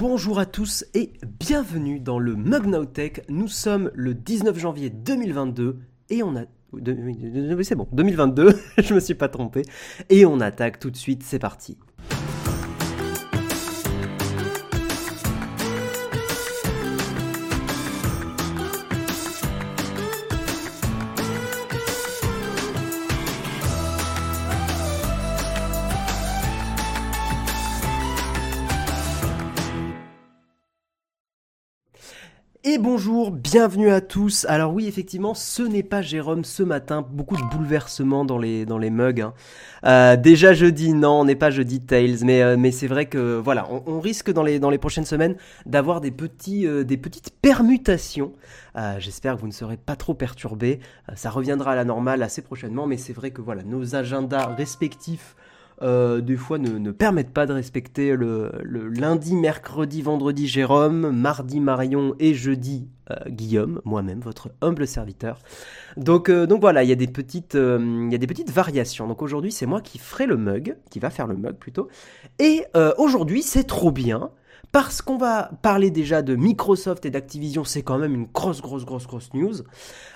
Bonjour à tous et bienvenue dans le Mug Now Tech. Nous sommes le 19 janvier 2022 et on a c'est bon, 2022, je me suis pas trompé. Et on attaque tout de suite, c'est parti. Et bonjour, bienvenue à tous. Alors oui, effectivement, ce n'est pas Jérôme ce matin. Beaucoup de bouleversements dans les dans les mugs. Hein. Euh, déjà jeudi, non, on n'est pas jeudi Tales, mais euh, mais c'est vrai que voilà, on, risque dans les dans les prochaines semaines d'avoir des euh, des petites permutations. J'espère que vous ne serez pas trop perturbés. ça reviendra à la normale assez prochainement, mais c'est vrai que voilà, nos agendas respectifs euh, des fois ne, permettent pas de respecter le, lundi, mercredi, vendredi Jérôme, mardi Marion et jeudi euh, Guillaume, moi-même, votre humble serviteur. Donc, euh, donc voilà, il y, a des petites, il y a des petites variations. Donc aujourd'hui, c'est moi qui ferai le mug, qui va faire le mug plutôt. Et aujourd'hui, c'est trop bien. Parce qu'on va parler déjà de Microsoft et d'Activision, c'est quand même une grosse, grosse, grosse, grosse news.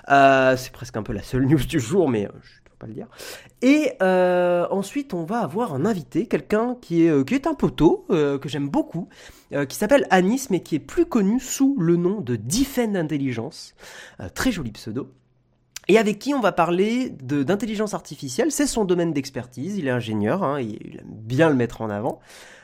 c'est presque un peu la seule news du jour, mais pas le dire. Et euh, ensuite, on va avoir un invité, quelqu'un qui est, euh, un poteau, euh, que j'aime beaucoup, qui s'appelle Anis, mais qui est plus connu sous le nom de Defend Intelligence. très joli pseudo. Et avec qui on va parler d'intelligence artificielle? C'est son domaine d'expertise. Il est ingénieur, hein, il aime bien le mettre en avant.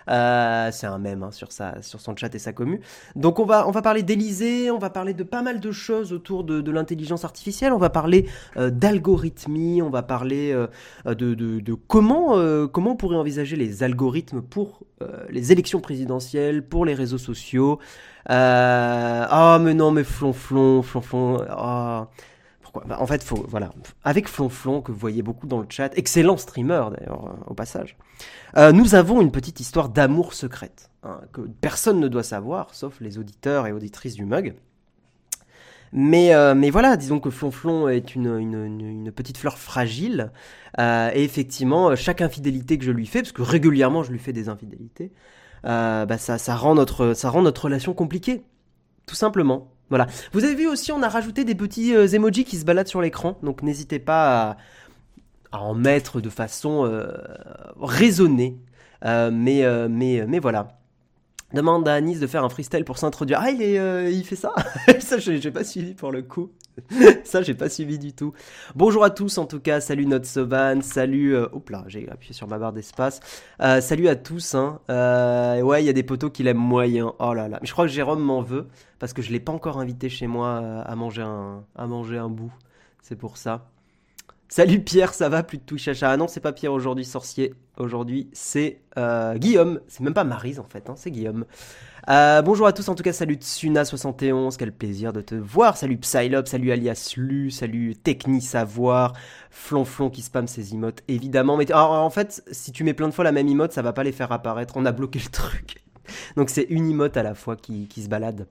Euh, c'est un mème hein, sur, sa, sur son chat et sa commu. Donc on va, on va parler d'Elysée, on va parler de pas mal de choses autour de, de l'intelligence artificielle, on va parler euh, d'algorithmie, on va parler euh, de, de, de, comment, euh, comment on pourrait envisager les algorithmes pour les élections présidentielles, pour les réseaux sociaux. Ah mais non mais flonflon, flonflon, en fait, faut, voilà, avec Flonflon, que vous voyez beaucoup dans le chat, excellent streamer d'ailleurs, euh, au passage, euh, nous avons une petite histoire d'amour secrète, hein, que personne ne doit savoir, sauf les auditeurs et auditrices du mug. Mais, euh, mais voilà, disons que Flonflon est une, une, une petite fleur fragile, et effectivement, chaque infidélité que je lui fais, parce que régulièrement je lui fais des infidélités, bah ça, ça, rend notre, ça rend notre relation compliquée, tout simplement. Voilà. Vous avez vu aussi, on a rajouté des petits euh, emojis qui se baladent sur l'écran, donc n'hésitez pas à, en mettre de façon euh, raisonnée. Euh, mais, mais, voilà. Demande à Anis de faire un freestyle pour s'introduire. Ah, il, est, il fait ça? Ça, j'ai pas suivi pour le coup. ça, j'ai pas suivi du tout. Bonjour à tous, en tout cas. Salut notre Soban. Salut. Euh... Hop là, j'ai appuyé sur ma barre d'espace. Euh, salut à tous. Hein. Euh, ouais, il y a des poteaux qui l'aiment moyen. Oh là là. Mais je crois que Jérôme m'en veut parce que je l'ai pas encore invité chez moi euh, à manger un, à manger un bout. C'est pour ça. Salut Pierre, ça va Plus de tout chacha. Ah non, c'est pas Pierre aujourd'hui, sorcier. Aujourd'hui, c'est Guillaume. C'est même pas Marise en fait, hein, c'est Guillaume. Euh, bonjour à tous, en tout cas, salut Tsuna71, quel plaisir de te voir. Salut Psylop, salut Alias Lu, salut Techni Savoir, Flonflon qui spam ses emotes, évidemment. Mais en fait, si tu mets plein de fois la même emote, ça va pas les faire apparaître. On a bloqué le truc. Donc c'est une emote à la fois qui, qui se balade.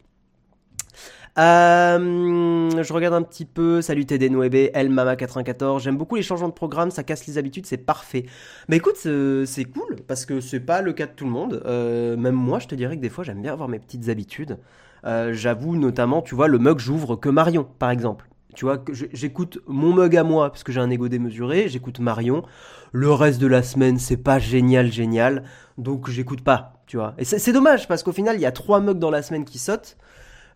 Euh, je regarde un petit peu. Salut TD El Mama 94. J'aime beaucoup les changements de programme, ça casse les habitudes, c'est parfait. Mais écoute, c'est cool parce que c'est pas le cas de tout le monde. Euh, même moi, je te dirais que des fois, j'aime bien avoir mes petites habitudes. Euh, j'avoue notamment, tu vois, le mug, j'ouvre que Marion, par exemple. Tu vois, j'écoute mon mug à moi parce que j'ai un ego démesuré, j'écoute Marion. Le reste de la semaine, c'est pas génial, génial. Donc j'écoute pas, tu vois. Et c'est dommage parce qu'au final, il y a trois mugs dans la semaine qui sautent.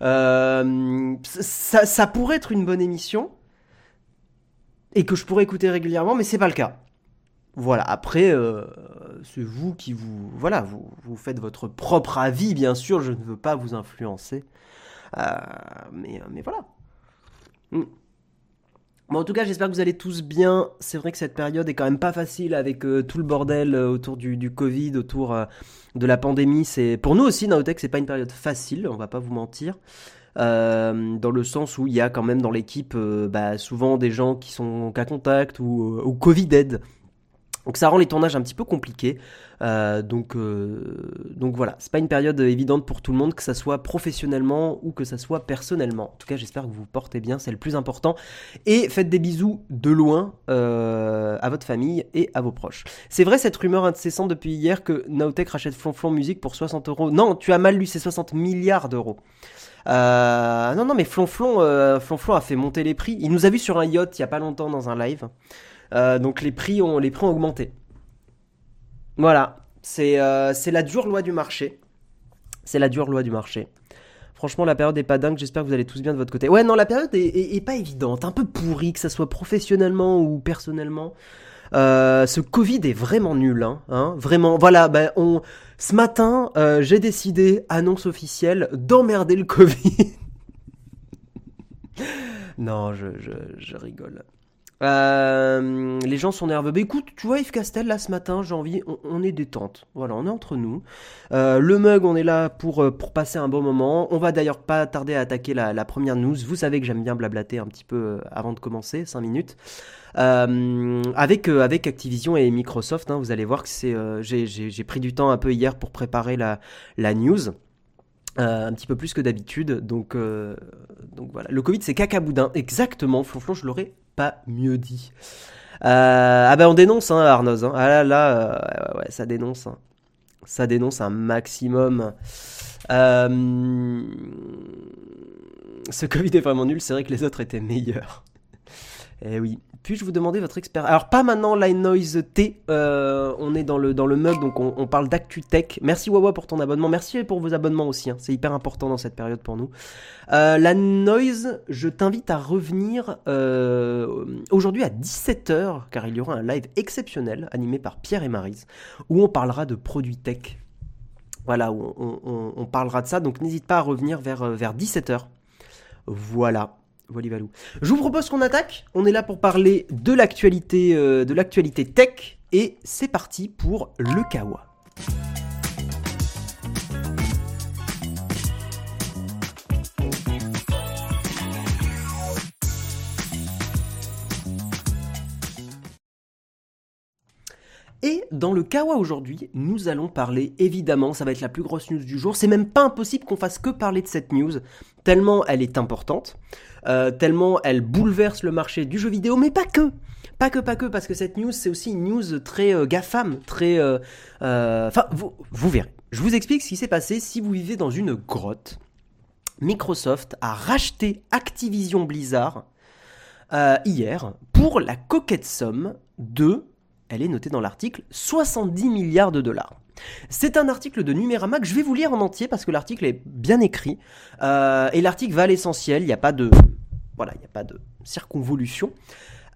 Euh, ça, pourrait être une bonne émission et que je pourrais écouter régulièrement, mais c'est pas le cas. Voilà. Après, euh, c'est vous qui vous, voilà, vous, vous faites votre propre avis, bien sûr. Je ne veux pas vous influencer, euh, mais, mais voilà. Hmm. Bon, en tout cas, j'espère que vous allez tous bien. C'est vrai que cette période est quand même pas facile avec euh, tout le bordel euh, autour du, Covid, autour euh, de la pandémie. C'est pour nous aussi, Naotech, c'est pas une période facile. On va pas vous mentir. dans le sens où il y a quand même dans l'équipe bah, souvent des gens qui sont cas contact ou, ou Covid aid. Donc ça rend les tournages un petit peu compliqués. Euh, donc, euh, donc voilà, c'est pas une période évidente pour tout le monde, que ça soit professionnellement ou que ça soit personnellement. En tout cas, j'espère que vous vous portez bien, c'est le plus important. Et faites des bisous de loin euh, à votre famille et à vos proches. C'est vrai cette rumeur incessante depuis hier que Naotech rachète Flonflon Musique pour 60 euros. Non, tu as mal lu, c'est 60 milliards d'euros. non, non, mais Flonflon, Flonflon a fait monter les prix. Il nous a vu sur un yacht il y a pas longtemps dans un live. Euh, donc les prix, ont, les prix ont augmenté. Voilà, euh, c'est la dure loi du marché. C'est la dure loi du marché. Franchement, la période est pas dingue. J'espère que vous allez tous bien de votre côté. Ouais, non, la période est, pas évidente, un peu pourrie, que ça soit professionnellement ou personnellement. Euh, ce Covid est vraiment nul, hein, hein vraiment. Voilà, ben on. Ce matin, j'ai décidé, annonce officielle, d'emmerder le Covid. non, je, je rigole. Euh, les gens sont nerveux. Bah écoute, tu vois Yves Castel là ce matin, j'ai envie, on, est détente. Voilà, on est entre nous. Euh, le mug, on est là pour, euh, pour passer un bon moment. On va d'ailleurs pas tarder à attaquer la, première news. Vous savez que j'aime bien blablater un petit peu avant de commencer, 5 minutes. avec, avec Activision et Microsoft, hein, vous allez voir que c'est, j'ai pris du temps un peu hier pour préparer la, la news. un petit peu plus que d'habitude, donc, donc voilà. Le Covid c'est caca boudin, exactement. Flonflon, je l'aurais pas mieux dit. Euh, ah ben on dénonce hein, Arnoz. Hein. Ah là là, euh, ça dénonce. Hein. Ça dénonce un maximum. Euh, ce Covid est vraiment nul, c'est vrai que les autres étaient meilleurs. Eh oui. Puis-je vous demander votre expérience Alors pas maintenant Line Noise T, euh, on est dans le, dans mug, donc on, parle d'ActuTech. Merci Wawa pour ton abonnement, merci pour vos abonnements aussi, hein. c'est hyper important dans cette période pour nous. Euh, la Noise, je t'invite à revenir euh, aujourd'hui à 17h, car il y aura un live exceptionnel animé par Pierre et Marise, où on parlera de produits tech. Voilà, où on, parlera de ça, donc n'hésite pas à revenir vers, vers 17h. Voilà. Je vous propose qu'on attaque. On est là pour parler de l'actualité, euh, de l'actualité tech, et c'est parti pour le Kawa. Et dans le Kawa aujourd'hui, nous allons parler, évidemment, ça va être la plus grosse news du jour. C'est même pas impossible qu'on fasse que parler de cette news, tellement elle est importante, euh, tellement elle bouleverse le marché du jeu vidéo, mais pas que. Pas que, pas que, parce que cette news, c'est aussi une news très euh, GAFAM, très... Euh, enfin, vous, vous verrez. Je vous explique ce qui s'est passé si vous vivez dans une grotte. Microsoft a racheté Activision Blizzard hier pour la coquette somme de elle est notée dans l'article 70 milliards de dollars. C'est un article de Numérama je vais vous lire en entier parce que l'article est bien écrit euh, et l'article va à l'essentiel. Il n'y a pas de voilà, circonvolution.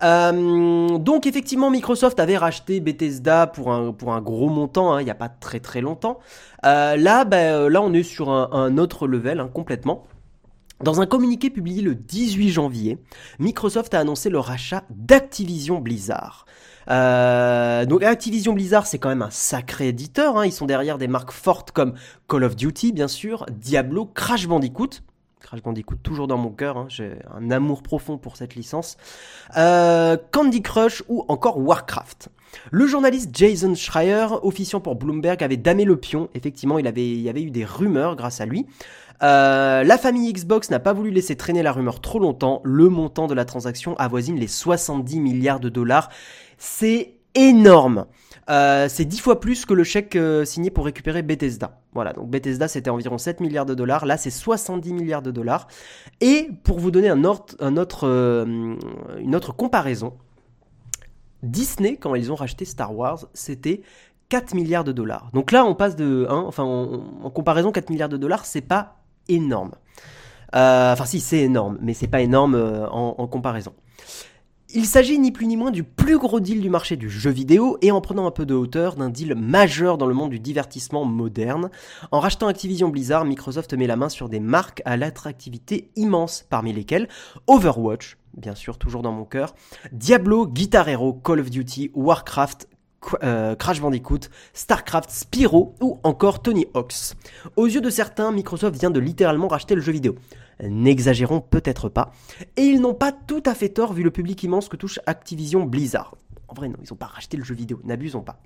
Euh, donc effectivement, Microsoft avait racheté Bethesda pour un, gros montant, hein, il n'y a pas très très longtemps. Euh, là, ben, là, on est sur un, autre level hein, complètement. Dans un communiqué publié le 18 janvier, Microsoft a annoncé le rachat d'Activision Blizzard. Euh, donc Activision Blizzard, c'est quand même un sacré éditeur. Hein. Ils sont derrière des marques fortes comme Call of Duty, bien sûr, Diablo, Crash Bandicoot. Crash Bandicoot toujours dans mon cœur, hein. j'ai un amour profond pour cette licence. Euh, Candy Crush ou encore Warcraft. Le journaliste Jason Schreier, officiant pour Bloomberg, avait damé le pion. Effectivement, il, avait, il y avait eu des rumeurs grâce à lui. Euh, la famille Xbox n'a pas voulu laisser traîner la rumeur trop longtemps. Le montant de la transaction avoisine les 70 milliards de dollars. C'est énorme. Euh, c'est 10 fois plus que le chèque euh, signé pour récupérer Bethesda. Voilà, donc Bethesda c'était environ 7 milliards de dollars, là c'est 70 milliards de dollars. Et pour vous donner euh, une autre comparaison, Disney, quand ils ont racheté Star Wars, c'était 4 milliards de dollars. Donc là on passe de... Hein, enfin en, comparaison 4 milliards de dollars, c'est pas énorme. enfin si c'est énorme, mais c'est pas énorme en comparaison. Il s'agit ni plus ni moins du plus gros deal du marché du jeu vidéo et en prenant un peu de hauteur d'un deal majeur dans le monde du divertissement moderne. En rachetant Activision Blizzard, Microsoft met la main sur des marques à l'attractivité immense, parmi lesquelles Overwatch, bien sûr toujours dans mon cœur, Diablo, Guitar Hero, Call of Duty, Warcraft, Crash Bandicoot, StarCraft, Spyro ou encore Tony Hawk's. Aux yeux de certains, Microsoft vient de littéralement racheter le jeu vidéo. N'exagérons peut-être pas. Et ils n'ont pas tout à fait tort vu le public immense que touche Activision Blizzard. En vrai, non, ils n'ont pas racheté le jeu vidéo, n'abusons pas.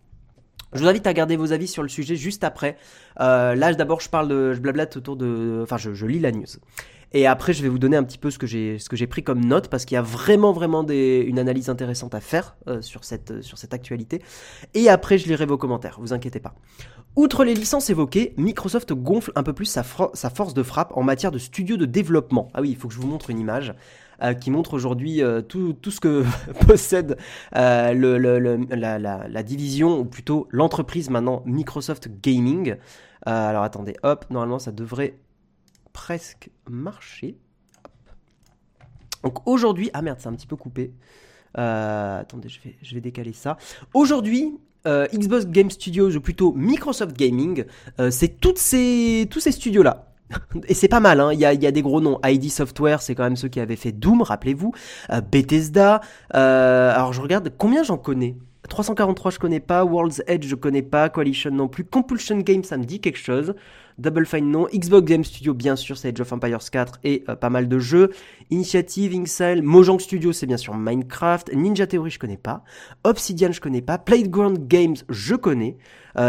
Je vous invite à garder vos avis sur le sujet juste après. Euh, là, d'abord, je parle de, je blablate autour de, enfin, je, lis la news. Et après, je vais vous donner un petit peu ce que j'ai, ce que j'ai pris comme note parce qu'il y a vraiment, vraiment des, une analyse intéressante à faire euh, sur cette, sur cette actualité. Et après, je lirai vos commentaires. Vous inquiétez pas. Outre les licences évoquées, Microsoft gonfle un peu plus sa, sa force de frappe en matière de studio de développement. Ah oui, il faut que je vous montre une image. Euh, qui montre aujourd'hui euh, tout, tout, ce que possède euh, le, le, la, la, la, division, ou plutôt l'entreprise maintenant Microsoft Gaming. alors attendez, hop, normalement ça devrait presque marcher. Donc aujourd'hui, ah merde, c'est un petit peu coupé. attendez, je vais, je vais décaler ça. Aujourd'hui, Xbox Game Studios, ou plutôt Microsoft Gaming, c'est toutes ces, tous ces studios-là et c'est pas mal, hein. il, y a, y, a, des gros noms. ID Software, c'est quand même ceux qui avaient fait Doom, rappelez-vous. Euh, Bethesda. Euh, alors je regarde combien j'en connais? 343 je connais pas, World's Edge je connais pas, Coalition non plus, Compulsion Games ça me dit quelque chose, Double Fine non, Xbox Game Studio bien sûr c'est Age of Empires 4 et euh, pas mal de jeux, Initiative, Incel, Mojang Studio c'est bien sûr Minecraft, Ninja Theory je connais pas, Obsidian je connais pas, Playground Games je connais,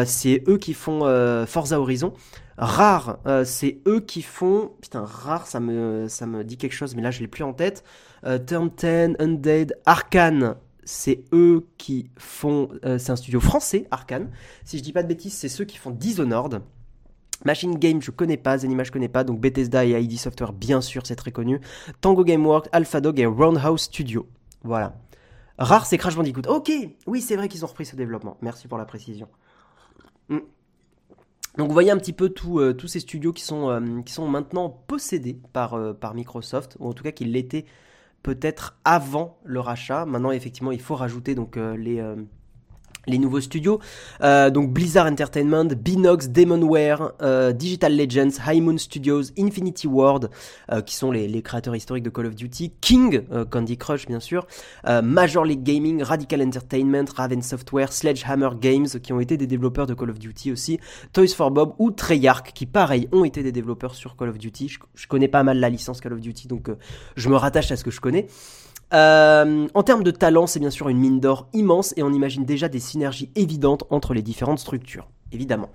c'est eux qui font Forza Horizon, Rare, euh, c'est eux qui font. Putain, Rare, ça me, ça me dit quelque chose, mais là je l'ai plus en tête. Euh, Turn 10, Undead, Arkane, c'est eux qui font. Euh, c'est un studio français, Arkane. Si je dis pas de bêtises, c'est ceux qui font Dishonored. Machine Game, je connais pas, Zenima, je connais pas, donc Bethesda et ID Software, bien sûr, c'est très connu. Tango Gameworks, AlphaDog et Roundhouse Studio. Voilà. Rare, c'est Crash Bandicoot. Ok, oui, c'est vrai qu'ils ont repris ce développement. Merci pour la précision. Hmm. Donc vous voyez un petit peu euh, tous ces studios qui sont, euh, maintenant possédés par, par Microsoft, ou en tout cas qui l'étaient peut-être avant le rachat. Maintenant effectivement il faut rajouter donc les, les nouveaux studios. Euh, donc Blizzard Entertainment, Binox, Demonware, euh, Digital Legends, High Moon Studios, Infinity Ward, euh, qui sont les, les, créateurs historiques de Call of Duty, King, Candy Crush bien sûr, Major League Gaming, Radical Entertainment, Raven Software, Sledgehammer Games, qui ont été des développeurs de Call of Duty aussi, Toys for Bob ou Treyarch, qui pareil ont été des développeurs sur Call of Duty. Je, je connais pas mal la licence Call of Duty, donc je me rattache à ce que je connais. Euh, en termes de talent, c'est bien sûr une mine d'or immense et on imagine déjà des synergies évidentes entre les différentes structures, évidemment.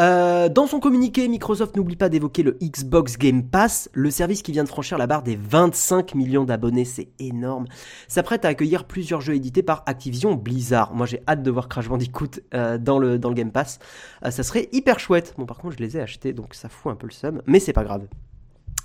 Euh, dans son communiqué, Microsoft n'oublie pas d'évoquer le Xbox Game Pass, le service qui vient de franchir la barre des 25 millions d'abonnés, c'est énorme. S'apprête à accueillir plusieurs jeux édités par Activision Blizzard. Moi j'ai hâte de voir Crash Bandicoot euh, dans, le, Game Pass. ça serait hyper chouette. Bon par contre je les ai achetés donc ça fout un peu le seum, mais c'est pas grave.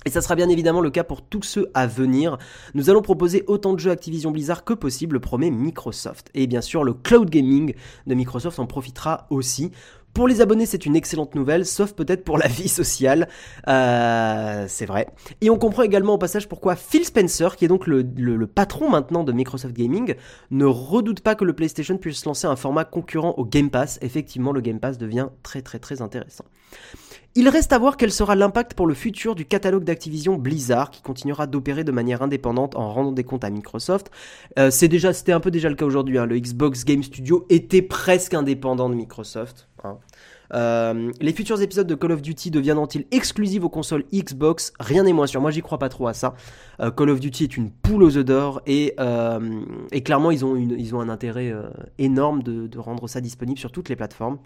Et ça sera bien évidemment le cas pour tous ceux à venir. Nous allons proposer autant de jeux Activision Blizzard que possible, promet Microsoft. Et bien sûr, le cloud gaming de Microsoft en profitera aussi. Pour les abonnés, c'est une excellente nouvelle, sauf peut-être pour la vie sociale. Euh, c'est vrai. Et on comprend également au passage pourquoi Phil Spencer, qui est donc le, le, patron maintenant de Microsoft Gaming, ne redoute pas que le PlayStation puisse lancer un format concurrent au Game Pass. Effectivement, le Game Pass devient très très très intéressant. Il reste à voir quel sera l'impact pour le futur du catalogue d'Activision Blizzard, qui continuera d'opérer de manière indépendante en rendant des comptes à Microsoft. Euh, c'est déjà, c'était un peu déjà le cas aujourd'hui. Hein. Le Xbox Game Studio était presque indépendant de Microsoft. Hein. Euh, les futurs épisodes de Call of Duty deviendront-ils exclusifs aux consoles Xbox? Rien n'est moins sûr. Moi, j'y crois pas trop à ça. Euh, Call of Duty est une poule aux œufs d'or et, clairement, ils ont, un intérêt énorme de rendre ça disponible sur toutes les plateformes.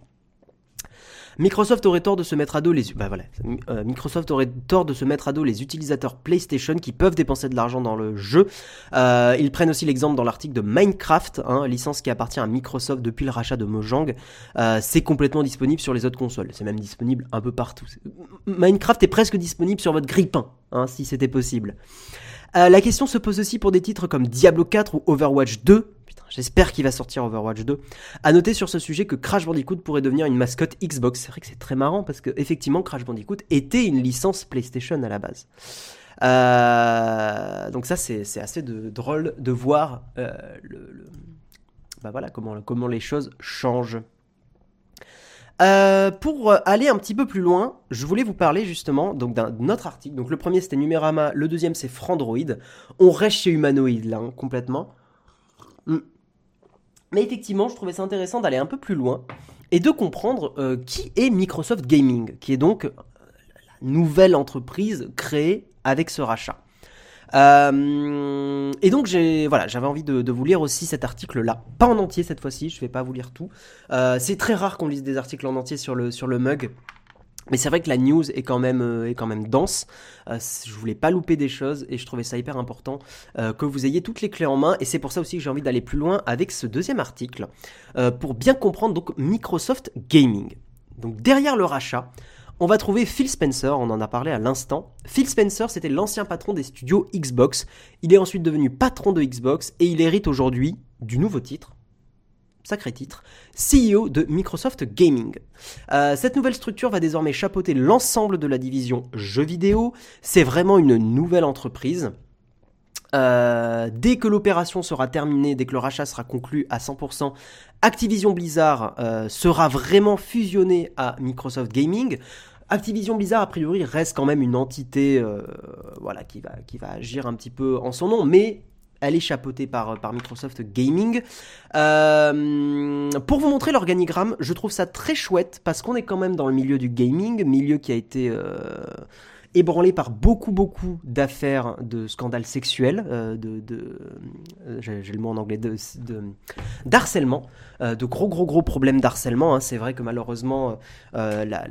Microsoft aurait tort de se mettre à dos les utilisateurs PlayStation qui peuvent dépenser de l'argent dans le jeu. Euh, ils prennent aussi l'exemple dans l'article de Minecraft, hein, licence qui appartient à Microsoft depuis le rachat de Mojang. Euh, c'est complètement disponible sur les autres consoles. C'est même disponible un peu partout. Minecraft est presque disponible sur votre grippin, hein, si c'était possible. La question se pose aussi pour des titres comme Diablo 4 ou Overwatch 2, J'espère qu'il va sortir Overwatch 2. À noter sur ce sujet que Crash Bandicoot pourrait devenir une mascotte Xbox. C'est vrai que c'est très marrant parce que effectivement Crash Bandicoot était une licence PlayStation à la base. Euh, donc ça c'est assez drôle de voir euh, bah voilà, comment les choses changent. Euh, pour aller un petit peu plus loin, je voulais vous parler justement donc d'un autre article. Donc le premier c'était Numérama, le deuxième c'est Frandroid. On reste chez Humanoid là, hein, complètement. Hmm. Mais effectivement, je trouvais ça intéressant d'aller un peu plus loin et de comprendre euh, qui est Microsoft Gaming, qui est donc la nouvelle entreprise créée avec ce rachat. Euh, et donc j'ai voilà, j'avais envie de, vous lire aussi cet article-là, pas en entier cette fois-ci, je vais pas vous lire tout. Euh, c'est très rare qu'on lise des articles en entier sur le sur le mug. Mais c'est vrai que la news est quand même, euh, est quand même dense. Euh, je voulais pas louper des choses et je trouvais ça hyper important que vous ayez toutes les clés en main. Et c'est pour ça aussi que j'ai envie d'aller plus loin avec ce deuxième article pour bien comprendre donc Microsoft Gaming. Donc derrière le rachat, on va trouver Phil Spencer, on en a parlé à l'instant. Phil Spencer, c'était l'ancien patron des studios Xbox. Il est ensuite devenu patron de Xbox et il hérite aujourd'hui du nouveau titre, sacré titre, CEO de Microsoft Gaming. Euh, cette nouvelle structure va désormais chapeauter l'ensemble de la division jeux vidéo. C'est vraiment une nouvelle entreprise. Euh, dès que l'opération sera terminée, dès que le rachat sera conclu à 100%, Activision Blizzard euh, sera vraiment fusionné à Microsoft Gaming. Activision Blizzard, a priori, reste quand même une entité voilà, qui, va, qui va agir un petit peu en son nom, mais elle est chapeautée par, par Microsoft Gaming. Euh, pour vous montrer l'organigramme, je trouve ça très chouette parce qu'on est quand même dans le milieu du gaming, milieu qui a été euh, ébranlé par beaucoup beaucoup d'affaires de scandales sexuels, euh, de, de j'ai le mot en anglais, de, d'harcèlement, de gros gros gros problèmes d'harcèlement. Hein. C'est vrai que malheureusement la,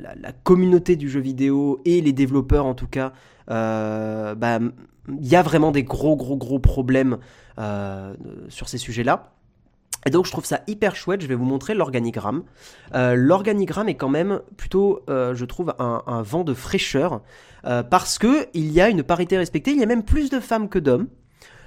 communauté du jeu vidéo et les développeurs en tout cas, bah, il y a vraiment des gros gros gros problèmes euh, sur ces sujets-là. Et donc je trouve ça hyper chouette, je vais vous montrer l'organigramme. Euh, l'organigramme est quand même plutôt, euh, je trouve, un, vent de fraîcheur, parce que il y a une parité respectée, il y a même plus de femmes que d'hommes.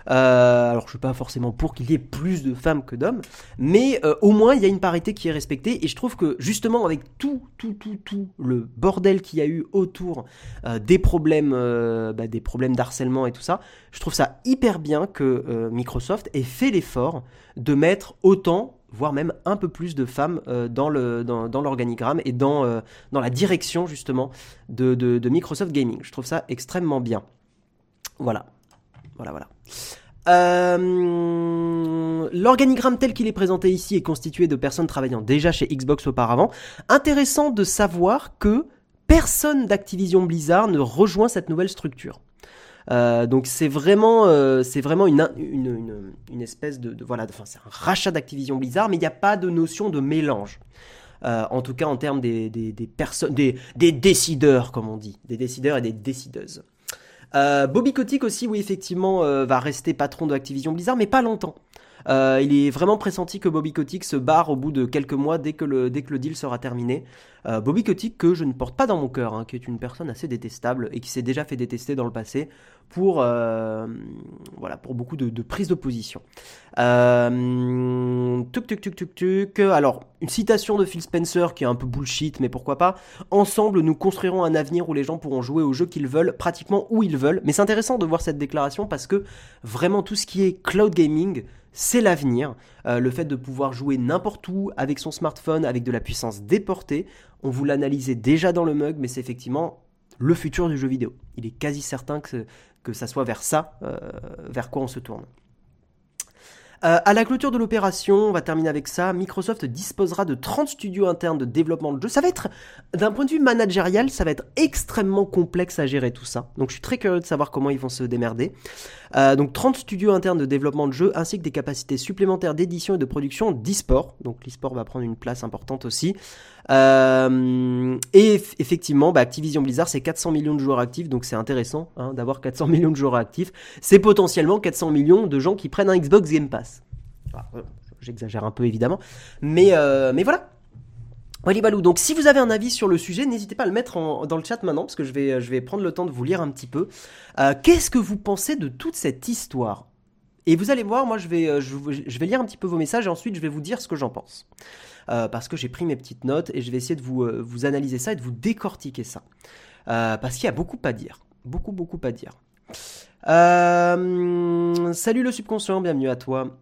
Euh, alors je suis pas forcément pour qu'il y ait plus de femmes que d'hommes, mais euh, au moins il y a une parité qui est respectée et je trouve que justement avec tout tout tout tout le bordel qu'il y a eu autour euh, des problèmes bah, des problèmes d'harcèlement et tout ça, je trouve ça hyper bien que Microsoft ait fait l'effort de mettre autant voire même un peu plus de femmes dans le dans, l'organigramme et dans dans la direction justement de, de Microsoft Gaming. Je trouve ça extrêmement bien. Voilà. Voilà, voilà. Euh, l'organigramme tel qu'il est présenté ici est constitué de personnes travaillant déjà chez Xbox auparavant. Intéressant de savoir que personne d'Activision Blizzard ne rejoint cette nouvelle structure. Euh, donc c'est vraiment, euh, vraiment une, une, une, espèce de, voilà, enfin c'est un rachat d'Activision Blizzard, mais il n'y a pas de notion de mélange. en tout cas en termes des, des, personnes, des, des décideurs comme on dit, des décideurs et des décideuses. Euh, Bobby Kotick aussi, oui, effectivement, euh, va rester patron de Activision Blizzard, mais pas longtemps. Euh, il est vraiment pressenti que Bobby Kotick se barre au bout de quelques mois dès que le, dès deal sera terminé. Euh, Bobby Kotick que je ne porte pas dans mon cœur, hein, qui est une personne assez détestable et qui s'est déjà fait détester dans le passé pour, euh, voilà, pour beaucoup de, de prises d'opposition. Euh, tuc, tuc, tuc, tuc. Alors, une citation de Phil Spencer qui est un peu bullshit, mais pourquoi pas. Ensemble, nous construirons un avenir où les gens pourront jouer aux jeux qu'ils veulent, pratiquement où ils veulent. Mais c'est intéressant de voir cette déclaration parce que vraiment tout ce qui est cloud gaming, c'est l'avenir. Euh, le fait de pouvoir jouer n'importe où avec son smartphone, avec de la puissance déportée. On vous l'analysait déjà dans le mug, mais c'est effectivement le futur du jeu vidéo. Il est quasi certain que, que ça soit vers ça, euh, vers quoi on se tourne. Euh, à la clôture de l'opération, on va terminer avec ça, Microsoft disposera de 30 studios internes de développement de jeux. Ça va être, d'un point de vue managérial, ça va être extrêmement complexe à gérer tout ça. Donc je suis très curieux de savoir comment ils vont se démerder. Euh, donc 30 studios internes de développement de jeux, ainsi que des capacités supplémentaires d'édition et de production d'e-sport. Donc l'e-sport va prendre une place importante aussi. Euh, et effectivement, bah, Activision Blizzard, c'est 400 millions de joueurs actifs, donc c'est intéressant hein, d'avoir 400 millions de joueurs actifs. C'est potentiellement 400 millions de gens qui prennent un Xbox Game Pass. J'exagère un peu évidemment, mais, euh, mais voilà. Balou. Donc si vous avez un avis sur le sujet, n'hésitez pas à le mettre dans le chat maintenant, parce que je vais, je vais prendre le temps de vous lire un petit peu. Euh, qu'est-ce que vous pensez de toute cette histoire? Et vous allez voir, moi je vais, je vais lire un petit peu vos messages et ensuite je vais vous dire ce que j'en pense. Euh, parce que j'ai pris mes petites notes et je vais essayer de vous, euh, analyser ça et de vous décortiquer ça. Euh, parce qu'il y a beaucoup à dire. Beaucoup, beaucoup à dire. salut le subconscient, bienvenue à toi.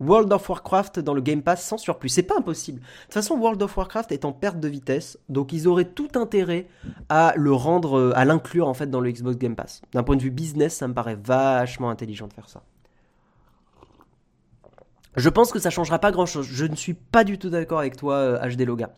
World of Warcraft dans le Game Pass sans surplus. C'est pas impossible. De toute façon, World of Warcraft est en perte de vitesse, donc ils auraient tout intérêt à le rendre, à l'inclure en fait dans le Xbox Game Pass. D'un point de vue business, ça me paraît vachement intelligent de faire ça. Je pense que ça changera pas grand chose. Je ne suis pas du tout d'accord avec toi, HD Loga.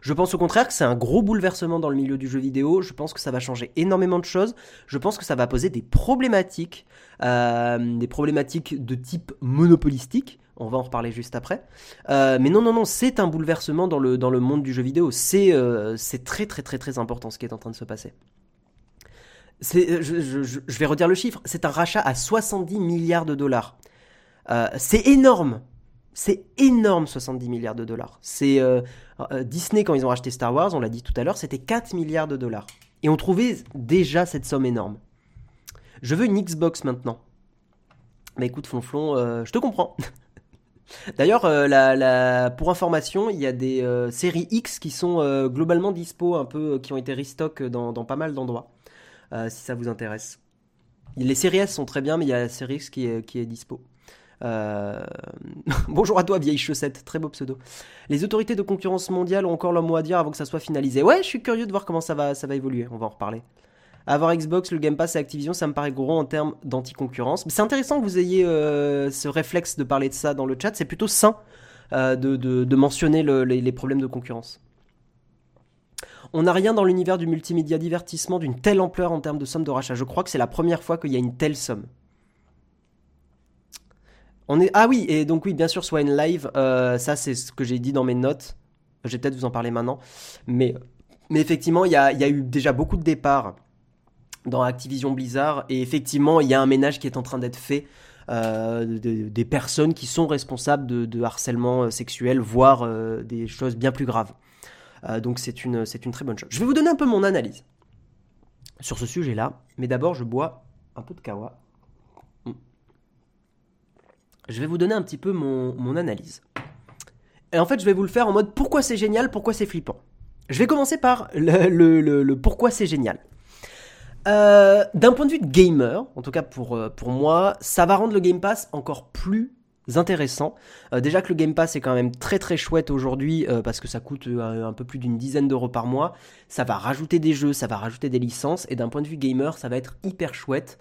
Je pense au contraire que c'est un gros bouleversement dans le milieu du jeu vidéo. Je pense que ça va changer énormément de choses. Je pense que ça va poser des problématiques, euh, des problématiques de type monopolistique. On va en reparler juste après. Euh, mais non, non, non, c'est un bouleversement dans le, monde du jeu vidéo. C'est euh, très, très, très, très important ce qui est en train de se passer. Je, vais redire le chiffre. C'est un rachat à 70 milliards de dollars. C'est énorme. C'est énorme, 70 milliards de dollars. C'est euh, euh, Disney quand ils ont racheté Star Wars, on l'a dit tout à l'heure, c'était 4 milliards de dollars. Et on trouvait déjà cette somme énorme. Je veux une Xbox maintenant. Mais écoute, Flonflon, euh, je te comprends. D'ailleurs, pour information, il y a des séries X qui sont globalement dispo, un peu, qui ont été restock dans, pas mal d'endroits, si ça vous intéresse. Les séries S sont très bien, mais il y a la série X qui est dispo. Euh, bonjour à toi, vieille chaussette, très beau pseudo. Les autorités de concurrence mondiale ont encore leur mot à dire avant que ça soit finalisé. Ouais, je suis curieux de voir comment ça va, ça évoluer, on va en reparler. Avoir Xbox, le Game Pass et Activision, ça me paraît gros en termes d'anti-concurrence. C'est intéressant que vous ayez euh, ce réflexe de parler de ça dans le chat, c'est plutôt sain euh, de, mentionner les, problèmes de concurrence. On n'a rien dans l'univers du multimédia divertissement d'une telle ampleur en termes de somme de rachat. Je crois que c'est la première fois qu'il y a une telle somme. Ah oui, et donc oui, bien sûr, Swine Live, euh, ça c'est ce que j'ai dit dans mes notes. Je vais peut-être vous en parler maintenant. Mais, mais effectivement, il y a, y a, eu déjà beaucoup de départs dans Activision Blizzard. Et effectivement, il y a un ménage qui est en train d'être fait. Euh, des personnes qui sont responsables de, harcèlement euh, sexuel, voire des choses bien plus graves. donc c'est une, c'est une très bonne chose. Je vais vous donner un peu mon analyse sur ce sujet-là. Mais d'abord, je bois un peu de kawa je vais vous donner un petit peu mon, analyse. Et en fait, je vais vous le faire en mode pourquoi c'est génial, pourquoi c'est flippant. Je vais commencer par le, pourquoi c'est génial. Euh, d'un point de vue de gamer, en tout cas pour, euh, pour moi, ça va rendre le Game Pass encore plus intéressant. Euh, déjà que le Game Pass est quand même très très chouette aujourd'hui parce que ça coûte un peu plus d'une dizaine d'euros par mois. Ça va rajouter des jeux, ça va rajouter des licences et d'un point de vue gamer, ça va être hyper chouette.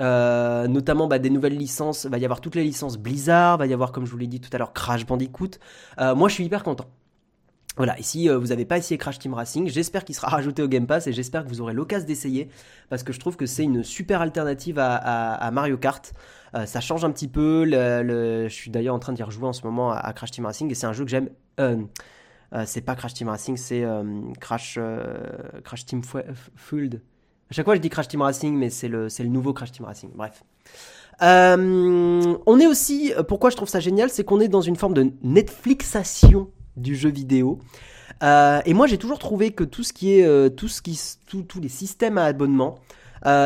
Euh, notamment bah, des nouvelles licences, va y avoir toutes les licences Blizzard, va y avoir comme je vous l'ai dit tout à l'heure Crash Bandicoot. Euh, moi je suis hyper content. Voilà, ici euh, vous n'avez pas essayé Crash Team Racing, j'espère qu'il sera rajouté au Game Pass et j'espère que vous aurez l'occasion d'essayer parce que je trouve que c'est une super alternative à, Mario Kart. ça change un petit peu, je suis d'ailleurs en train d'y rejouer en ce moment à, Crash Team Racing et c'est un jeu que j'aime. c'est pas Crash Team Racing, c'est Crash, Team Field. À chaque fois, je dis Crash Team Racing, mais c'est le, nouveau Crash Team Racing. Bref. Euh, on est aussi, pourquoi je trouve ça génial, c'est qu'on est dans une forme de Netflixation du jeu vidéo. Euh, et moi, j'ai toujours trouvé que tout ce qui est, euh, tous les systèmes à abonnement,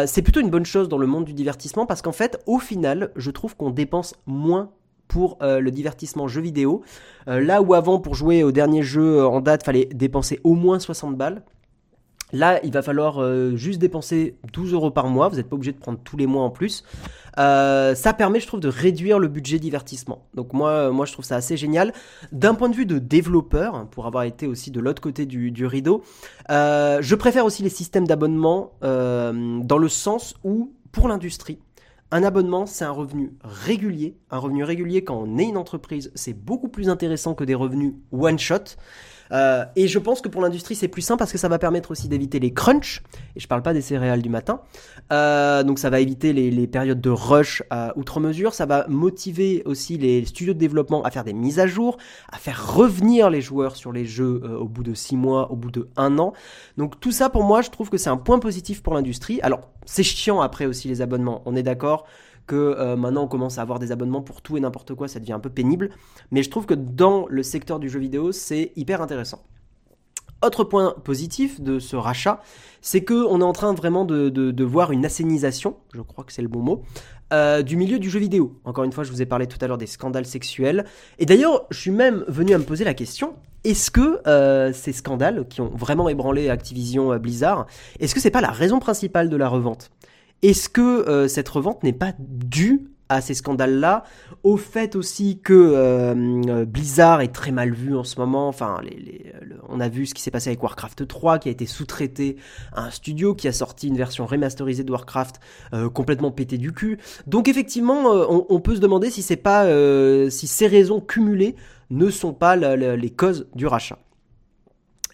c'est plutôt une bonne chose dans le monde du divertissement parce qu'en fait, au final, je trouve qu'on dépense moins pour le divertissement jeu vidéo. là où avant, pour jouer au dernier jeu en date, fallait dépenser au moins 60 balles. Là, il va falloir euh, juste dépenser 12 euros par mois. Vous n'êtes pas obligé de prendre tous les mois en plus. Euh, ça permet, je trouve, de réduire le budget divertissement. Donc moi, moi, je trouve ça assez génial. D'un point de vue de développeur, pour avoir été aussi de l'autre côté du, rideau, euh, je préfère aussi les systèmes d'abonnement dans le sens où, pour l'industrie, un abonnement, c'est un revenu régulier. Un revenu régulier, quand on est une entreprise, c'est beaucoup plus intéressant que des revenus one-shot. Euh, et je pense que pour l'industrie, c'est plus simple parce que ça va permettre aussi d'éviter les crunchs. Et je parle pas des céréales du matin. Euh, donc ça va éviter les, périodes de rush à outre mesure. Ça va motiver aussi les studios de développement à faire des mises à jour, à faire revenir les joueurs sur les jeux euh, au bout de 6 mois, au bout de 1 an. Donc tout ça, pour moi, je trouve que c'est un point positif pour l'industrie. Alors, c'est chiant après aussi les abonnements, on est d'accord que euh, maintenant on commence à avoir des abonnements pour tout et n'importe quoi, ça devient un peu pénible. Mais je trouve que dans le secteur du jeu vidéo, c'est hyper intéressant. Autre point positif de ce rachat, c'est qu'on est en train vraiment de, voir une assainisation, je crois que c'est le bon mot, euh, du milieu du jeu vidéo. Encore une fois, je vous ai parlé tout à l'heure des scandales sexuels. Et d'ailleurs, je suis même venu à me poser la question, est-ce que euh, ces scandales qui ont vraiment ébranlé Activision Blizzard, est-ce que c'est pas la raison principale de la revente? Est-ce que euh, cette revente n'est pas due à ces scandales-là, au fait aussi que euh, Blizzard est très mal vu en ce moment. Enfin, on a vu ce qui s'est passé avec Warcraft 3, qui a été sous-traité à un studio qui a sorti une version remasterisée de Warcraft euh, complètement pété du cul. Donc effectivement, euh, on, peut se demander si c'est pas, si ces raisons cumulées ne sont pas les causes du rachat.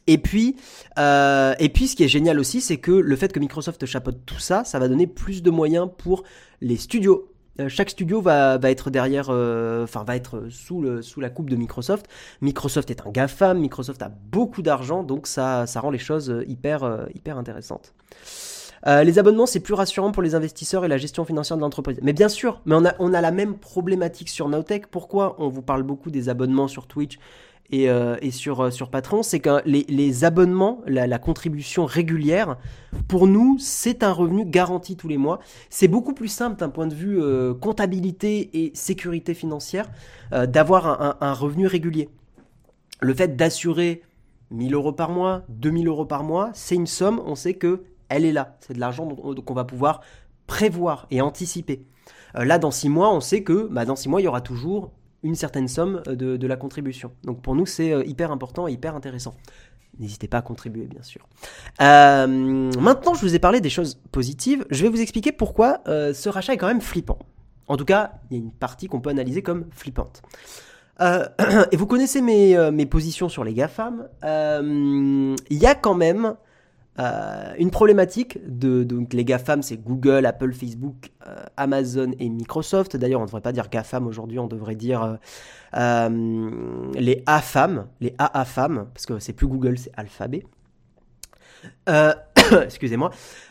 Et puis, euh, et puis, ce qui est génial aussi, c'est que le fait que Microsoft chapeaute tout ça, ça va donner plus de moyens pour les studios. Euh, chaque studio va, être derrière, euh, enfin va être sous, le, sous la coupe de Microsoft. Microsoft est un GAFAM, Microsoft a beaucoup d'argent, donc ça, ça rend les choses hyper, hyper intéressantes. les abonnements, c'est plus rassurant pour les investisseurs et la gestion financière de l'entreprise. Mais bien sûr, mais on a, on a la même problématique sur Nowtech. Pourquoi on vous parle beaucoup des abonnements sur Twitch et, euh, sur, euh, sur Patreon, c'est que les, abonnements, la, contribution régulière, pour nous, c'est un revenu garanti tous les mois. C'est beaucoup plus simple d'un point de vue euh, comptabilité et sécurité financière d'avoir un, revenu régulier. Le fait d'assurer 1000 euros par mois, 2000 euros par mois, c'est une somme, on sait que elle est là. C'est de l'argent qu'on va pouvoir prévoir et anticiper. là, dans 6 mois, on sait que bah, dans 6 mois, il y aura toujours une certaine somme euh, de, la contribution. Donc pour nous, c'est euh, hyper important et hyper intéressant. N'hésitez pas à contribuer, bien sûr. Euh, maintenant, je vous ai parlé des choses positives. Je vais vous expliquer pourquoi ce rachat est quand même flippant. En tout cas, il y a une partie qu'on peut analyser comme flippante. et vous connaissez mes, mes, positions sur les GAFAM. Il y a quand même euh, une problématique de donc les GAFAM, c'est Google, Apple, Facebook, euh, Amazon et Microsoft. D'ailleurs, on ne devrait pas dire GAFAM aujourd'hui, on devrait dire euh, les AFAM, les AAFAM, parce que c'est plus Google, c'est Alphabet. Excusez-moi.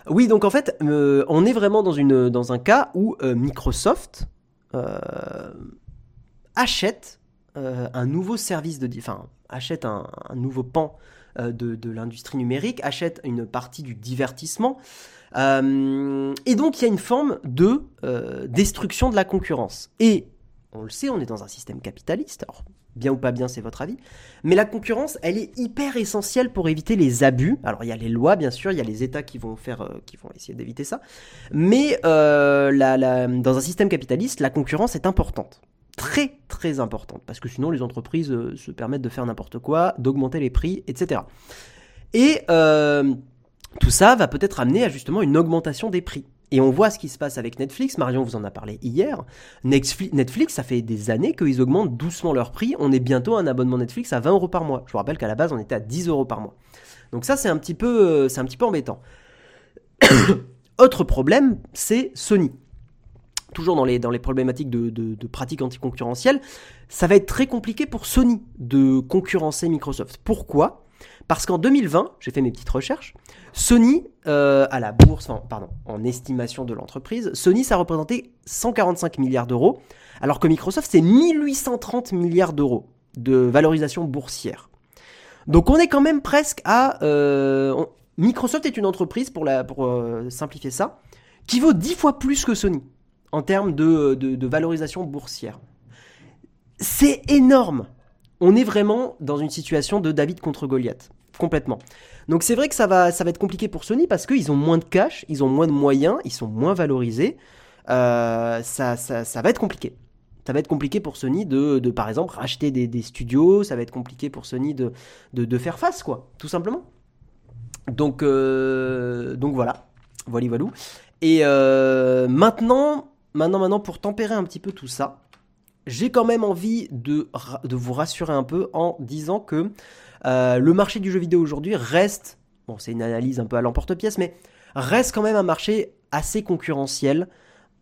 Oui, donc en fait, on est vraiment dans, une, dans un cas où Microsoft achète un nouveau service de... Enfin, achète un nouveau pan euh, de, l'industrie numérique, achète une partie du divertissement. Euh, et donc il y a une forme de euh, destruction de la concurrence. Et on le sait, on est dans un système capitaliste. Alors, bien ou pas bien, c'est votre avis. Mais la concurrence, elle est hyper essentielle pour éviter les abus. Alors, il y a les lois, bien sûr, il y a les États qui vont faire, qui vont essayer d'éviter ça. Mais dans un système capitaliste, la concurrence est importante très très importante, parce que sinon les entreprises euh, se permettent de faire n'importe quoi, d'augmenter les prix, etc. Et euh, tout ça va peut-être amener à justement une augmentation des prix. Et on voit ce qui se passe avec Netflix, Marion vous en a parlé hier. Netflix, ça fait des années qu'ils augmentent doucement leur prix. On est bientôt à un abonnement Netflix à 20 euros par mois. Je vous rappelle qu'à la base on était à 10 euros par mois. Donc ça c'est un petit peu, euh, c'est un petit peu embêtant. Autre problème, c'est Sony toujours dans les, problématiques de, pratiques anticoncurrentielles, ça va être très compliqué pour Sony de concurrencer Microsoft. Pourquoi? Parce qu'en 2020, j'ai fait mes petites recherches, Sony, euh, à la bourse, pardon, en estimation de l'entreprise, Sony, ça représentait 145 milliards d'euros, alors que Microsoft, c'est 1830 milliards d'euros de valorisation boursière. Donc on est quand même presque à... Euh, Microsoft est une entreprise, pour euh, simplifier ça, qui vaut 10 fois plus que Sony en termes de, valorisation boursière. C'est énorme. On est vraiment dans une situation de David contre Goliath. Complètement. Donc c'est vrai que ça va, ça va être compliqué pour Sony parce qu'ils ont moins de cash, ils ont moins de moyens, ils sont moins valorisés. Euh, ça, ça, va être compliqué. Ça va être compliqué pour Sony de, par exemple, racheter des, studios. Ça va être compliqué pour Sony de, de, faire face, quoi, tout simplement. Donc, euh, donc voilà. Voilà, voilà. Et euh, maintenant, Maintenant, maintenant, pour tempérer un petit peu tout ça, j'ai quand même envie de, vous rassurer un peu en disant que euh, le marché du jeu vidéo aujourd'hui reste, bon c'est une analyse un peu à l'emporte-pièce, mais reste quand même un marché assez concurrentiel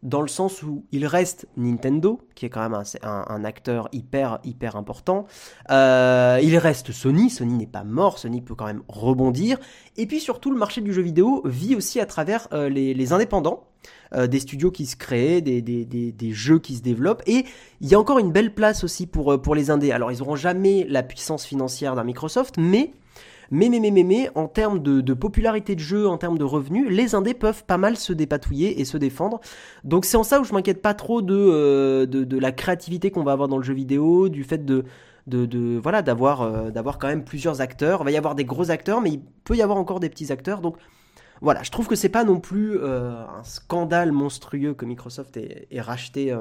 dans le sens où il reste Nintendo, qui est quand même un, acteur hyper, hyper important. Euh, il reste Sony, Sony n'est pas mort, Sony peut quand même rebondir. Et puis surtout, le marché du jeu vidéo vit aussi à travers euh, les, indépendants, euh, des studios qui se créent, des, jeux qui se développent. Et il y a encore une belle place aussi pour, pour les indés. Alors, ils n'auront jamais la puissance financière d'un Microsoft, mais en termes de, popularité de jeu, en termes de revenus, les indés peuvent pas mal se dépatouiller et se défendre. Donc c'est en ça où je m'inquiète pas trop de, euh, la créativité qu'on va avoir dans le jeu vidéo, du fait de, voilà d'avoir euh, d'avoir quand même plusieurs acteurs. Il va y avoir des gros acteurs, mais il peut y avoir encore des petits acteurs. Donc voilà, je trouve que c'est pas non plus un scandale monstrueux que Microsoft ait, racheté,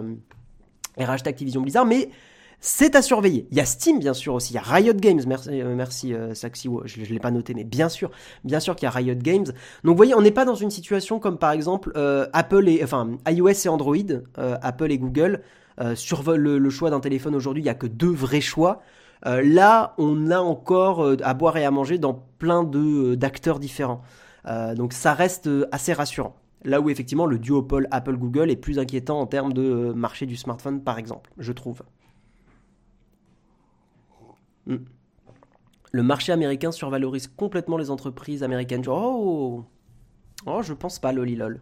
ait racheté Activision Blizzard, mais c'est à surveiller. Il y a Steam, bien sûr, aussi. Il y a Riot Games. Merci, euh, merci euh, Saxi. Je ne l'ai pas noté, mais bien sûr, bien sûr qu'il y a Riot Games. Donc, vous voyez, on n'est pas dans une situation comme, par exemple, euh, Apple et, enfin, iOS et Android, Apple et Google. sur le, choix d'un téléphone aujourd'hui, il n'y a que deux vrais choix. là, on a encore à boire et à manger dans plein d'acteurs différents. Donc, ça reste assez rassurant. Là où effectivement le duopole Apple-Google est plus inquiétant en termes de marché du smartphone, par exemple, je trouve. Mm. Le marché américain survalorise complètement les entreprises américaines. oh, oh, je pense pas, lolilol.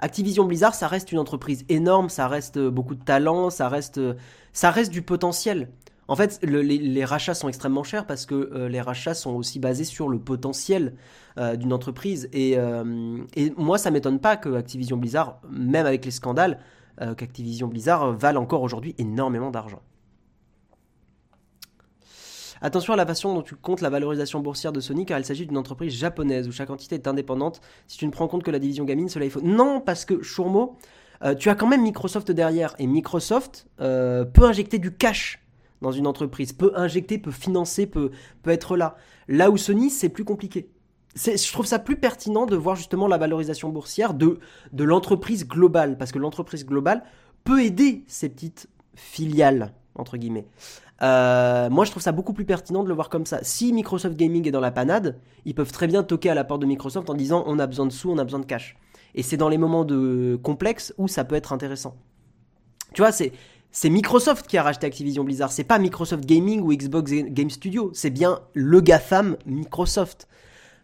Activision Blizzard, ça reste une entreprise énorme, ça reste euh, beaucoup de talent, ça reste, euh, ça reste du potentiel. En fait, les, rachats sont extrêmement chers parce que euh, les rachats sont aussi basés sur le potentiel d'une entreprise. Et, et, moi, ça m'étonne pas que Activision Blizzard, même avec les scandales, qu'Activision Blizzard vale encore aujourd'hui énormément d'argent. Attention à la façon dont tu comptes la valorisation boursière de Sony car il s'agit d'une entreprise japonaise où chaque entité est indépendante. Si tu ne prends compte que la division gaming, cela il faut. Non, parce que Shurmo, euh, tu as quand même Microsoft derrière et Microsoft euh, peut injecter du cash dans une entreprise, peut injecter, peut financer, peut, peut être là. Là où Sony, c'est plus compliqué. Je trouve ça plus pertinent de voir justement la valorisation boursière de, de l'entreprise globale, parce que l'entreprise globale peut aider ces petites filiales, entre guillemets. Euh, moi, je trouve ça beaucoup plus pertinent de le voir comme ça. Si Microsoft Gaming est dans la panade, ils peuvent très bien toquer à la porte de Microsoft en disant on a besoin de sous, on a besoin de cash. Et c'est dans les moments de complexes où ça peut être intéressant. Tu vois, c'est c'est Microsoft qui a racheté Activision Blizzard. C'est pas Microsoft Gaming ou Xbox Game Studio. C'est bien le GAFAM Microsoft.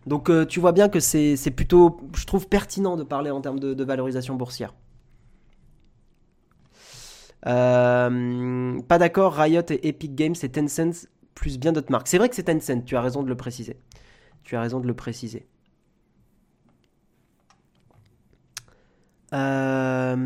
Donc euh, tu vois bien que c'est plutôt, je trouve, pertinent de parler en termes de valorisation boursière. Euh, pas d'accord, Riot et Epic Games, c'est Tencent plus bien d'autres marques. C'est vrai que c'est Tencent, tu as raison de le préciser. Tu as raison de le préciser. Euh,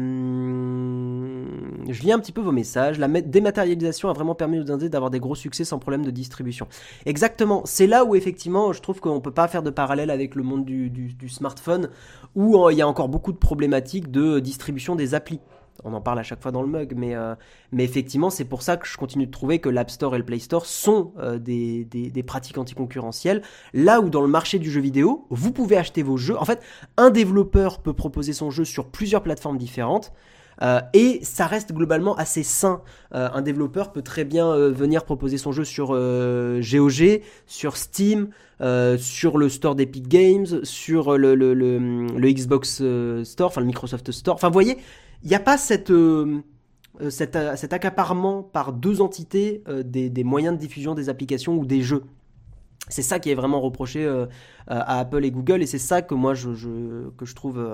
je lis un petit peu vos messages. La dématérialisation a vraiment permis aux Indés d'avoir des gros succès sans problème de distribution. Exactement. C'est là où effectivement, je trouve qu'on ne peut pas faire de parallèle avec le monde du, smartphone, où euh, il y a encore beaucoup de problématiques de distribution des applis on en parle à chaque fois dans le mug, mais, euh, mais effectivement, c'est pour ça que je continue de trouver que l'App Store et le Play Store sont euh, des, des, pratiques anticoncurrentielles. Là où dans le marché du jeu vidéo, vous pouvez acheter vos jeux. En fait, un développeur peut proposer son jeu sur plusieurs plateformes différentes. Euh, et ça reste globalement assez sain. un développeur peut très bien venir proposer son jeu sur GOG, sur Steam, sur le store d'Epic Games, sur le, Xbox Store, enfin le Microsoft Store. Enfin, vous voyez, il n'y a pas euh, euh, euh, cet, accaparement par deux entités des, moyens de diffusion des applications ou des jeux. C'est ça qui est vraiment reproché à Apple et Google et c'est ça que moi je, que je trouve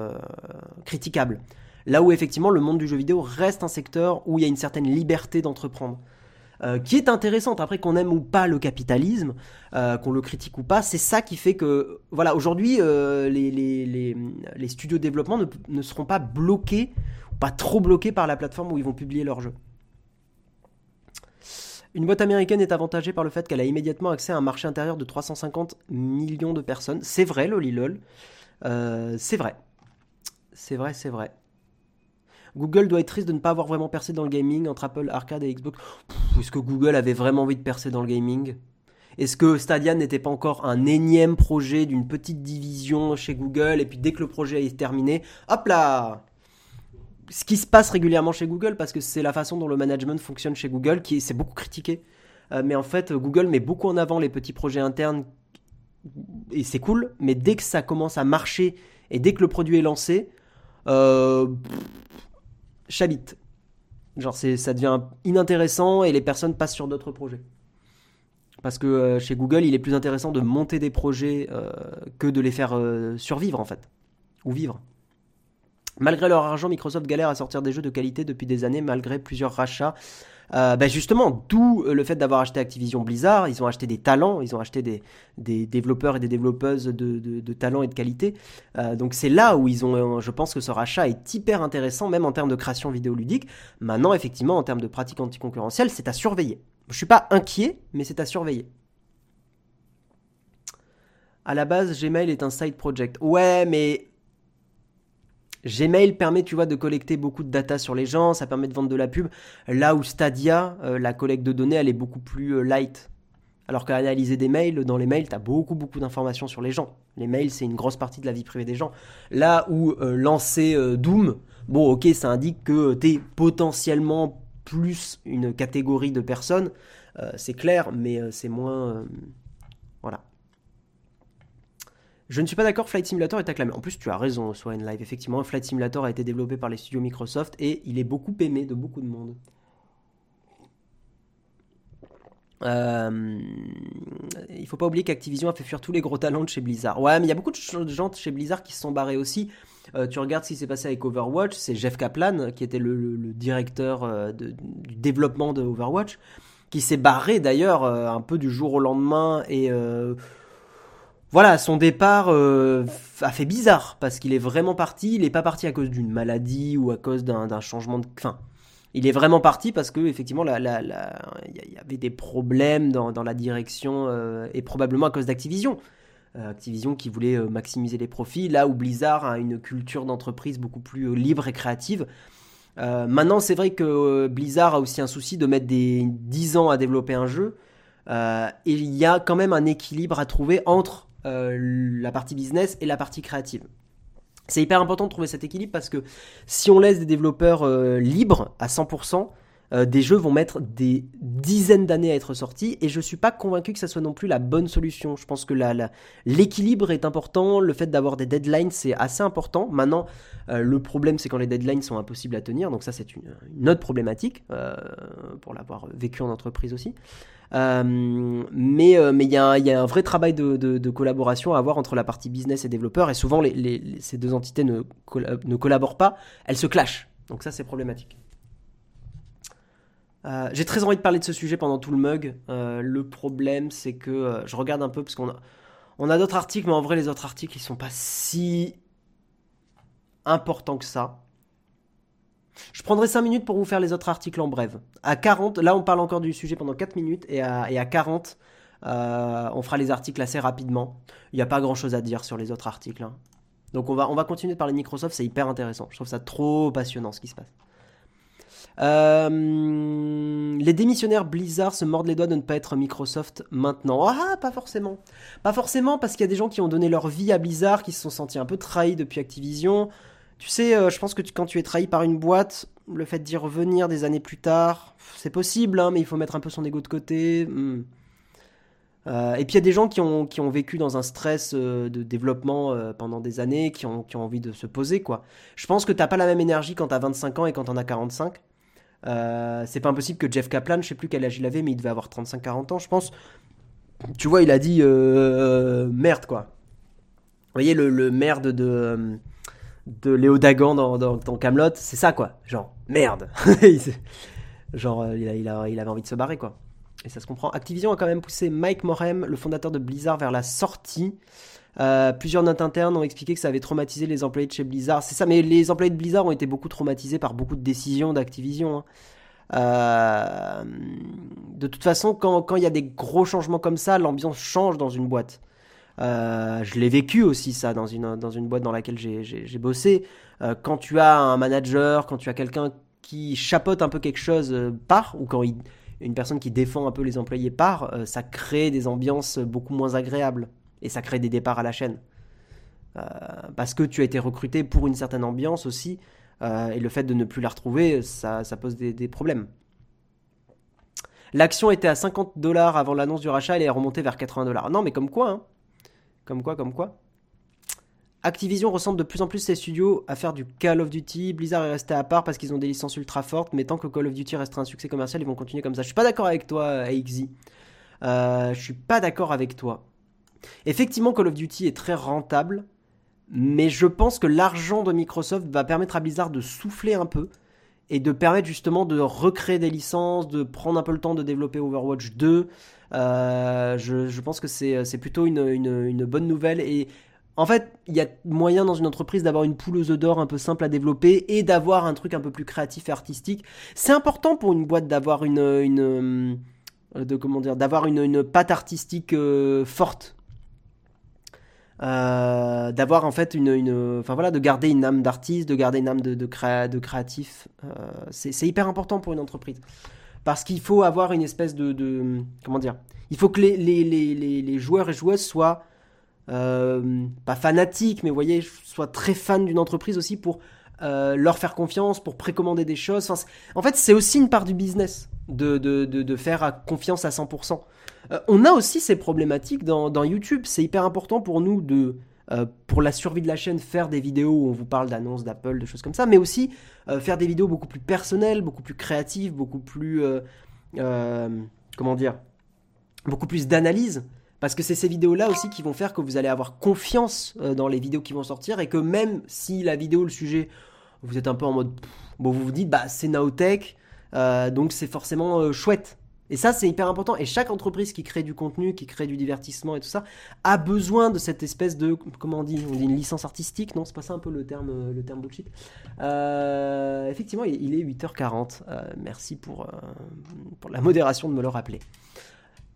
critiquable. Là où effectivement le monde du jeu vidéo reste un secteur où il y a une certaine liberté d'entreprendre. qui est intéressante. Après qu'on aime ou pas le capitalisme, qu'on le critique ou pas, c'est ça qui fait que, voilà, aujourd'hui, les, les, studios de développement ne, seront pas bloqués pas trop bloqués par la plateforme où ils vont publier leur jeu. Une boîte américaine est avantagée par le fait qu'elle a immédiatement accès à un marché intérieur de 350 millions de personnes. C'est vrai, lolilol. Euh, c'est vrai. C'est vrai, c'est vrai. Google doit être triste de ne pas avoir vraiment percé dans le gaming entre Apple Arcade et Xbox. Est-ce que Google avait vraiment envie de percer dans le gaming? Est-ce que Stadia n'était pas encore un énième projet d'une petite division chez Google et puis dès que le projet est terminé, hop là ce qui se passe régulièrement chez Google, parce que c'est la façon dont le management fonctionne chez Google, qui c'est beaucoup critiqué. Euh, mais en fait, Google met beaucoup en avant les petits projets internes, et c'est cool, mais dès que ça commence à marcher, et dès que le produit est lancé, euh, chabite. Genre, ça devient inintéressant, et les personnes passent sur d'autres projets. Parce que euh, chez Google, il est plus intéressant de monter des projets euh, que de les faire survivre, en fait. Ou vivre. Malgré leur argent, Microsoft galère à sortir des jeux de qualité depuis des années, malgré plusieurs rachats. Euh, ben justement, d'où euh, le fait d'avoir acheté Activision Blizzard, ils ont acheté des talents, ils ont acheté des, développeurs et des développeuses de, de, talents et de qualité. Euh, donc c'est là où ils ont, je pense que ce rachat est hyper intéressant, même en termes de création vidéoludique. Maintenant, effectivement, en termes de pratique anticoncurrentielle, c'est à surveiller. Je suis pas inquiet, mais c'est à surveiller. À la base, Gmail est un side project. Ouais, mais Gmail permet, tu vois, de collecter beaucoup de data sur les gens, ça permet de vendre de la pub. Là où Stadia, euh, la collecte de données, elle est beaucoup plus euh, light. Alors qu'analyser des mails, dans les mails, tu as beaucoup, beaucoup d'informations sur les gens. Les mails, c'est une grosse partie de la vie privée des gens. Là où euh, lancer Doom, bon, ok, ça indique que tu es potentiellement plus une catégorie de personnes, c'est clair, mais c'est moins. Je ne suis pas d'accord, Flight Simulator est acclamé. En plus, tu as raison, soit Live. Effectivement, Flight Simulator a été développé par les studios Microsoft et il est beaucoup aimé de beaucoup de monde. Euh, il faut pas oublier qu'Activision a fait fuir tous les gros talents de chez Blizzard. Ouais, mais il y a beaucoup de gens de chez Blizzard qui se sont barrés aussi. Euh, tu regardes ce qui s'est passé avec Overwatch, c'est Jeff Kaplan, qui était le, directeur euh, du développement de Overwatch, qui s'est barré d'ailleurs euh, un peu du jour au lendemain et voilà, son départ euh, a fait bizarre parce qu'il est vraiment parti. Il n'est pas parti à cause d'une maladie ou à cause d'un changement de. Enfin, il est vraiment parti parce que effectivement, il y avait des problèmes dans, la direction euh, et probablement à cause d'Activision. Euh, Activision qui voulait maximiser les profits, là où Blizzard a une culture d'entreprise beaucoup plus libre et créative. maintenant, c'est vrai que Blizzard a aussi un souci de mettre des 10 ans à développer un jeu. et il y a quand même un équilibre à trouver entre euh, la partie business et la partie créative. C'est hyper important de trouver cet équilibre parce que si on laisse des développeurs euh, libres à 100%, euh, des jeux vont mettre des dizaines d'années à être sortis et je suis pas convaincu que ça soit non plus la bonne solution. Je pense que l'équilibre est important, le fait d'avoir des deadlines c'est assez important. Maintenant, le problème c'est quand les deadlines sont impossibles à tenir, donc ça c'est une, une, autre problématique pour l'avoir vécu en entreprise aussi. Euh, mais euh, mais il y, a un vrai travail de, collaboration à avoir entre la partie business et développeur. Et souvent, ces deux entités ne, collaborent pas, elles se clashent. Donc ça, c'est problématique. Euh, j'ai très envie de parler de ce sujet pendant tout le mug. le problème, c'est que je regarde un peu parce qu'on a, a d'autres articles, mais en vrai, les autres articles, ils sont pas si importants que ça. Je prendrai 5 minutes pour vous faire les autres articles en bref. À 40, là on parle encore du sujet pendant 4 minutes, et à, et à 40, euh, on fera les articles assez rapidement. Il n'y a pas grand chose à dire sur les autres articles. Hein. Donc on va, on va continuer de parler Microsoft, c'est hyper intéressant. Je trouve ça trop passionnant ce qui se passe. Euh, les démissionnaires Blizzard se mordent les doigts de ne pas être Microsoft maintenant. Ah, pas forcément. Pas forcément parce qu'il y a des gens qui ont donné leur vie à Blizzard, qui se sont sentis un peu trahis depuis Activision. Tu sais, euh, je pense que quand tu es trahi par une boîte, le fait d'y revenir des années plus tard, c'est possible, hein, mais il faut mettre un peu son ego de côté. Hmm. Euh, et puis il y a des gens qui ont, vécu dans un stress euh, de développement pendant des années, qui ont, envie de se poser, quoi. Je pense que t'as pas la même énergie quand t'as 25 ans et quand t'en as 45. c'est pas impossible que Jeff Kaplan, je sais plus quel âge il avait, mais il devait avoir 35-40 ans, je pense. Tu vois, il a dit merde, quoi. Vous voyez, le merde de de Léo Dagan dans, dans, Camelot, c'est ça quoi. Genre merde. Genre euh, il, il, avait envie de se barrer quoi. Et ça se comprend. Activision a quand même poussé Mike Morhem, le fondateur de Blizzard, vers la sortie. Euh, plusieurs notes internes ont expliqué que ça avait traumatisé les employés de chez Blizzard. C'est ça, mais les employés de Blizzard ont été beaucoup traumatisés par beaucoup de décisions d'Activision. Hein. Euh, de toute façon, quand il y a des gros changements comme ça, l'ambiance change dans une boîte. Euh, je l'ai vécu aussi ça dans une, dans une boîte dans laquelle j'ai bossé. Euh, quand tu as un manager, quand tu as quelqu'un qui chapote un peu quelque chose euh, part, ou quand une personne qui défend un peu les employés part, ça crée des ambiances beaucoup moins agréables. Et ça crée des départs à la chaîne. parce que tu as été recruté pour une certaine ambiance aussi. et le fait de ne plus la retrouver, ça, ça pose des, problèmes. L'action était à 50 dollars avant l'annonce du rachat, elle est remontée vers 80 dollars. Non, mais comme quoi, hein comme quoi, comme quoi. Activision ressemble de plus en plus ses studios à faire du Call of Duty. Blizzard est resté à part parce qu'ils ont des licences ultra fortes, mais tant que Call of Duty restera un succès commercial, ils vont continuer comme ça. Je suis pas d'accord avec toi, AXZ. Euh, je suis pas d'accord avec toi. Effectivement, Call of Duty est très rentable, mais je pense que l'argent de Microsoft va permettre à Blizzard de souffler un peu et de permettre justement de recréer des licences, de prendre un peu le temps de développer Overwatch 2. Euh, je, pense que c'est plutôt une, bonne nouvelle. Et en fait, il y a moyen dans une entreprise d'avoir une poule aux œufs d'or un peu simple à développer et d'avoir un truc un peu plus créatif et artistique. C'est important pour une boîte d'avoir une, une, de comment dire, d'avoir une, patte artistique euh, forte. euh, d'avoir en fait une, une, enfin voilà, de garder une âme d'artiste, de garder une âme de, de, créatif. Euh, c'est hyper important pour une entreprise parce qu'il faut avoir une espèce de, comment dire, il faut que les, les, les, joueurs et joueuses soient euh, pas fanatiques, mais vous voyez, soient très fans d'une entreprise aussi pour euh, leur faire confiance, pour précommander des choses. En fait, c'est aussi une part du business de, de, de, de faire confiance à 100%. Euh, on a aussi ces problématiques dans YouTube. C'est hyper important pour nous de, euh, pour la survie de la chaîne, faire des vidéos où on vous parle d'annonces d'Apple, de choses comme ça, mais aussi faire des vidéos beaucoup plus personnelles, beaucoup plus créatives, beaucoup plus... comment dire Beaucoup plus d'analyse. Parce que c'est ces vidéos-là aussi qui vont faire que vous allez avoir confiance dans les vidéos qui vont sortir et que même si la vidéo, le sujet, vous êtes un peu en mode bon vous vous dites bah c'est Naotech euh, donc c'est forcément euh, chouette et ça c'est hyper important et chaque entreprise qui crée du contenu qui crée du divertissement et tout ça a besoin de cette espèce de comment on dit on dit une licence artistique non c'est pas ça un peu le terme euh, le terme bullshit effectivement il, est 8h40 merci pour pour la modération de me le rappeler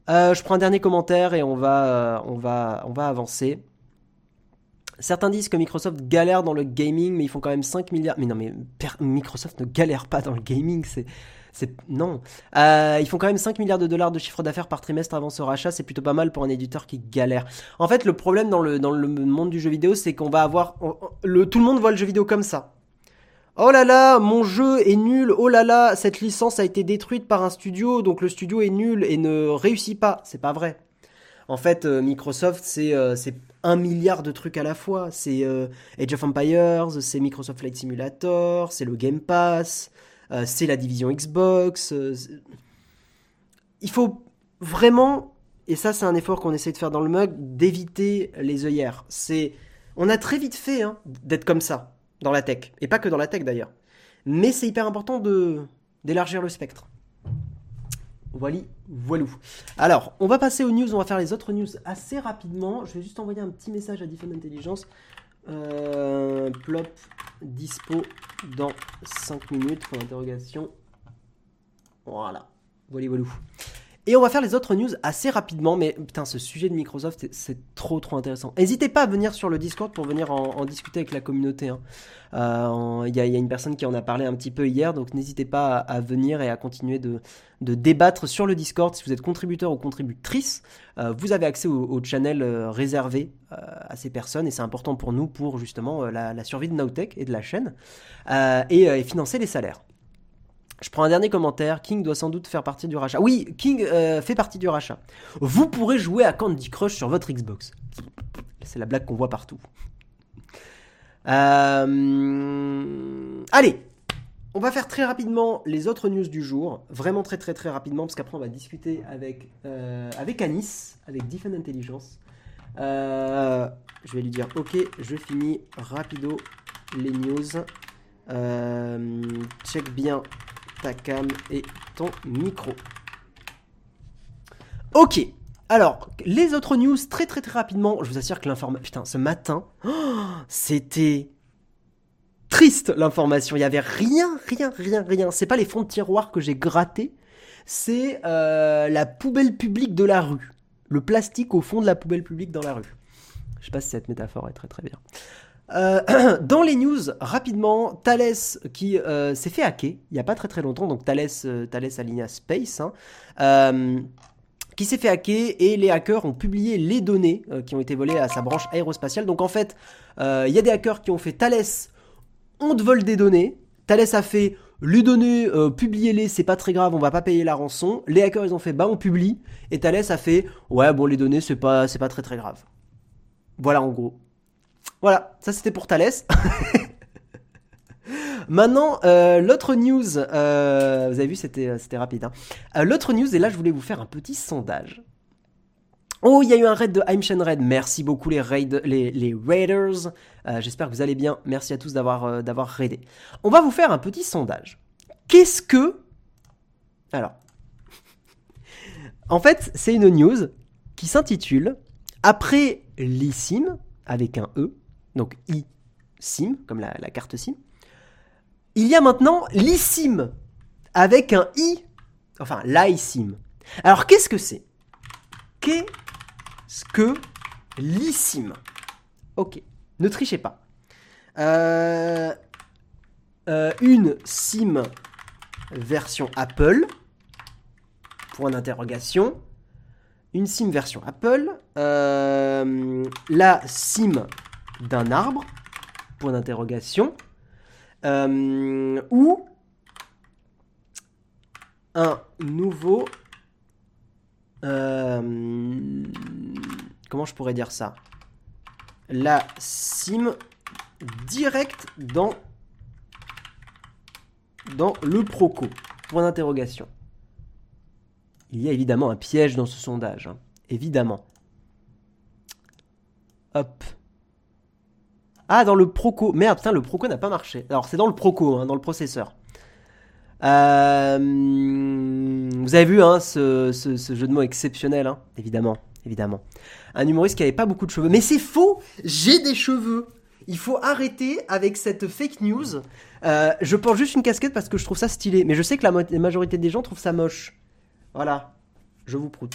je prends un dernier commentaire et on va on va on va avancer Certains disent que Microsoft galère dans le gaming, mais ils font quand même 5 milliards. Mais non, mais Microsoft ne galère pas dans le gaming, c'est. Non. Euh, ils font quand même 5 milliards de dollars de chiffre d'affaires par trimestre avant ce rachat. C'est plutôt pas mal pour un éditeur qui galère. En fait, le problème dans le, dans le monde du jeu vidéo, c'est qu'on va avoir. le, tout le monde voit le jeu vidéo comme ça. Oh là là, mon jeu est nul. Oh là là, cette licence a été détruite par un studio, donc le studio est nul et ne réussit pas. C'est pas vrai. En fait, euh, Microsoft, c'est euh, un milliard de trucs à la fois. C'est euh, Age of Empires, c'est Microsoft Flight Simulator, c'est le Game Pass, euh, c'est la division Xbox. Euh, il faut vraiment, et ça c'est un effort qu'on essaie de faire dans le mug, d'éviter les œillères. C'est, on a très vite fait hein, d'être comme ça dans la tech, et pas que dans la tech d'ailleurs. Mais c'est hyper important de d'élargir le spectre. Voilà, voilou. Alors, on va passer aux news, on va faire les autres news assez rapidement. Je vais juste envoyer un petit message à Different Intelligence. Euh, plop dispo dans 5 minutes, pour l'interrogation. Voilà, voilà, voilou. Et on va faire les autres news assez rapidement, mais putain, ce sujet de Microsoft, c'est trop trop intéressant. N'hésitez pas à venir sur le Discord pour venir en, discuter avec la communauté. Hein. Euh, il y, a une personne qui en a parlé un petit peu hier, donc n'hésitez pas à, venir et à continuer de, débattre sur le Discord. Si vous êtes contributeur ou contributrice, euh, vous avez accès au, channel euh, réservé à ces personnes et c'est important pour nous pour justement la, survie de Nowtech et de la chaîne et financer les salaires. Je prends un dernier commentaire. King doit sans doute faire partie du rachat. Oui, King euh, fait partie du rachat. Vous pourrez jouer à Candy Crush sur votre Xbox. C'est la blague qu'on voit partout. Euh, allez, on va faire très rapidement les autres news du jour. Vraiment très très très rapidement, parce qu'après on va discuter avec, euh, avec Anis, avec Different Intelligence. je vais lui dire, ok, je finis rapido les news. check bien ta cam et ton micro. Ok, alors, les autres news, très très très rapidement, je vous assure que l'information... Putain, ce matin, c'était triste l'information. Il y avait rien, rien, rien, rien. C'est pas les fonds de tiroir que j'ai grattés, c'est euh, la poubelle publique de la rue. Le plastique au fond de la poubelle publique dans la rue. Je sais pas si cette métaphore est très très bien. Euh, dans les news, rapidement, Thales qui euh, s'est fait hacker il n'y a pas très très longtemps, donc Thales, euh, Thales Space, hein, qui s'est fait hacker et les hackers ont publié les données qui ont été volées à sa branche aérospatiale. Donc en fait, il y a des hackers qui ont fait Thales, on te vole des données. Thales a fait les données, publiez-les, c'est pas très grave, on va pas payer la rançon. Les hackers ils ont fait bah on publie et Thales a fait ouais bon les données c'est pas pas très très grave. Voilà en gros. Voilà, ça c'était pour Thalès. Maintenant, euh, l'autre news, euh, vous avez vu, c'était, euh, rapide. Hein. l'autre news, et là je voulais vous faire un petit sondage. Oh, il y a eu un raid de Heimchen Raid. Merci beaucoup les, raid, les, les Raiders. j'espère que vous allez bien. Merci à tous d'avoir, d'avoir raidé. On va vous faire un petit sondage. Qu'est-ce que... Alors. en fait, c'est une news qui s'intitule Après l'ISIM, avec un E, donc eSIM, comme la, carte SIM. Il y a maintenant l'eSIM, avec un i, enfin l'iSIM. Alors qu'est-ce que c'est? Qu'est-ce que l'eSIM Ok. Ne trichez pas. Euh, euh, une SIM version Apple. Point d'interrogation. Une SIM version Apple. Euh, la SIM d'un arbre. Point d'interrogation. ou un nouveau... comment je pourrais dire ça? La SIM direct dans, dans le Proco. Point d'interrogation. Il y a évidemment un piège dans ce sondage. Hein. Évidemment. Hop. Ah, dans le Proco. Merde, putain, le Proco n'a pas marché. Alors, c'est dans le Proco, hein, dans le processeur. Euh, vous avez vu hein, ce, jeu de mots exceptionnel, hein, évidemment. Un humoriste qui avait pas beaucoup de cheveux. Mais c'est faux J'ai des cheveux il faut arrêter avec cette fake news. Euh, je porte juste une casquette parce que je trouve ça stylé. Mais je sais que la majorité des gens trouvent ça moche. Voilà. Je vous proute.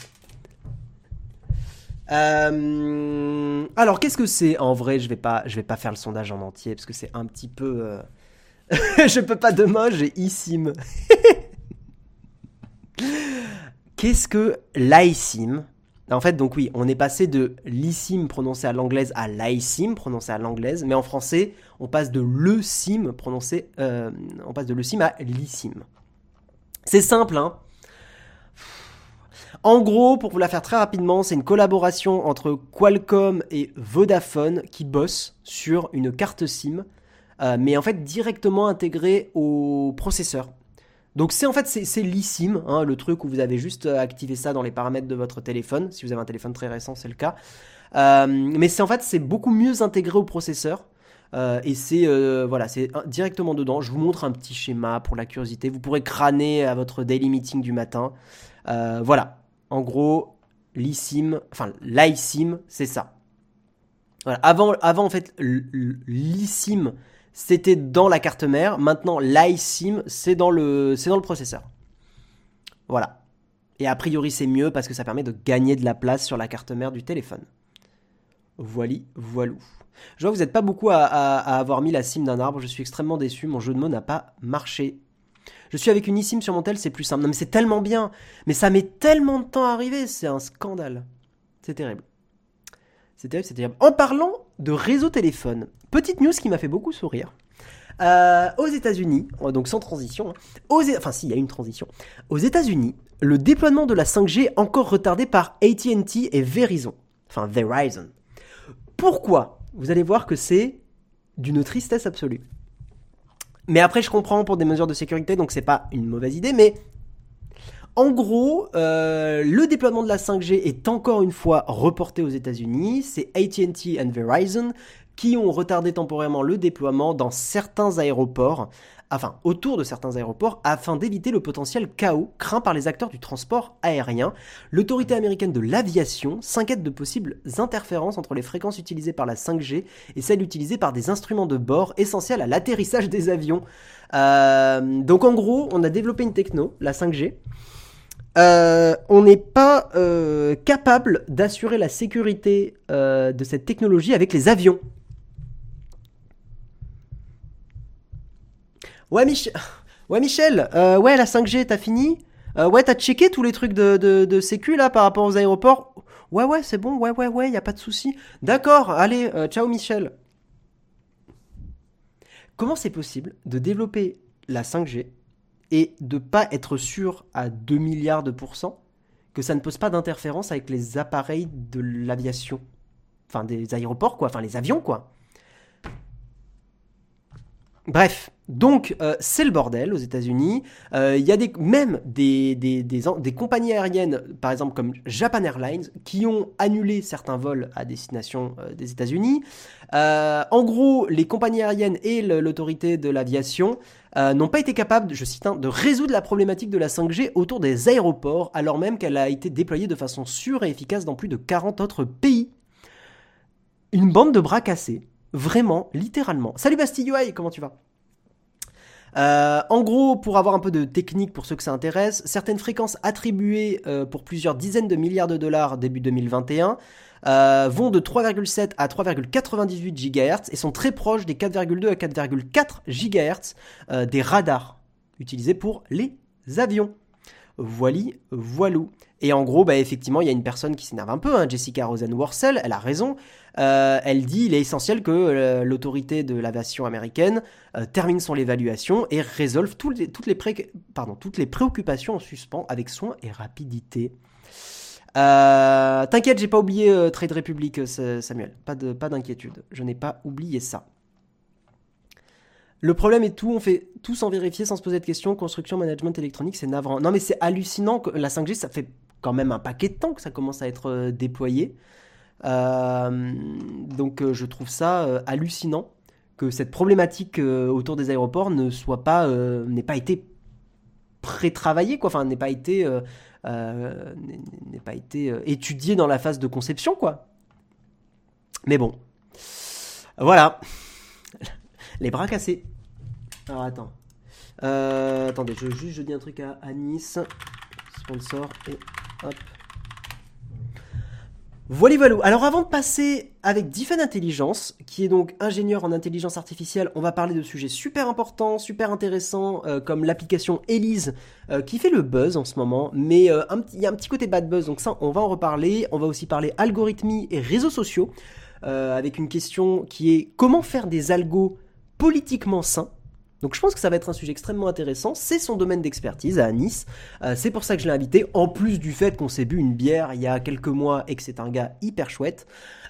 Euh, alors, qu'est-ce que c'est En vrai, je vais pas, je vais pas faire le sondage en entier parce que c'est un petit peu. Euh, je peux pas de moche, j'ai eSIM. qu'est-ce que l'iSIM en fait, donc oui, on est passé de l'ISIM prononcé à l'anglaise à l'ISIM prononcé à l'anglaise, mais en français, on passe de le sim prononcé, euh, on passe de le sim à l'ISIM. C'est simple, hein. En gros, pour vous la faire très rapidement, c'est une collaboration entre Qualcomm et Vodafone qui bossent sur une carte SIM, euh, mais en fait directement intégrée au processeur. Donc c'est en fait c'est l'eSIM, hein, le truc où vous avez juste euh, activé ça dans les paramètres de votre téléphone. Si vous avez un téléphone très récent, c'est le cas. Euh, mais c'est en fait c'est beaucoup mieux intégré au processeur. Et c'est voilà, c'est directement dedans. Je vous montre un petit schéma pour la curiosité. Vous pourrez crâner à votre daily meeting du matin. voilà, en gros, l'eSIM, enfin l'iSIM, c'est ça. Avant, avant en fait, l'eSIM c'était dans la carte mère. Maintenant, l'iSIM, c'est dans le, c'est dans le processeur. Voilà. Et a priori, c'est mieux parce que ça permet de gagner de la place sur la carte mère du téléphone. Voili, voilou. Je vois que vous n'êtes pas beaucoup à, avoir mis la SIM d'un arbre. Je suis extrêmement déçu. Mon jeu de mots n'a pas marché. Je suis avec une eSIM sur mon tel, c'est plus simple. Non, mais c'est tellement bien. Mais ça met tellement de temps à arriver. C'est un scandale. C'est terrible. C'est terrible, c'est terrible. En parlant de réseau téléphone, petite news qui m'a fait beaucoup sourire. Euh, aux États-Unis, euh, donc sans transition, hein, aux, enfin si, il y a une transition. Aux États-Unis, le déploiement de la 5G est encore retardé par AT&T et Verizon. Enfin Verizon. Pourquoi? Vous allez voir que c'est d'une tristesse absolue. Mais après, je comprends pour des mesures de sécurité, donc c'est pas une mauvaise idée, mais en gros, euh, le déploiement de la 5G est encore une fois reporté aux États-Unis. C'est AT&T et Verizon qui ont retardé temporairement le déploiement dans certains aéroports, enfin autour de certains aéroports, afin d'éviter le potentiel chaos craint par les acteurs du transport aérien. L'autorité américaine de l'aviation s'inquiète de possibles interférences entre les fréquences utilisées par la 5G et celles utilisées par des instruments de bord essentiels à l'atterrissage des avions. Euh, donc en gros, on a développé une techno, la 5G, euh, on n'est pas euh, capable d'assurer la sécurité de cette technologie avec les avions. Ouais, ouais Michel, ouais la 5G, t'as fini? Ouais, t'as checké tous les trucs de, de, sécu là par rapport aux aéroports? Ouais, ouais, c'est bon, ouais, ouais, ouais, y a pas de souci. D'accord, allez, ciao Michel. Comment c'est possible de développer la 5G et de pas être sûr à 2 milliards de pourcents que ça ne pose pas d'interférence avec les appareils de l'aviation? Enfin, des aéroports, quoi. Enfin, les avions, quoi. Bref, donc euh, c'est le bordel aux États-Unis. Euh, il y a même des, compagnies aériennes, par exemple comme Japan Airlines, qui ont annulé certains vols à destination euh, des États-Unis. en gros, les compagnies aériennes et l'autorité de l'aviation n'ont pas été capables, je cite, de résoudre la problématique de la 5G autour des aéroports, alors même qu'elle a été déployée de façon sûre et efficace dans plus de 40 autres pays. Une bande de bras cassés. Vraiment, littéralement. Salut Bastille comment tu vas? Euh, en gros, pour avoir un peu de technique pour ceux que ça intéresse, certaines fréquences attribuées euh, pour plusieurs dizaines de milliards de dollars début 2021 euh, vont de 3,7 à 3,98 GHz et sont très proches des 4,2 à 4,4 GHz des radars utilisés pour les avions. Voili, voilou. Et en gros, bah, effectivement, il y a une personne qui s'énerve un peu, hein, Jessica Rosen-Worcel, elle a raison. Euh, elle dit il est essentiel que euh, l'autorité de l'aviation américaine euh, termine son évaluation et résolve toutes les, préoccupations en suspens avec soin et rapidité. T'inquiète, j'ai pas oublié Trade Republic, Samuel. Pas d'inquiétude. Je n'ai pas oublié ça. Le problème est tout, on fait tout sans vérifier, sans se poser de questions. Construction, management électronique, c'est navrant. Non, mais c'est hallucinant que la 5G, ça fait quand même un paquet de temps que ça commence à être déployé. Euh, donc euh, je trouve ça hallucinant que cette problématique autour des aéroports ne soit pas, n'ait pas été pré-travaillée, quoi. Enfin, n'ait pas été, pas été étudiée dans la phase de conception, quoi. Mais bon, voilà, les bras cassés. Alors attends. attendez, je, juste je dis un truc à, à Nice. Sponsor et Hop. Voilà, voilà. Alors avant de passer avec Diffen Intelligence, qui est donc ingénieur en intelligence artificielle, on va parler de sujets super importants, super intéressants, euh, comme l'application Elise, euh, qui fait le buzz en ce moment, mais euh, il y a un petit côté bad buzz, donc ça on va en reparler. On va aussi parler algorithmie et réseaux sociaux, avec une question qui est comment faire des algos politiquement sains donc je pense que ça va être un sujet extrêmement intéressant. C'est son domaine d'expertise à Nice. Euh, c'est pour ça que je l'ai invité. En plus du fait qu'on s'est bu une bière il y a quelques mois et que c'est un gars hyper chouette.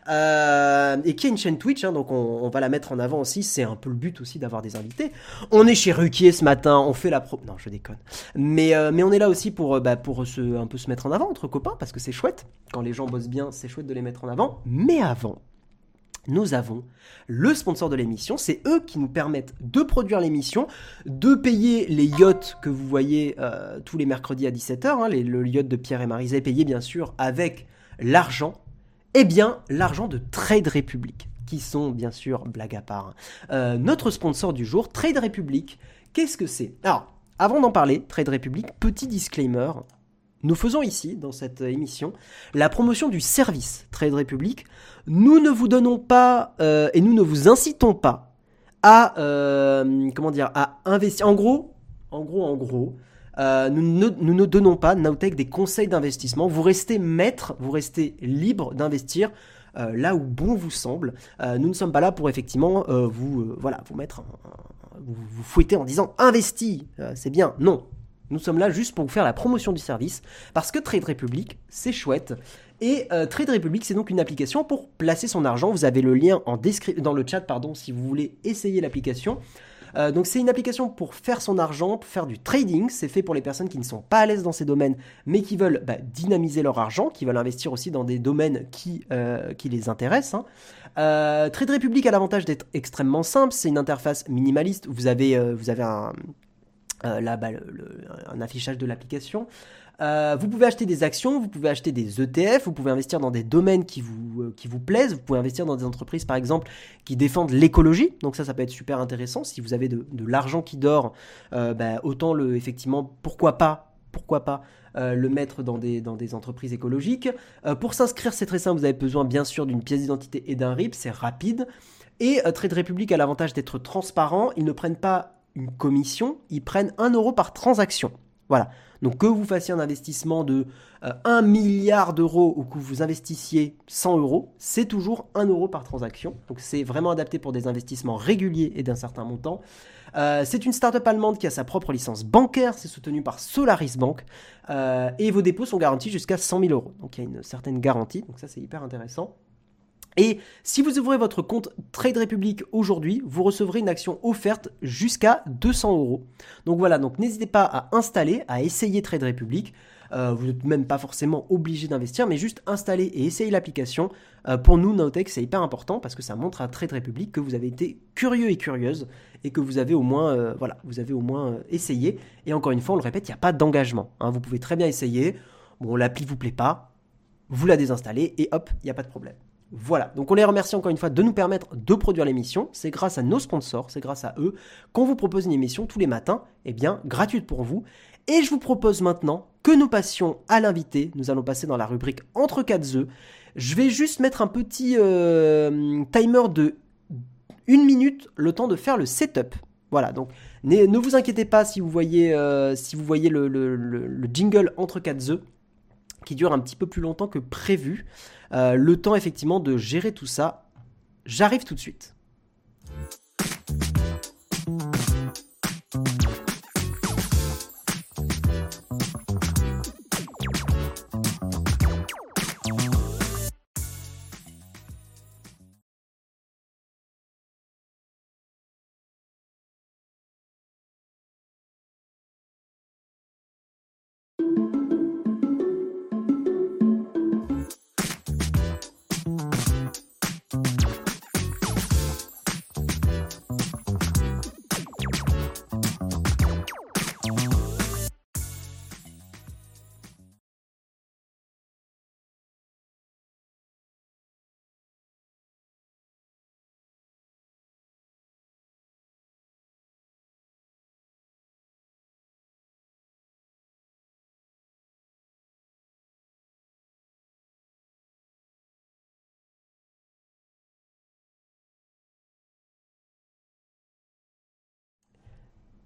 Euh, et qui a une chaîne Twitch, hein, donc on, va la mettre en avant aussi. C'est un peu le but aussi d'avoir des invités. On est chez Ruquier ce matin, on fait la pro. Non, je déconne. Mais, euh, on est là aussi pour, bah, un peu se mettre en avant entre copains parce que c'est chouette. Quand les gens bossent bien, c'est chouette de les mettre en avant. Mais avant, nous avons le sponsor de l'émission. C'est eux qui nous permettent de produire l'émission, de payer les yachts que vous voyez euh, tous les mercredis à 17h, hein, le yacht de Pierre et Marisé, payé bien sûr avec l'argent, eh bien l'argent de Trade Republic, qui sont bien sûr, blague à part, hein. euh, notre sponsor du jour, Trade Republic. Qu'est-ce que c'est? Alors, avant d'en parler, Trade Republic, petit disclaimer, nous faisons ici, dans cette émission, la promotion du service Trade Republic. Nous ne vous donnons pas euh, et nous ne vous incitons pas à euh, comment dire à investir. En gros, en gros, en gros, euh, nous, ne, donnons pas Nowtech des conseils d'investissement. Vous restez maître, vous restez libre d'investir là où bon vous semble. nous ne sommes pas là pour effectivement vous voilà vous mettre vous, vous fouetter en disant investis, c'est bien. Non, nous sommes là juste pour vous faire la promotion du service, parce que Trade Republic, c'est chouette. Et euh, Trade Republic, c'est donc une application pour placer son argent. Vous avez le lien en dans le chat pardon, si vous voulez essayer l'application. Euh, donc c'est une application pour faire son argent, pour faire du trading. C'est fait pour les personnes qui ne sont pas à l'aise dans ces domaines, mais qui veulent bah, dynamiser leur argent, qui veulent investir aussi dans des domaines qui, euh, les intéressent. Hein. Trade Republic a l'avantage d'être extrêmement simple. C'est une interface minimaliste. Vous avez un, euh, là, bah, un affichage de l'application. Euh, vous pouvez acheter des actions, vous pouvez acheter des ETF, vous pouvez investir dans des domaines qui vous, euh, vous plaisent, vous pouvez investir dans des entreprises par exemple qui défendent l'écologie, donc ça ça peut être super intéressant, si vous avez de, l'argent qui dort, bah, autant le, effectivement, pourquoi pas, pourquoi pas le mettre dans des, dans des entreprises écologiques. pour s'inscrire c'est très simple, vous avez besoin bien sûr d'une pièce d'identité et d'un RIP, c'est rapide. Et Trade Republic a l'avantage d'être transparent, ils ne prennent pas une commission, ils prennent 1 euro par transaction. Voilà. Donc que vous fassiez un investissement de 1 euh, milliard d'euros ou que vous investissiez 100 euros, c'est toujours 1 euro par transaction. Donc c'est vraiment adapté pour des investissements réguliers et d'un certain montant. Euh, c'est une startup allemande qui a sa propre licence bancaire, c'est soutenu par Solaris Bank euh, et vos dépôts sont garantis jusqu'à 100 000 euros. Donc il y a une certaine garantie, donc ça c'est hyper intéressant. Et si vous ouvrez votre compte Trade Republic aujourd'hui, vous recevrez une action offerte jusqu'à 200 euros. Donc voilà, donc n'hésitez pas à installer, à essayer Trade Republic. Euh, vous n'êtes même pas forcément obligé d'investir, mais juste installer et essayer l'application. Euh, pour nous, Nowtech, c'est hyper important parce que ça montre à Trade Republic que vous avez été curieux et curieuse et que vous avez au moins, euh, voilà, vous avez au moins essayé. Et encore une fois, on le répète, il n'y a pas d'engagement. Hein. Vous pouvez très bien essayer. Bon, l'appli vous plaît pas, vous la désinstallez et hop, il n'y a pas de problème. Voilà, donc on les remercie encore une fois de nous permettre de produire l'émission. C'est grâce à nos sponsors, c'est grâce à eux qu'on vous propose une émission tous les matins, eh bien gratuite pour vous. Et je vous propose maintenant que nous passions à l'invité. Nous allons passer dans la rubrique Entre 4 œufs. Je vais juste mettre un petit euh, timer de une minute, le temps de faire le setup. Voilà, donc ne vous inquiétez pas si vous voyez, euh, le, le, jingle Entre 4 œufs qui dure un petit peu plus longtemps que prévu. Euh, le temps effectivement de gérer tout ça. J'arrive tout de suite.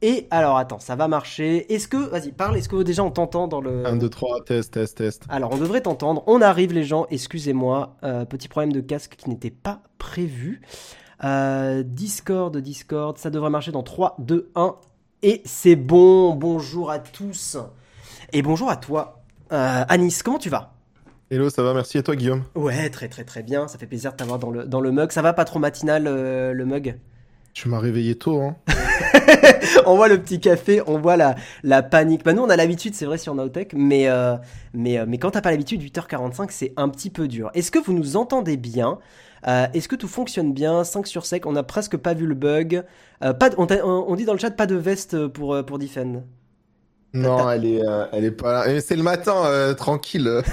Et alors, attends, ça va marcher. Est-ce que, vas-y, parle, est-ce que déjà on t'entend dans le... 1, 2, 3, test, test, test. Alors, on devrait t'entendre. On arrive, les gens, excusez-moi. Euh, petit problème de casque qui n'était pas prévu. Euh, Discord, Discord, ça devrait marcher dans 3, 2, 1. Et c'est bon, bonjour à tous. Et bonjour à toi. Euh, Anis, comment tu vas? Hello, ça va, merci. Et toi, Guillaume? Ouais, très très très bien. Ça fait plaisir de t'avoir dans le, dans le mug. Ça va pas trop matinal, le mug? Tu m'as réveillé tôt, hein on voit le petit café, on voit la, la panique. Bah, nous, on a l'habitude, c'est vrai, sur Nowtech, mais, euh, mais, euh, mais quand t'as pas l'habitude, 8h45, c'est un petit peu dur. Est-ce que vous nous entendez bien? Euh, Est-ce que tout fonctionne bien? 5 sur 5, on n'a presque pas vu le bug. pas on, dit dans le chat pas de veste pour, pour Defend. Non, elle est, elle est pas là. C'est le matin, tranquille.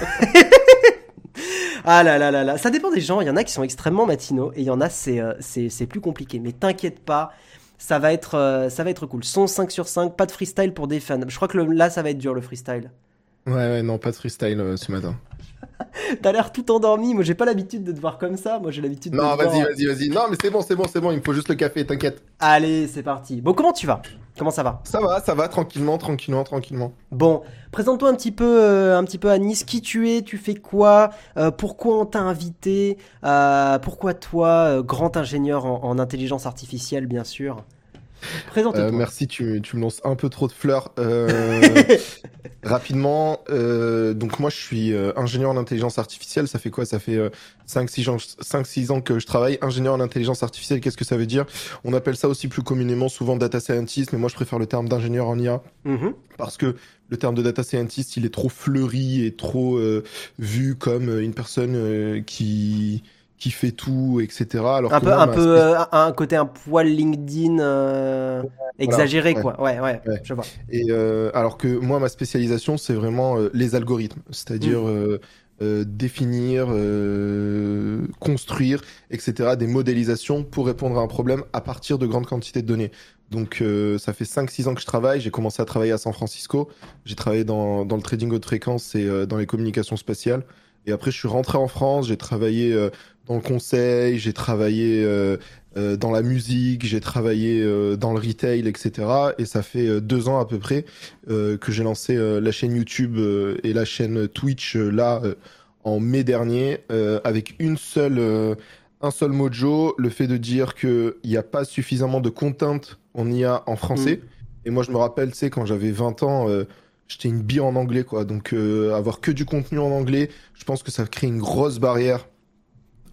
Ah là là là là, ça dépend des gens. Il y en a qui sont extrêmement matinaux et il y en a c'est c'est plus compliqué. Mais t'inquiète pas, ça va être, euh, ça va être cool. Son 5 sur 5, pas de freestyle pour des fans. Je crois que là, ça va être dur le freestyle. Ouais, ouais, non, pas de freestyle euh, ce matin. T'as l'air tout endormi. Moi, j'ai pas l'habitude de te voir comme ça. Moi, j'ai l'habitude de. Non, vas-y, vas-y, vas-y. Non, mais c'est bon, c'est bon, c'est bon. Il me faut juste le café, t'inquiète. Allez, c'est parti. Bon, comment tu vas? Comment ça va? Ça va, ça va, tranquillement, tranquillement, tranquillement. Bon, présente-toi un petit peu, euh, un petit peu à Nice. Qui tu es? Tu fais quoi? Euh, Pourquoi on t'a invité? Euh, Pourquoi toi, grand ingénieur en intelligence artificielle, bien sûr? euh, merci, tu, tu, me lances un peu trop de fleurs. Euh, rapidement, euh, donc moi je suis ingénieur en intelligence artificielle. Ça fait quoi? Ça fait 5-6 ans, 5, ans que je travaille. Ingénieur en intelligence artificielle, qu'est-ce que ça veut dire? On appelle ça aussi plus communément souvent data scientist, mais moi je préfère le terme d'ingénieur en IA. Mm-hmm. Parce que le terme de data scientist, il est trop fleuri et trop vu comme une personne qui qui fait tout, etc. Alors un peu, un peu, euh, un côté un poil LinkedIn euh, exagéré, quoi. Ouais, ouais, je vois. Et euh, alors que moi, ma spécialisation, c'est vraiment les algorithmes, c'est-à-dire mm. définir, construire, etc. Des modélisations pour répondre à un problème à partir de grandes quantités de données. Donc ça fait 5-6 ans que je travaille. J'ai commencé à travailler à San Francisco. J'ai travaillé dans, dans le trading haute fréquence et dans les communications spatiales. Et après, je suis rentré en France, j'ai travaillé dans le conseil, j'ai travaillé euh, euh, dans la musique, j'ai travaillé euh, dans le retail, etc. Et ça fait deux ans à peu près que j'ai lancé la chaîne YouTube et la chaîne Twitch là en mai dernier avec une seule un seul mojo, le fait de dire qu'il n'y a pas suffisamment de content en IA en français. Mm. Et moi, je me rappelle, tu sais, quand j'avais 20 ans, j'étais une bille en anglais, quoi. Donc, avoir que du contenu en anglais, je pense que ça crée une grosse barrière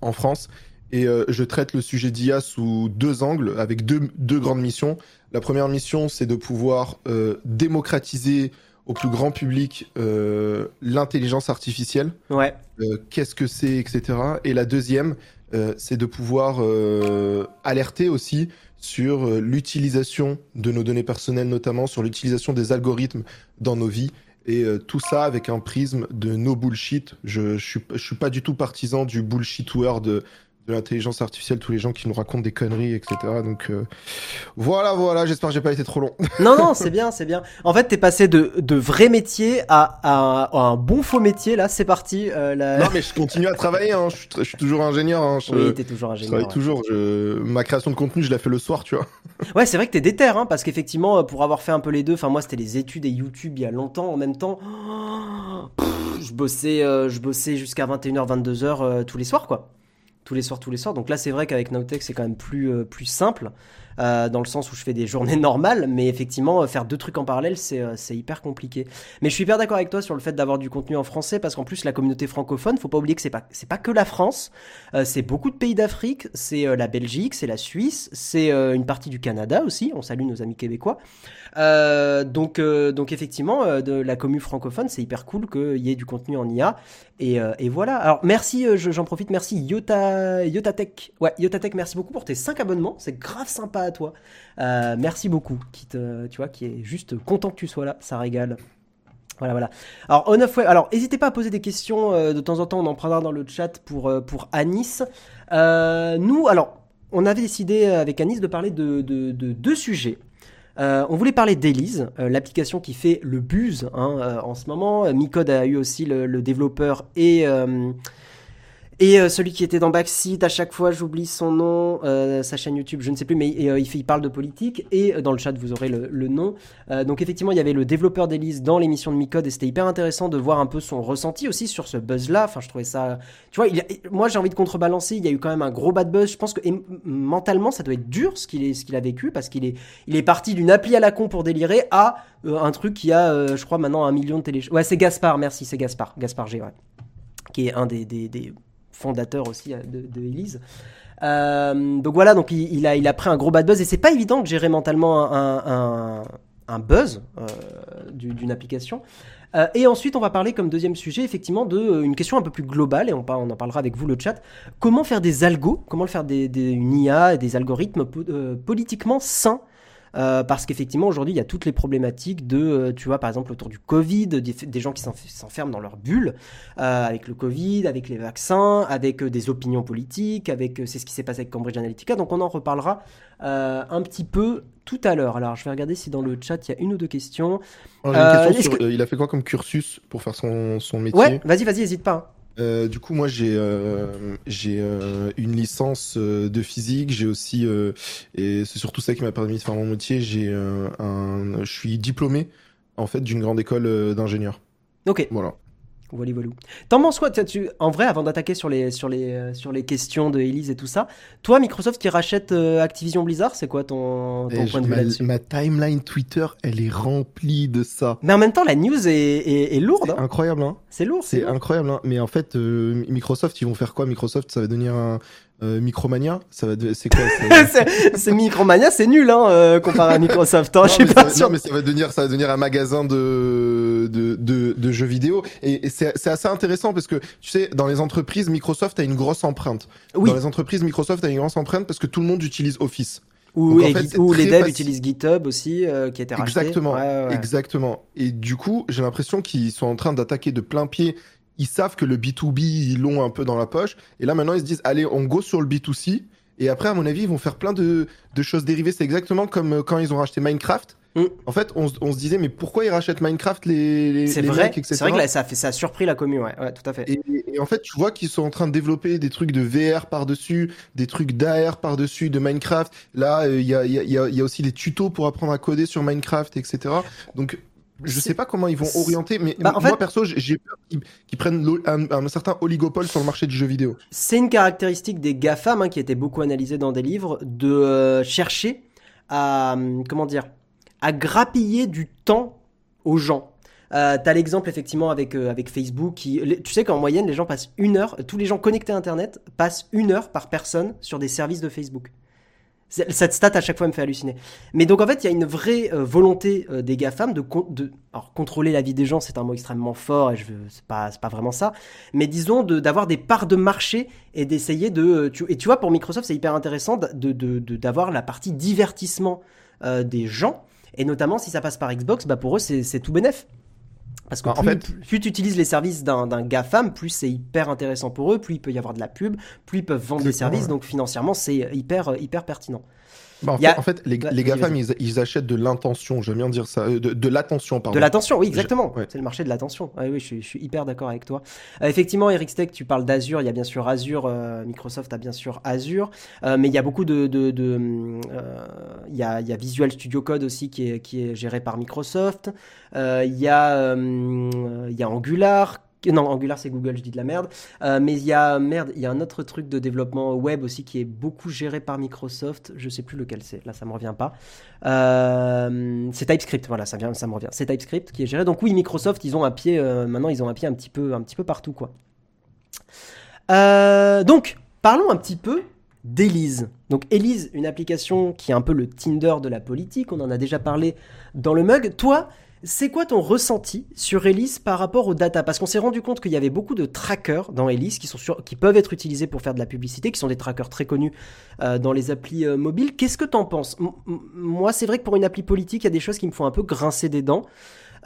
en France. Et euh, je traite le sujet d'IA sous deux angles, avec deux, deux grandes missions. La première mission, c'est de pouvoir euh, démocratiser au plus grand public euh, l'intelligence artificielle. Ouais. Qu'est-ce que c'est, etc. Et la deuxième, c'est de pouvoir alerter aussi sur l'utilisation de nos données personnelles, notamment sur l'utilisation des algorithmes dans nos vies Et euh, tout ça avec un prisme de no bullshit. Je, je, suis, pas du tout partisan du bullshit word de, l'intelligence artificielle, tous les gens qui nous racontent des conneries, etc. Donc euh, voilà, voilà, j'espère que j'ai pas été trop long. non, non, c'est bien, c'est bien. En fait, t'es passé de, de vrai métier à, à, un bon faux métier, là, c'est parti. Euh, Non, mais je continue à travailler, hein. je, suis, je, suis, toujours ingénieur. Hein. Je, oui, t'es toujours ingénieur. Je travaille toujours. Je... Ma création de contenu, je la fais le soir, tu vois. ouais, c'est vrai que t'es déter, hein, parce qu'effectivement, pour avoir fait un peu les deux, enfin moi, c'était les études et YouTube il y a longtemps en même temps. je bossais, euh, je bossais jusqu'à 21h, 22h euh, tous les soirs, quoi tous les soirs, tous les soirs. Donc là, c'est vrai qu'avec Nowtech, c'est quand même plus, euh, plus simple, euh, dans le sens où je fais des journées normales, mais effectivement, euh, faire deux trucs en parallèle, c'est hyper compliqué. Mais je suis hyper d'accord avec toi sur le fait d'avoir du contenu en français, parce qu'en plus, la communauté francophone, faut pas oublier que c'est pas, c'est pas que la France, c'est beaucoup de pays d'Afrique, c'est la Belgique, c'est la Suisse, c'est une partie du Canada aussi, on salue nos amis québécois. Donc, donc effectivement, de la commu francophone, c'est hyper cool qu'il y ait du contenu en IA. Et, et voilà. Alors merci, j'en profite, merci Yota, Yotatech. Ouais, Yotatech, merci beaucoup pour tes 5 abonnements. C'est grave sympa à toi. Euh, merci beaucoup. Qui te, tu vois, qui est juste content que tu sois là. Ça régale. Voilà, voilà. Alors, on of web. Alors, n'hésitez pas à poser des questions. Euh, de temps en temps, on en prendra dans le chat pour, euh, pour Anis. nous, alors, on avait décidé avec Anis de parler de deux sujets. Euh, on voulait parler d'Elise, euh, l'application qui fait le buzz hein, euh, en ce moment. Micode a eu aussi le, le développeur et et euh, celui qui était dans Backseat, à chaque fois j'oublie son nom, euh, sa chaîne YouTube, je ne sais plus, mais euh, il, parle de politique. Et dans le chat, vous aurez le, nom. donc effectivement, il y avait le développeur d'Elise dans l'émission de Micode et c'était hyper intéressant de voir un peu son ressenti aussi sur ce buzz-là. Enfin, je trouvais ça... Tu vois, moi j'ai envie de contrebalancer, il y a eu quand même un gros bad buzz. Je pense que mentalement, ça doit être dur ce qu'il a vécu parce qu'il est, parti d'une appli à la con pour délirer à un truc qui a, je crois, maintenant un million de téléchargements. Ouais, c'est Gaspard, merci, c'est Gaspard. Gaspard G, ouais. Qui est un des fondateur aussi euh, de, Elise. Euh, donc voilà, donc il, a, il a pris un gros bad buzz et c'est pas évident de gérer mentalement un, buzz euh, d'une application. Et ensuite, on va parler comme deuxième sujet, effectivement, de euh, une question un peu plus globale, et on, en parlera avec vous le chat. Comment faire des algos, comment faire des, une IA et des algorithmes politiquement sains? Euh, parce qu'effectivement aujourd'hui il y a toutes les problématiques de, euh, tu vois par exemple autour du Covid, des, gens qui s'enferment dans leur bulle euh, avec le Covid, avec les vaccins, avec des opinions politiques, avec c'est ce qui s'est passé avec Cambridge Analytica. Donc on en reparlera un petit peu tout à l'heure. Alors je vais regarder si dans le chat il y a une ou deux questions. Une question il a fait quoi comme cursus pour faire son, son métier? Ouais, vas-y, vas-y, hésite pas. Euh, du coup, moi, j'ai euh, j'ai euh, une licence euh, de physique. J'ai aussi et c'est surtout ça qui m'a permis de faire mon métier. J'ai un, je suis diplômé en fait d'une grande école d'ingénieur. Ok. Voilà. Voilà, voilà. T'en penses quoi tu, En vrai, avant d'attaquer sur les, sur, les, euh, sur les questions de Elise et tout ça, toi, Microsoft qui rachète euh, Activision Blizzard, c'est quoi ton, ton point de vue là-dessus Ma timeline Twitter, elle est remplie de ça. Mais en même temps, la news est, est, lourde. Hein. Incroyable, hein C'est lourd. C'est incroyable, hein Mais en fait, euh, Microsoft, ils vont faire quoi? Microsoft, ça va devenir un euh, Micromania, ça va, c'est quoi C'est Micromania, c'est nul, hein, euh, comparé à Microsoft. Hein, je suis pas sûr. Non, mais ça va devenir, ça va devenir un magasin de de, de, de jeux vidéo, et, et c'est assez intéressant parce que tu sais, dans les entreprises, Microsoft a une grosse empreinte. Oui. Dans les entreprises, Microsoft a une grosse empreinte parce que tout le monde utilise Office. Ou, en fait, ou les devs utilisent GitHub aussi, euh, qui été racheté. Exactement, ouais, ouais. exactement. Et du coup, j'ai l'impression qu'ils sont en train d'attaquer de plein pied ils savent que le B2B, ils l'ont un peu dans la poche. Et là, maintenant, ils se disent, allez, on go sur le B2C. Et après, à mon avis, ils vont faire plein de, de choses dérivées. C'est exactement comme euh, quand ils ont racheté Minecraft. Mm. En fait, on, on, se disait, mais pourquoi ils rachètent Minecraft, les, les C'est vrai, c'est vrai que là, ça, a fait, ça a surpris la commune, ouais, ouais, tout à fait. Et, et, en fait, tu vois qu'ils sont en train de développer des trucs de VR par-dessus, des trucs d'AR par-dessus, de Minecraft. Là, euh, il y, a, y, a, y a aussi des tutos pour apprendre à coder sur Minecraft, etc. Donc, je sais pas comment ils vont orienter, mais bah, moi fait... perso, j'ai peur qu'ils prennent un, un, certain oligopole sur le marché du jeu vidéo. C'est une caractéristique des GAFAM hein, qui a été beaucoup analysée dans des livres de euh, chercher à hum, comment dire à grappiller du temps aux gens. Euh, T'as l'exemple effectivement avec euh, avec Facebook qui, tu sais qu'en moyenne les gens passent une heure, tous les gens connectés à Internet passent une heure par personne sur des services de Facebook. Cette stat à chaque fois me fait halluciner. Mais donc en fait, il y a une vraie euh, volonté euh, des GAFAM de, de alors, contrôler la vie des gens, c'est un mot extrêmement fort et je c'est pas pas vraiment ça, mais disons d'avoir des parts de marché et d'essayer de euh, tu, et tu vois pour Microsoft, c'est hyper intéressant de d'avoir la partie divertissement des gens et notamment si ça passe par Xbox, bah pour eux c'est tout bénef. Parce que Bah, en plus, fait- plus tu utilises les services d'un GAFAM, plus c'est hyper intéressant pour eux, plus il peut y avoir de la pub, plus ils peuvent vendre des services, ouais. donc financièrement c'est hyper, euh, hyper pertinent. Bah, en, a- fait, en fait, les, Ouais, les GAFAM, ils, ils achètent de l'intention, j'aime bien dire ça, euh, de, de l'attention, pardon. De l'attention, oui, exactement. ouais. C'est le marché de l'attention. Ah oui, je suis, je suis hyper d'accord avec toi. Euh, effectivement, Eric Steck, tu parles d'Azure. Il y a bien sûr Azure. euh, Microsoft a bien sûr Azure. Euh, mais il y a beaucoup de. de, de, euh, il, y a, il y a Visual Studio Code aussi qui est, qui est géré par Microsoft. Euh, il, y a, il y a Angular. Non, Angular c'est Google, je dis de la merde. Euh, mais il y a merde, il y a un autre truc de développement web aussi qui est beaucoup géré par Microsoft. Je sais plus lequel c'est. Là, ça me revient pas. Euh, c'est TypeScript, voilà, ça vient, ça me revient. C'est TypeScript qui est géré. Donc oui, Microsoft, ils ont un pied. euh, maintenant, ils ont un pied un petit peu, un petit peu partout, quoi. Donc, parlons un petit peu d'Elise. Donc Elise, une application qui est un peu le Tinder de la politique. On en a déjà parlé dans le mug. Toi, c'est quoi ton ressenti sur Elise par rapport aux data Parce qu'on s'est rendu compte qu'il y avait beaucoup de trackers dans Elise qui, sont sur- qui peuvent être utilisés pour faire de la publicité, qui sont des trackers très connus euh, dans les applis euh, mobiles. Qu'est-ce que t'en penses? M- Moi, c'est vrai que pour une appli politique, il y a des choses qui me font un peu grincer des dents.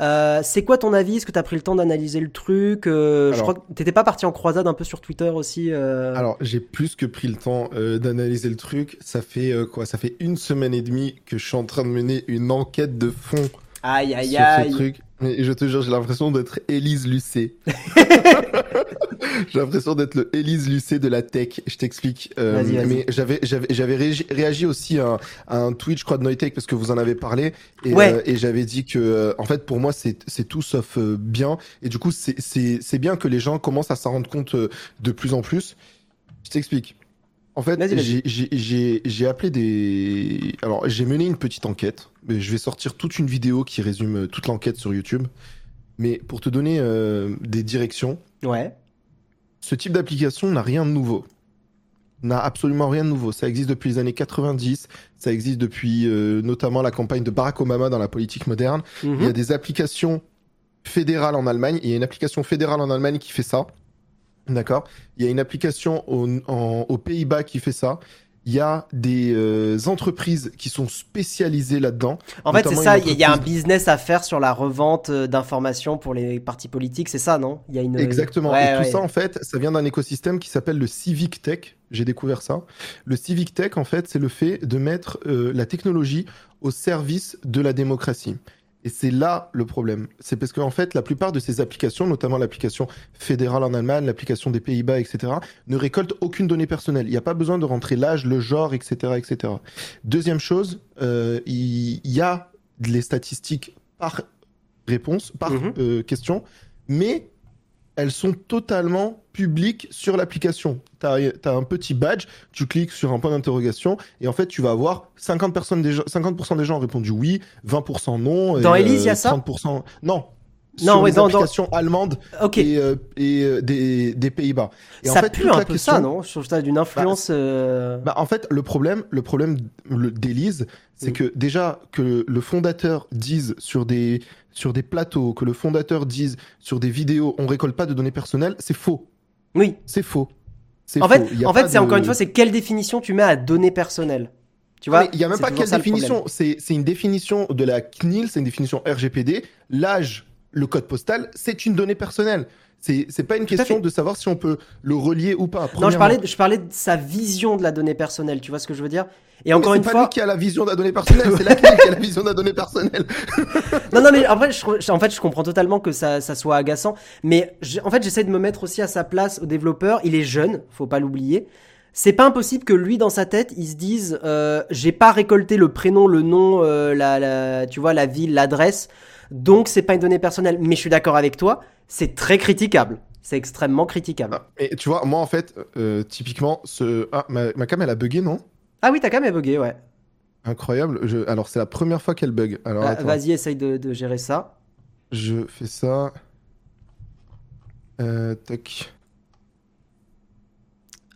Euh, c'est quoi ton avis? Est-ce que tu as pris le temps d'analyser le truc? Euh, Je crois que t'étais pas parti en croisade un peu sur Twitter aussi euh, Alors, j'ai plus que pris le temps d'analyser le truc. Ça fait quoi? Ça fait une semaine et demie que je suis en train de mener une enquête de fond Aïe aïe sur ce aïe truc. Mais je te jure, j'ai l'impression d'être Élise Lucet. j'ai l'impression d'être le Élise Lucet de la tech. Je t'explique. Euh, Vas-y, vas-y. mais j'avais j'avais j'avais réagi, réagi aussi à, un- à un tweet, je crois, de Noitech parce que vous en avez parlé. Et, Ouais. euh, et j'avais dit que, euh, en fait, pour moi, c'est c'est tout sauf euh, bien. Et du coup, c'est c'est c'est bien que les gens commencent à s'en rendre compte de plus en plus. Je t'explique. En fait, j'ai appelé des. Alors, j'ai mené une petite enquête. Mais je vais sortir toute une vidéo qui résume euh, toute l'enquête sur YouTube. Mais pour te donner euh, des directions, Ouais. ce type d'application n'a rien de nouveau. N'a absolument rien de nouveau. Ça existe depuis les années 90. Ça existe depuis euh, notamment la campagne de Barack Obama dans la politique moderne. Mhm. Il y a des applications fédérales en Allemagne. Il y a une application fédérale en Allemagne qui fait ça. D'accord Il y a une application au- en- aux Pays-Bas qui fait ça. Il y a des euh, entreprises qui sont spécialisées là-dedans. En fait, c'est ça, il y a un business à faire sur la revente euh, d'informations pour les partis politiques, c'est ça, non? Il y a une Exactement. Ouais, et tout ça, en fait, ça vient d'un écosystème qui s'appelle le Civic Tech. J'ai découvert ça. Le Civic Tech, en fait, c'est le fait de mettre euh, la technologie au service de la démocratie. Et c'est là le problème. C'est parce qu'en fait, la plupart de ces applications, notamment l'application fédérale en Allemagne, l'application des Pays-Bas, etc., ne récoltent aucune donnée personnelle. Il n'y a pas besoin de rentrer l'âge, le genre, etc., etc. Deuxième chose, euh, il y a les statistiques par réponse, par Mhm. euh, question, mais elles sont totalement publiques sur l'application. Tu as, un petit badge, tu cliques sur un point d'interrogation et en fait tu vas avoir 50%, personnes des gens, 50 des gens ont répondu oui, 20% non. Dans et, Elise, il y a ça 30% Non. Non, sur ouais, les dans- dans- applications allemandes Ok. et, euh, et, euh, des, des Pays-Bas. Ça en fait, pue un peu question- ça, non? Je trouve ça d'une influence. euh, bah, en fait, le problème, le problème d'Élise, c'est Mm. que déjà que le fondateur dise sur des sur des plateaux, que le fondateur dise sur des vidéos, on récolte pas de données personnelles, c'est faux. Oui. C'est faux. En faux. fait, en c'est de- encore une fois, c'est quelle définition tu mets à données personnelles Tu vois? il y a même pas quelle définition. C'est une définition de la CNIL, c'est une définition RGPD. L'âge, le code postal, c'est une donnée personnelle. C'est pas une question de savoir si on peut le relier ou pas. Non, je parlais, je parlais de sa vision de la donnée personnelle. Tu vois ce que je veux dire? Et encore Mais une c'est pas fois, lui qui a la vision de la donnée personnelle, c'est la qui a la vision de la donnée personnelle. Non, non, mais en fait, je, en fait, je comprends totalement que ça, ça soit agaçant. Mais j'ai- en fait, j'essaie de me mettre aussi à sa place au développeur. Il est jeune, faut pas l'oublier. C'est pas impossible que lui, dans sa tête, il se dise euh, j'ai pas récolté le prénom, le nom, euh, la, la, tu vois, la ville, l'adresse. Donc, c'est pas une donnée personnelle. Mais je suis d'accord avec toi, c'est très critiquable. C'est extrêmement critiquable. Ah, Et tu vois, moi en fait, euh, typiquement, ce... ah, ma, ma cam elle a bugué, non? Ah oui, t'as quand même bugué, ouais. Incroyable. Je... Alors c'est la première fois qu'elle bug. Alors Ah, Vas-y, essaye de, de gérer ça. je fais ça. Euh, tac.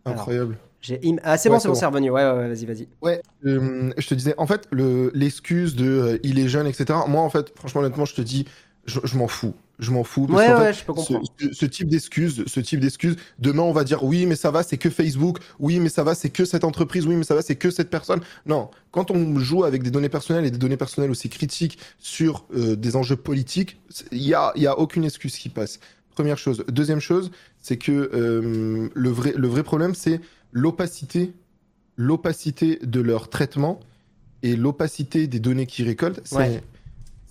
Alors. Incroyable. Im- Ah, c'est Ouais, bon, c'est bon, c'est revenu. Ouais, ouais, ouais, vas-y, vas-y. Ouais, euh, je te disais, en fait, le l'excuse de euh, il est jeune, etc. Moi, en fait, franchement, honnêtement, je te dis, je, je m'en fous. Je m'en fous. Ouais, ouais, fait, je peux ce, comprendre. ce- ce type d'excuses, ce type d'excuses, demain on va dire oui, mais ça va, c'est que Facebook. Oui, mais ça va, c'est que cette entreprise. Oui, mais ça va, c'est que cette personne. Non, quand on joue avec des données personnelles et des données personnelles aussi critiques sur euh, des enjeux politiques, il y a, y a aucune excuse qui passe. Première chose. Deuxième chose, c'est que euh, le vrai, le vrai problème, c'est l'opacité, l'opacité de leur traitement et l'opacité des données qu'ils récoltent. C'est Ouais.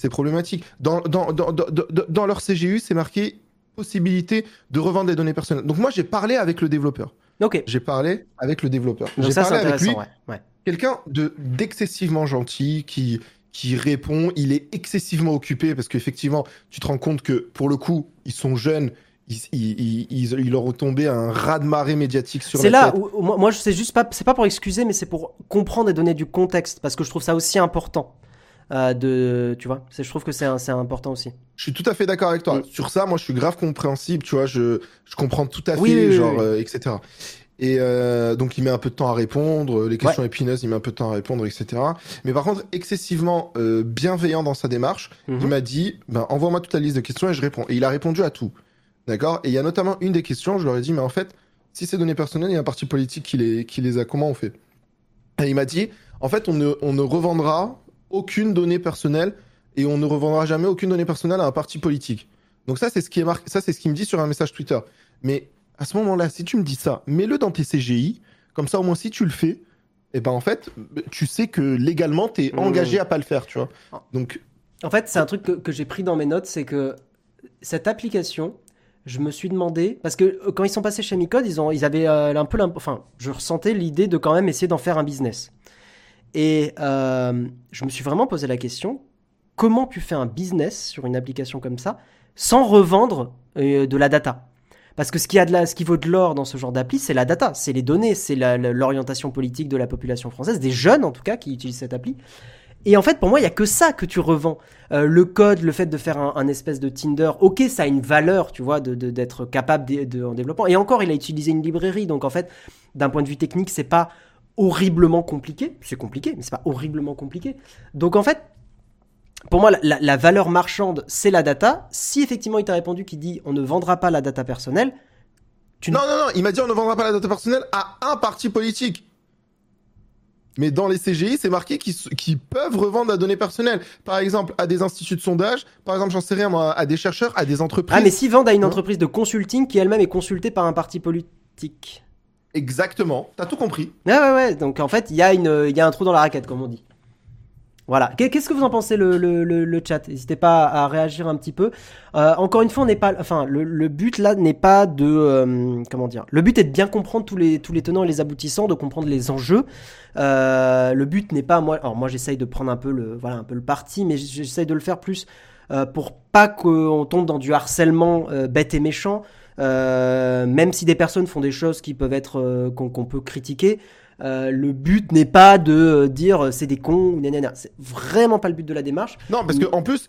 C'est problématique. Dans, dans, dans, leur CGU, c'est marqué possibilité de revendre des données personnelles. Donc moi, j'ai parlé avec le développeur. Ok. J'ai parlé avec le développeur. J'ai parlé avec lui, intéressant, ouais. ouais. quelqu'un de d'excessivement gentil qui qui répond. Il est excessivement occupé parce qu'effectivement, tu te rends compte que pour le coup, ils sont jeunes. Ils, ils, ils, ils- il leur est tombé un raz de marée médiatique sur C'est là tête. où moi, moi, je sais juste pas, c'est pas pour excuser, mais c'est pour comprendre et donner du contexte, parce que je trouve ça aussi important. Euh, de, tu vois, c'est, je trouve que c'est, important aussi. Je suis tout à fait d'accord avec toi. Mm. Sur ça, moi, je suis grave compréhensible, tu vois, je, je comprends tout à fait, Oui, oui, oui, genre, oui. euh, etc. Et euh, donc, il met un peu de temps à répondre, les questions épineuses, il met un peu de temps à répondre, etc. Mais par contre, excessivement euh, bienveillant dans sa démarche, il Mhm. m'a dit, ben, envoie-moi toute la liste de questions et je réponds. Et il a répondu à tout. D'accord? Et il y a notamment une des questions, je leur ai dit, mais en fait, si c'est données personnelles, il y a un parti politique qui les, qui les a, comment on fait? Et il m'a dit, en fait, on ne, on ne revendra aucune donnée personnelle et on ne revendra jamais aucune donnée personnelle à un parti politique. Donc ça, c'est ce qui est marqué, ça, c'est ce qu'il me dit sur un message Twitter. Mais à ce moment-là, si tu me dis ça, mets-le dans tes CGI, comme ça, au moins, si tu le fais, et ben en fait, tu sais que légalement, t'es Mmh. engagé à pas le faire, tu vois. Donc, En fait, c'est un truc que, que j'ai pris dans mes notes, c'est que cette application, je me suis demandé parce que euh, quand ils sont passés chez Micode, ils ont, ils avaient euh, un peu, enfin, je ressentais l'idée de quand même essayer d'en faire un business. Et euh, je me suis vraiment posé la question comment tu fais un business sur une application comme ça sans revendre euh, de la data? Parce que ce qui, a de la, ce qui vaut de l'or dans ce genre d'appli, c'est la data, c'est les données, c'est l'orientation politique de la population française, des jeunes en tout cas qui utilisent cette appli. Et en fait, pour moi, il y a que ça que tu revends. Euh, le code, le fait de faire un, espèce de Tinder, ok, ça a une valeur, tu vois, de- de- d'être capable de, de- en développement. Et encore, il a utilisé une librairie, donc en fait, d'un point de vue technique, c'est pas horriblement compliqué. C'est compliqué, mais c'est pas horriblement compliqué. Donc en fait, pour moi, la, valeur marchande, c'est la data. Si effectivement il t'a répondu qu'il dit on ne vendra pas la data personnelle, Tu Non, non, non, il m'a dit on ne vendra pas la data personnelle à un parti politique. Mais dans les CGI, c'est marqué qu'ils peuvent revendre la donnée personnelle. Par exemple, à des instituts de sondage, par exemple, j'en sais rien, moi, à des chercheurs, à des entreprises. ah, mais s'ils vendent à une Non. entreprise de consulting qui elle-même est consultée par un parti politique. Exactement, t'as tout compris. Ouais, ouais, ouais. Donc en fait, il y, a y a un trou dans la raquette, comme on dit. Voilà. Qu'est- Qu'est-ce que vous en pensez, le, le, le, chat? N'hésitez pas à, réagir un petit peu. Euh, encore une fois, on n'est pas. Enfin, le, but là n'est pas de. euh, comment dire? Le but est de bien comprendre tous les, tous les tenants et les aboutissants, de comprendre les enjeux. Euh, le but n'est pas. Moi, alors moi, j'essaye de prendre un peu le, voilà, un peu le parti, mais j'essaye de le faire plus pour pas qu'on tombe dans du harcèlement bête et méchant. Euh, même si des personnes font des choses qui peuvent être euh, qu'on peut critiquer, euh, le but n'est pas de euh, dire c'est des cons ou. C'est vraiment pas le but de la démarche. Non, parce que en plus,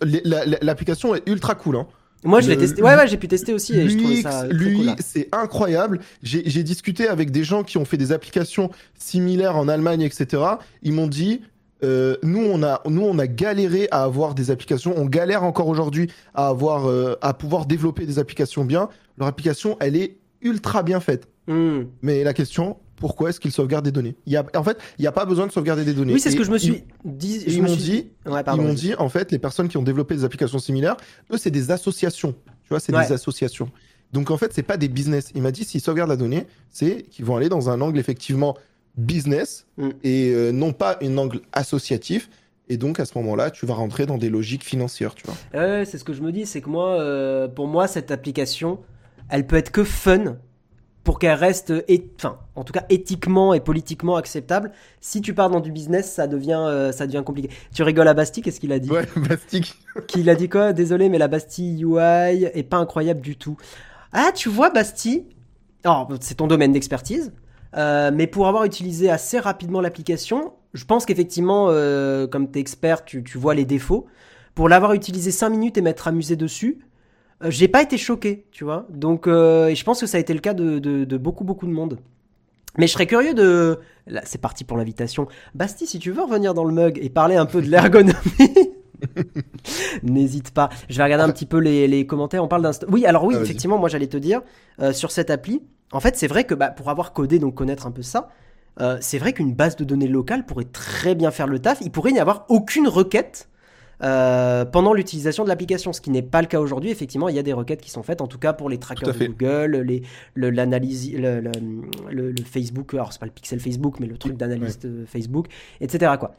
l'application est ultra cool. Hein. Moi, je l'ai testé. Ouais, ouais, j'ai pu tester aussi et Lui, cool. c'est incroyable. J'ai j'ai discuté avec des gens qui ont fait des applications similaires en Allemagne, etc. Ils m'ont dit, euh, nous, on a, nous, on a galéré à avoir des applications. On galère encore aujourd'hui à avoir, euh, à pouvoir développer des applications bien. Leur application, elle est ultra bien faite. Hmm. Mais la question, pourquoi est-ce qu'ils sauvegardent des données? Il y a, En fait, il n'y a pas besoin de sauvegarder des données. Oui, c'est ce que je me suis dit. ils m'ont dit, Ouais, ils pardon, m'ont vas-y. dit, en fait, les personnes qui ont développé des applications similaires, eux, c'est des associations. Tu vois, c'est Ouais. des associations. Donc, en fait, c'est pas des business. Il m'a dit, s'ils sauvegardent la donnée, c'est qu'ils vont aller dans un angle, effectivement, business Mm. et euh, non pas un angle associatif. Et donc, à ce moment-là, tu vas rentrer dans des logiques financières, tu vois. C'est ce que je me dis, c'est que moi, euh, pour moi, cette application, elle peut être que fun pour qu'elle reste, enfin, en tout cas éthiquement et politiquement acceptable. Si tu pars dans du business, ça devient, euh, ça devient compliqué. Tu rigoles à Bastille, qu'est-ce qu'il a dit Ouais, Bastique. Qu'il a dit quoi? Désolé, mais la Bastille UI est pas incroyable du tout. Ah, tu vois, Bastille, alors c'est ton domaine d'expertise, euh, mais pour avoir utilisé assez rapidement l'application, je pense qu'effectivement, euh, comme tu es expert, tu, tu vois les défauts. Pour l'avoir utilisé 5 minutes et m'être amusé dessus, j'ai pas été choqué, tu vois. Donc, euh, et je pense que ça a été le cas de, de- de beaucoup, beaucoup de monde. Mais je serais curieux de. Là, c'est parti pour l'invitation. Bastille, si tu veux revenir dans le mug et parler un peu de l'ergonomie. N'hésite pas. Je vais regarder un petit peu les, les commentaires. On parle d'un. Oui, alors oui, Ah, effectivement, moi j'allais te dire euh, sur cette appli. En fait, c'est vrai que bah, pour avoir codé, donc connaître un peu ça, euh, c'est vrai qu'une base de données locale pourrait très bien faire le taf. Il pourrait n'y avoir aucune requête euh, pendant l'utilisation de l'application, ce qui n'est pas le cas aujourd'hui. Effectivement, il y a des requêtes qui sont faites, en tout cas pour les trackers de. Google, les, le, l'analyse, le, le, le- le Facebook, alors c'est pas le pixel Facebook, mais le truc d'analyse de Facebook, etc. Quoi.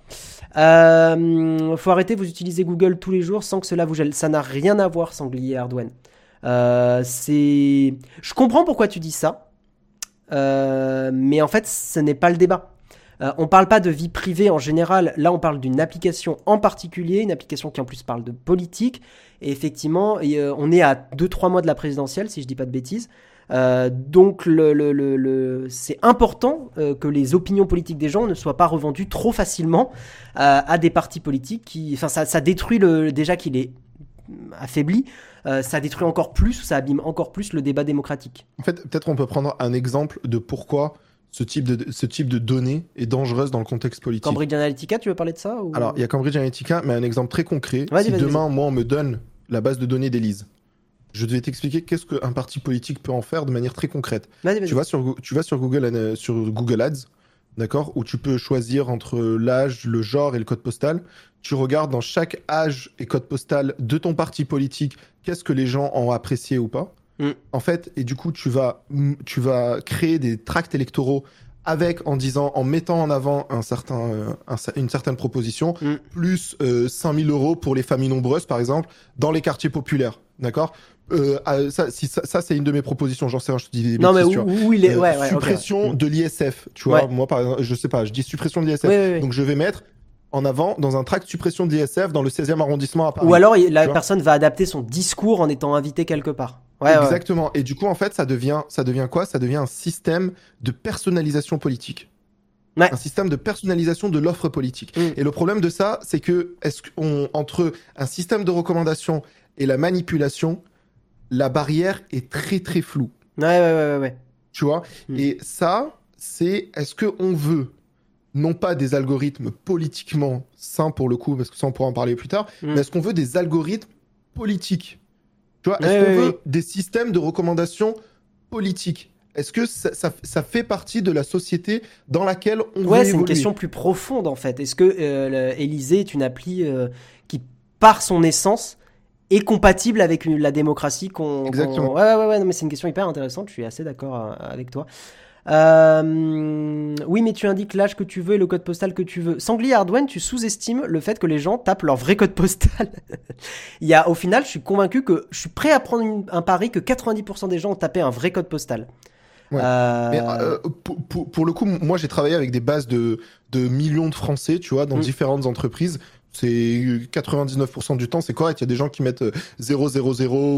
Euh, faut arrêter, vous utilisez Google tous les jours sans que cela vous gêne. Ça n'a rien à voir, Sanglier Hardwen. Euh, c'est, je comprends pourquoi tu dis ça, euh, mais en fait, ce n'est pas le débat. Euh, on parle pas de vie privée en général. Là, on parle d'une application en particulier, une application qui en plus parle de politique. Et effectivement, euh, on est à 2-3 mois de la présidentielle, si je dis pas de bêtises. Euh, donc, c'est important euh, que les opinions politiques des gens ne soient pas revendues trop facilement à des partis politiques qui, enfin, ça, détruit déjà qu'il est affaibli, ça détruit encore plus, ça abîme encore plus le débat démocratique. En fait, peut-être on peut prendre un exemple de pourquoi ce type de, ce type de données est dangereuse dans le contexte politique. Cambridge Analytica, tu veux parler de ça ou... Alors, il y a Cambridge Analytica, mais un exemple très concret. Si demain, moi, on me donne la base de données d'Élise, je vais t'expliquer qu'est-ce qu'un parti politique peut en faire de manière très concrète. Vas-y, vas-y. Tu vas sur, tu vas sur, Google, Ana- sur Google Ads, d'accord, où tu peux choisir entre l'âge, le genre et le code postal. Tu regardes dans chaque âge et code postal de ton parti politique, qu'est-ce que les gens ont apprécié ou pas. Mm. En fait, et du coup, tu vas, tu vas créer des tracts électoraux avec, en disant, en mettant en avant un certain, euh, un une certaine proposition, Mm. plus euh, 5000 euros pour les familles nombreuses, par exemple, dans les quartiers populaires. D'accord? Euh, ça, si, ça, ça, c'est une de mes propositions. J'en sais rien, je te dis des Non, mais où, il est. Euh, ouais, ouais, ok. suppression de l'ISF. Tu vois, Ouais. moi, par exemple, je sais pas, je dis suppression de l'ISF. Donc, je vais mettre en avant dans un tract suppression de l'ISF dans le 16e arrondissement à Paris. Ou alors la personne va adapter son discours en étant invité quelque part. Ouais, ouais. Exactement. Et du coup, en fait, ça devient, ça devient quoi? Ça devient un système de personnalisation politique. Ouais. Un système de personnalisation de l'offre politique. Mm. Et le problème de ça, c'est que est-ce qu'on entre un système de recommandation et la manipulation, la barrière est très très floue. Ouais, ouais, ouais, ouais, ouais. Tu vois? Mm. Et ça, c'est est-ce qu'on veut non pas des algorithmes politiquement sains pour le coup, parce que ça on pourra en parler plus tard, Mm. mais est-ce qu'on veut des algorithmes politiques? Tu vois, est-ce qu'on veut des systèmes de recommandation politiques? Est-ce que ça, ça- ça fait partie de la société dans laquelle on veut Ouais, c'est une question plus profonde en fait. Est-ce que euh, Élysée est une appli euh, qui, par son essence, est compatible avec la démocratie qu'on. Exactement. ouais, ouais, ouais, non, mais c'est une question hyper intéressante. Je suis assez d'accord euh, avec toi. Euh, oui, mais tu indiques l'âge que tu veux et le code postal que tu veux. Sanglier Hardwen, tu sous-estimes le fait que les gens tapent leur vrai code postal. Il y a, au final, je suis convaincu que je suis prêt à prendre une- un pari que 90% des gens ont tapé un vrai code postal. Ouais. Euh, Mais euh, pour, pour- pour le coup, moi j'ai travaillé avec des bases de, de millions de Français, tu vois, dans Mm. différentes entreprises. C'est 99% du temps, c'est correct. Il y a des gens qui mettent euh, 000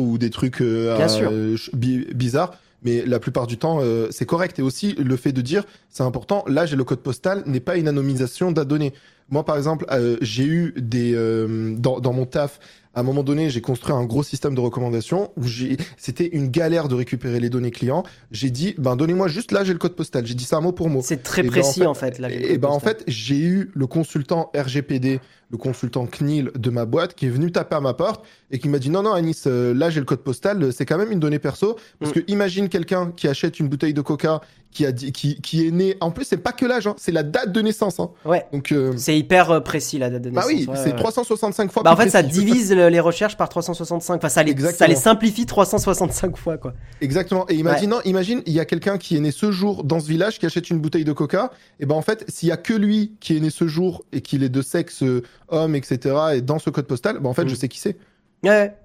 ou des trucs euh, Bien à- sûr. euh, bi- bizarres. Mais la plupart du temps, euh, c'est correct. Et aussi, le fait de dire, c'est important, l'âge et le code postal n'est pas une anonymisation de la donnée. Moi, par exemple, euh, j'ai eu des... euh, dans, dans mon taf, à un moment donné, j'ai construit un gros système de recommandation où j'ai, c'était une galère de récupérer les données clients. J'ai dit, ben, donnez-moi juste l'âge et le code postal. J'ai dit ça mot pour mot. c'est très Et ben, précis en en fait- fait. l'âge et ben en postal. fait, j'ai eu le consultant RGPD, le consultant CNIL de ma boîte qui est venu taper à ma porte et qui m'a dit non non Anis, euh, là j'ai le code postal, euh, c'est quand même une donnée perso parce Mm. que imagine quelqu'un qui achète une bouteille de Coca qui a dit qui qui est né en plus c'est pas que l'âge hein, c'est la date de naissance hein. Ouais. Donc euh, C'est hyper précis la date de bah naissance. oui, ouais, c'est ouais. 365 fois Bah en fait, ça divise le- les recherches par 365. Enfin, ça les, Exactement. ça les simplifie 365 fois, quoi. Exactement. Et imagine, non, imagine, il y a quelqu'un qui est né ce jour dans ce village qui achète une bouteille de coca. Et ben en fait, s'il y a que lui qui est né ce jour et qu'il est de sexe euh, homme, etc. et dans ce code postal, ben en fait, Mm. je sais qui c'est. Ouais.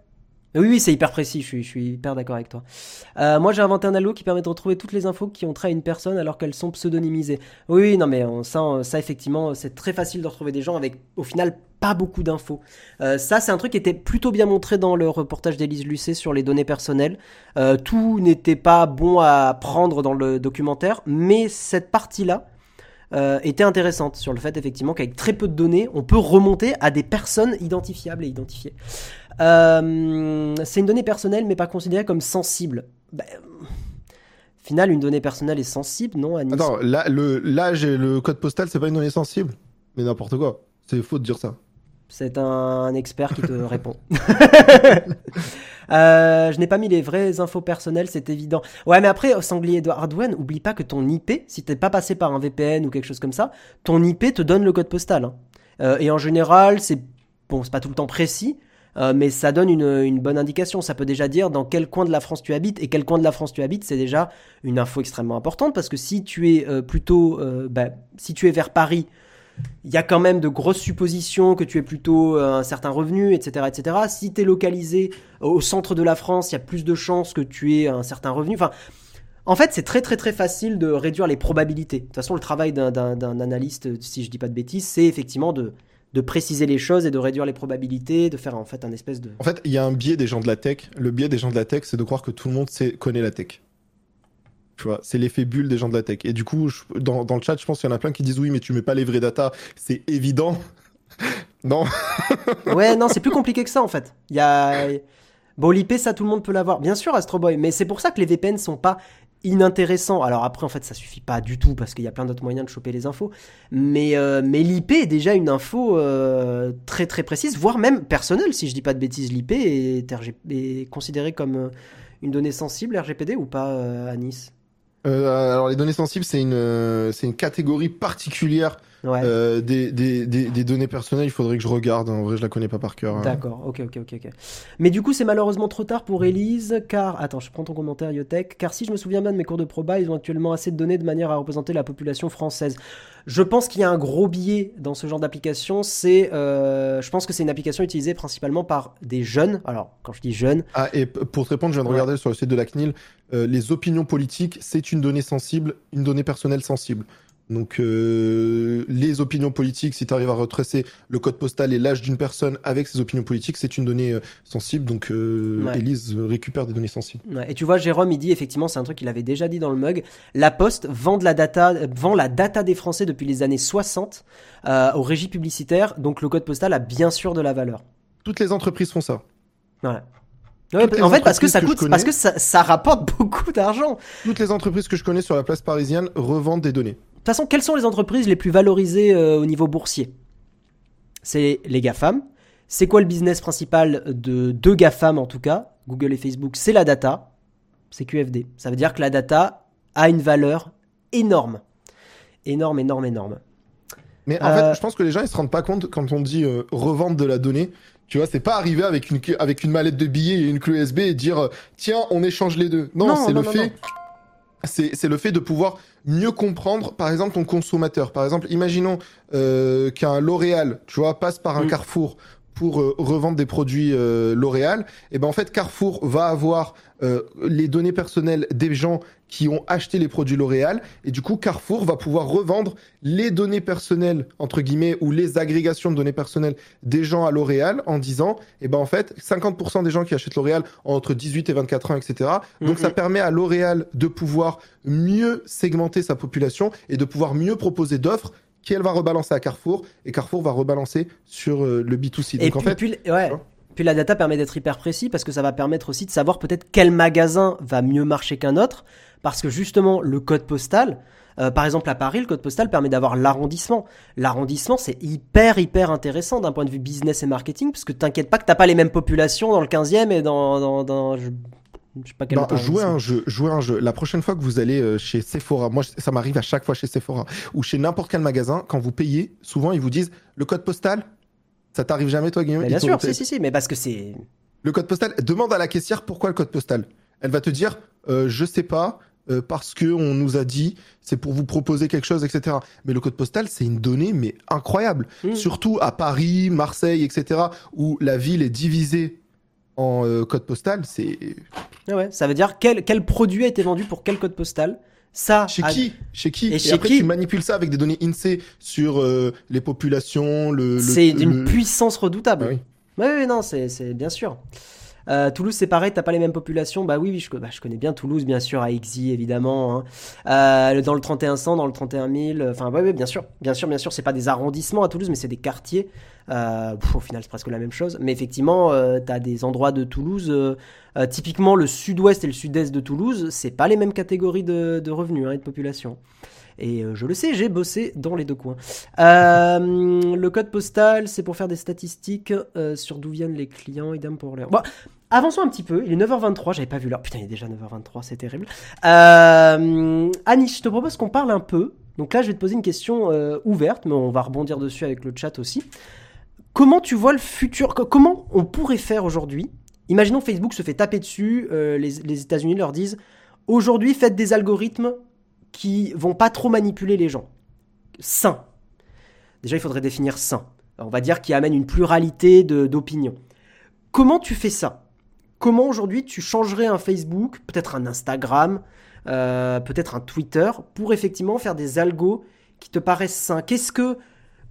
Oui, oui, c'est hyper précis. Je suis, je suis hyper d'accord avec toi. Euh, moi, j'ai inventé un algo qui permet de retrouver toutes les infos qui ont trait à une personne alors qu'elles sont pseudonymisées. Oui, oui, non, mais on- ça, on- ça, effectivement, c'est très facile de retrouver des gens avec, au final, pas beaucoup d'infos. Euh, ça, c'est un truc qui était plutôt bien montré dans le reportage d'Élise Lucet sur les données personnelles. Euh, tout n'était pas bon à prendre dans le documentaire, mais cette partie-là euh, était intéressante sur le fait, effectivement, qu'avec très peu de données, on peut remonter à des personnes identifiables et identifiées. Euh, c'est une donnée personnelle, mais pas considérée comme sensible. Au final, une donnée personnelle est sensible, non, Anis? Attends, là, le l'âge et le code postal, c'est pas une donnée sensible? Mais n'importe quoi. C'est faux de dire ça. C'est un expert qui te répond. Euh, je n'ai pas mis les vraies infos personnelles, c'est évident. Ouais, mais après, Sanglier de Hardware, oublie pas que ton IP, si t'es pas passé par un VPN ou quelque chose comme ça, ton IP te donne le code postal. Hein. Euh, et en général, c'est bon, c'est pas tout le temps précis, euh, mais ça donne une, bonne indication. Ça peut déjà dire dans quel coin de la France tu habites et quel coin de la France tu habites. C'est déjà une info extrêmement importante parce que si tu es plutôt, bah, si tu es vers Paris il y a quand même de grosses suppositions que tu aies plutôt euh, un certain revenu, etc. etc. Si tu es localisé au centre de la France, il y a plus de chances que tu aies un certain revenu. Enfin, en fait, c'est très très très facile de réduire les probabilités. De toute façon, le travail d'un analyste, si je dis pas de bêtises, c'est effectivement de, préciser les choses et de réduire les probabilités, de faire en fait un espèce de... En fait, il y a un biais des gens de la tech. Le biais des gens de la tech, c'est de croire que tout le monde sait, connaît la tech c'est l'effet bulle des gens de la tech. Et du coup, dans, le chat, je pense qu'il y en a plein qui disent oui, mais tu mets pas les vrais data. C'est évident. non. ouais, non, c'est plus compliqué que ça en fait. Il y a. Bon, l'IP, ça, tout le monde peut l'avoir. Bien sûr, Astro Boy, mais c'est pour ça que les VPN sont pas inintéressants. Alors après, en fait, ça suffit pas du tout parce qu'il y a plein d'autres moyens de choper les infos. Mais, euh, mais l'IP est déjà une info euh, très très précise, voire même personnelle, si je dis pas de bêtises. L'IP est, est, considéré comme euh, une donnée sensible, RGPD, ou pas, à Nice? euh, alors les données sensibles, c'est une, euh, c'est une catégorie particulière euh, des, des, des, données personnelles. Il faudrait que je regarde. En vrai, je la connais pas par cœur. Hein. D'accord. Ok, ok, ok, ok. Mais du coup, c'est malheureusement trop tard pour Elise, car attends, je prends ton commentaire, Yotech. Car si je me souviens bien de mes cours de proba, ils ont actuellement assez de données de manière à représenter la population française. Je pense qu'il y a un gros biais dans ce genre d'application. C'est, euh, je pense que c'est une application utilisée principalement par des jeunes. Alors, quand je dis jeunes. Ah, et pour te répondre, je viens de regarder sur le site de la CNIL. Euh, les opinions politiques, c'est une donnée sensible, une donnée personnelle sensible. Donc euh, les opinions politiques, si tu arrives à retracer le code postal et l'âge d'une personne avec ses opinions politiques, c'est une donnée euh, sensible. Donc euh, Elise récupère des données sensibles. Et tu vois, Jérôme, il dit effectivement, c'est un truc qu'il avait déjà dit dans le mug. La Poste vend de la data, vend la data des Français depuis les années 60 aux régies publicitaires. Donc le code postal a bien sûr de la valeur. Toutes les entreprises font ça. Ouais en fait, parce que ça coûte, parce que ça, rapporte beaucoup d'argent. Toutes les entreprises que je connais sur la place parisienne revendent des données. De toute façon, quelles sont les entreprises les plus valorisées euh, au niveau boursier? C'est les GAFAM. C'est quoi le business principal de deux GAFAM en tout cas? Google et Facebook, c'est la data. C'est QFD. Ça veut dire que la data a une valeur énorme. Énorme, énorme, énorme. Mais en fait, euh, je pense que les gens ils se rendent pas compte quand on dit euh, revendre de la donnée. Tu vois, c'est pas arriver avec une, avec une mallette de billets et une clé USB et dire tiens, on échange les deux. Non, c'est le fait. C'est le fait de pouvoir mieux comprendre, par exemple, ton consommateur. Par exemple, imaginons euh, qu'un L'Oréal, tu vois, passe par un mm. Carrefour pour euh, revendre des produits euh, L'Oréal, et ben en fait Carrefour va avoir euh, les données personnelles des gens qui ont acheté les produits L'Oréal et du coup Carrefour va pouvoir revendre les données personnelles entre guillemets ou les agrégations de données personnelles des gens à L'Oréal en disant et ben en fait 50% des gens qui achètent L'Oréal ont entre 18 et 24 ans etc. Donc ça permet à L'Oréal de pouvoir mieux segmenter sa population et de pouvoir mieux proposer d'offres qui elle va rebalancer à Carrefour et Carrefour va rebalancer sur euh, le B2C. Donc et en fait, puis, ouais. Puis la data permet d'être hyper précis parce que ça va permettre aussi de savoir peut-être quel magasin va mieux marcher qu'un autre parce que justement le code postal, euh, par exemple à Paris, le code postal permet d'avoir l'arrondissement. L'arrondissement c'est hyper hyper intéressant d'un point de vue business et marketing parce que t'inquiète pas que t'as pas les mêmes populations dans le 15e et dans, dans, dans je sais pas quel bah, jouer un jeu, jouer un jeu. La prochaine fois que vous allez euh, chez Sephora, moi ça m'arrive à chaque fois chez Sephora ou chez n'importe quel magasin, quand vous payez, souvent ils vous disent le code postal? Ça t'arrive jamais toi Guillaume? Bien sûr, si si si, mais parce que c'est le code postal. Demande à la caissière pourquoi le code postal. Elle va te dire euh, je sais pas. Euh, parce que on nous a dit c'est pour vous proposer quelque chose, etc. Mais le code postal, c'est une donnée mais incroyable. Hmm. Surtout à Paris, Marseille, etc. où la ville est divisée en euh, code postal, c'est. Ah ouais, ça veut dire quel, quel produit a été vendu pour quel code postal? Ça, chez qui? Chez qui? Et, chez après, qui? tu manipules ça avec des données INSEE sur euh, les populations, le. c'est d'une puissance redoutable. Ah oui. oui, oui, non, c'est bien sûr. Euh, Toulouse, c'est pareil, t'as pas les mêmes populations. Bah oui, bah, je connais bien Toulouse, bien sûr, à Ixy, évidemment. Hein. Euh, dans le 3100, dans le 31 000. Enfin, ouais, ouais, bien sûr, bien sûr, bien sûr. C'est pas des arrondissements à Toulouse, mais c'est des quartiers. Euh, au final, c'est presque la même chose. Mais effectivement, t'as des endroits de Toulouse. typiquement, le sud-ouest et le sud-est de Toulouse, c'est pas les mêmes catégories de, revenus hein, et de population. Et euh, je le sais, j'ai bossé dans les deux coins. Euh, le code postal, c'est pour faire des statistiques euh, sur d'où viennent les clients, idem pour les... Bon, avançons un petit peu, il est 9h23, j'avais pas vu l'heure. Putain, il est déjà 9h23, c'est terrible. Annie, je te propose qu'on parle un peu. Donc là, je vais te poser une question ouverte, mais on va rebondir dessus avec le chat aussi. Comment tu vois le futur? Co- Comment on pourrait faire aujourd'hui? Imaginons Facebook se fait taper dessus, les États-Unis leur disent aujourd'hui faites des algorithmes qui vont pas trop manipuler les gens. Sains. Déjà, il faudrait définir sain. On va dire qui amène une pluralité d'opinions. Comment tu fais ça? Comment aujourd'hui tu changerais un Facebook, peut-être un Instagram, euh, peut-être un Twitter, pour effectivement faire des algos qui te paraissent sains? Qu'est-ce que,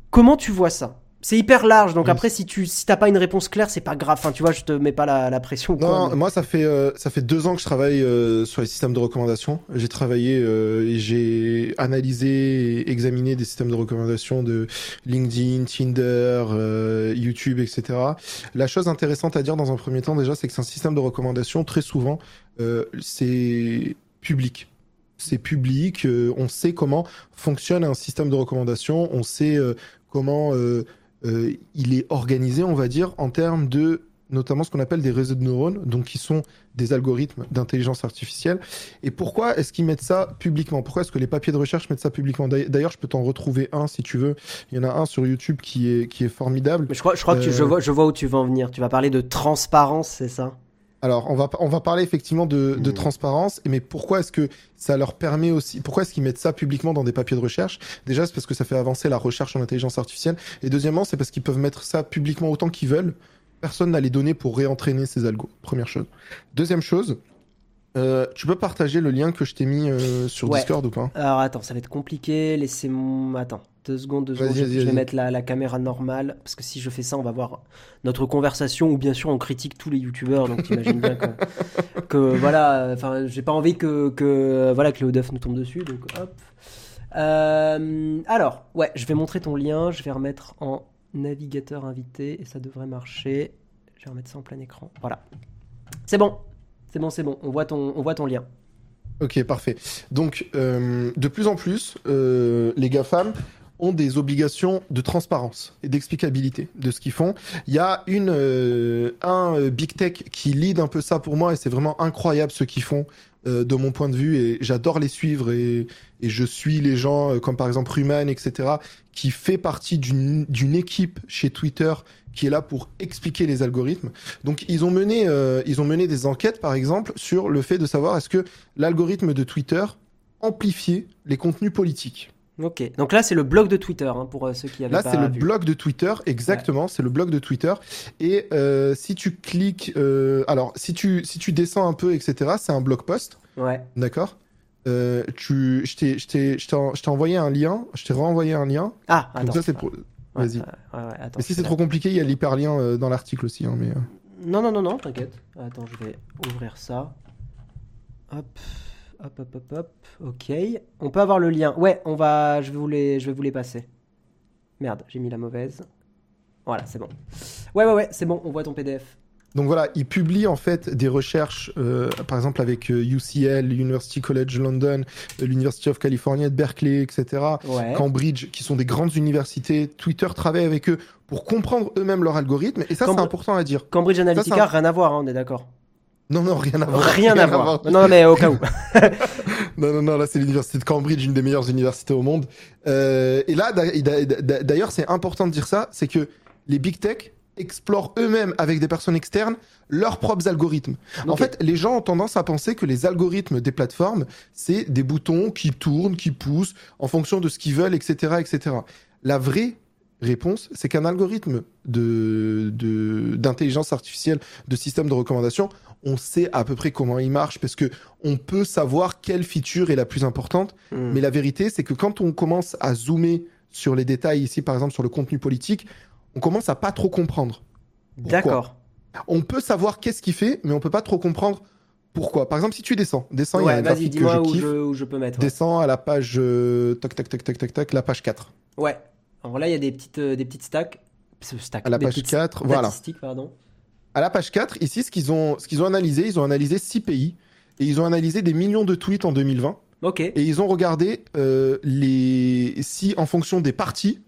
comment tu vois ça? C'est hyper large, donc Oui. après si tu si t'as pas une réponse claire, c'est pas grave. Enfin, tu vois, je te mets pas la, la pression. quoi, Non, mais- moi ça fait euh, ça fait deux ans que je travaille euh, sur les systèmes de recommandation. J'ai travaillé euh, et j'ai analysé et examiné des systèmes de recommandation de LinkedIn, Tinder, YouTube, etc. La chose intéressante à dire dans un premier temps déjà, c'est que c'est un système de recommandation très souvent c'est public. C'est public, euh, on sait comment fonctionne un système de recommandation, on sait euh, comment euh, euh, il est organisé, on va dire, en termes de notamment ce qu'on appelle des réseaux de neurones, donc qui sont des algorithmes d'intelligence artificielle. Et pourquoi est-ce qu'ils mettent ça publiquement? Pourquoi est-ce que les papiers de recherche mettent ça publiquement? D'ailleurs- je peux t'en retrouver un si tu veux. Il y en a un sur YouTube qui est, qui est formidable. Mais je crois, je crois que tu- Euh, je, vois, je vois où tu vas en venir. Tu vas parler de transparence, c'est ça? Alors, on va, on va parler effectivement de, de Mhm. transparence, mais pourquoi est-ce que ça leur permet aussi, pourquoi est-ce qu'ils mettent ça publiquement dans des papiers de recherche? Déjà, c'est parce que ça fait avancer la recherche en intelligence artificielle, et deuxièmement, c'est parce qu'ils peuvent mettre ça publiquement autant qu'ils veulent. Personne n'a les données pour réentraîner ces algos, première chose. Deuxième chose, euh, tu peux partager le lien que je t'ai mis euh, sur Ouais. Discord ou pas? Alors attends, ça va être compliqué. Laissez-moi. Attends, deux secondes, deux secondes. Je, vais mettre la, la caméra normale. Parce que si je fais ça, on va voir notre conversation. Ou bien sûr, on critique tous les youtubeurs. Donc t'imagines bien que, que voilà. euh, Enfin, j'ai pas envie que, que, voilà, que le Duff nous tombe dessus. Donc hop. Euh, alors, ouais, je vais montrer ton lien. Je vais remettre en navigateur invité. Et ça devrait marcher. Je vais remettre ça en plein écran. Voilà. C'est bon. C'est bon, c'est bon. On voit ton, on voit ton lien. Ok, parfait. Donc, euh, de plus en plus, euh, les GAFAM ont des obligations de transparence et d'explicabilité de ce qu'ils font. Il y a une, euh, un euh, big tech qui lead un peu ça pour moi et c'est vraiment incroyable ce qu'ils font de mon point de vue et j'adore les suivre et, et je suis les gens comme par exemple Ruman, etc., qui fait partie d'une équipe chez Twitter qui est là pour expliquer les algorithmes. Donc ils ont mené, euh, ils ont mené des enquêtes par exemple sur le fait de savoir est-ce que l'algorithme de Twitter amplifiait les contenus politiques. Ok, donc là c'est le blog de Twitter hein, pour euh, ceux qui avaient Là, pas c'est le vu. blog de Twitter, exactement. C'est le blog de Twitter. Et euh, si tu cliques, alors si tu si tu descends un peu, etc. C'est un blog post, Ouais. d'accord. Euh, tu, je t'ai, envoyé un lien. Je t'ai renvoyé un lien. Ah, Donc attends. ça, c'est pour. Vas-y. ouais, ouais, ouais, attends, Mais si c'est trop compliqué, il y a l'hyperlien euh, dans l'article aussi. Hein, mais euh, Non, non, non, non, t'inquiète. Attends, je vais ouvrir ça. Hop, hop, hop, hop, hop. Ok. On peut avoir le lien. Ouais, on va. Je vais vous les, je vais vous les passer. Merde, j'ai mis la mauvaise. Voilà, c'est bon. Ouais, ouais, ouais, c'est bon. On voit ton PDF. Donc voilà, il publie en fait des recherches, euh, par exemple avec euh, UCL, University College London, euh, l'University of California de Berkeley, etc. Ouais. Cambridge, qui sont des grandes universités. Twitter travaille avec eux pour comprendre eux-mêmes leur algorithme. Et ça, c'est important à dire. Cambridge Analytica, ça- rien à voir, hein, on est d'accord. Non, non, rien à voir. Rien à voir. Non, mais au cas où. Non, non, non, là, c'est l'université de Cambridge, une des meilleures universités au monde. Euh, et là, d'a- d'a- d'a- d'ailleurs, c'est important de dire ça, c'est que les big tech explorent eux-mêmes avec des personnes externes leurs propres algorithmes. En fait, les gens ont tendance à penser que les algorithmes des plateformes, c'est des boutons qui tournent, qui poussent en fonction de ce qu'ils veulent, etc., etc. La vraie réponse, c'est qu'un algorithme de, de, d'intelligence artificielle, de système de recommandation, on sait à peu près comment il marche parce que on peut savoir quelle feature est la plus importante. Hmm. Mais la vérité, c'est que quand on commence à zoomer sur les détails ici, par exemple sur le contenu politique, on commence à pas trop comprendre. D'accord. On peut savoir qu'est-ce qu'il fait, mais on peut pas trop comprendre pourquoi. Par exemple, si tu descends, descends, il y a un vas-y, graphique que dis-moi je où kiffe. je, où je peux mettre. ouais. Descends à la page euh, tac tac tac tac tac tac, la page 4. Ouais. Alors là, il y a des petites, euh, des petites stacks. Stack. À la des page petites 4, voilà. Pardon. À la page 4, ici, ce qu'ils ont, ce qu'ils ont analysé, ils ont analysé 6 pays et ils ont analysé des millions de tweets en 2020 Ok. Et ils ont regardé euh, les si en fonction des parties,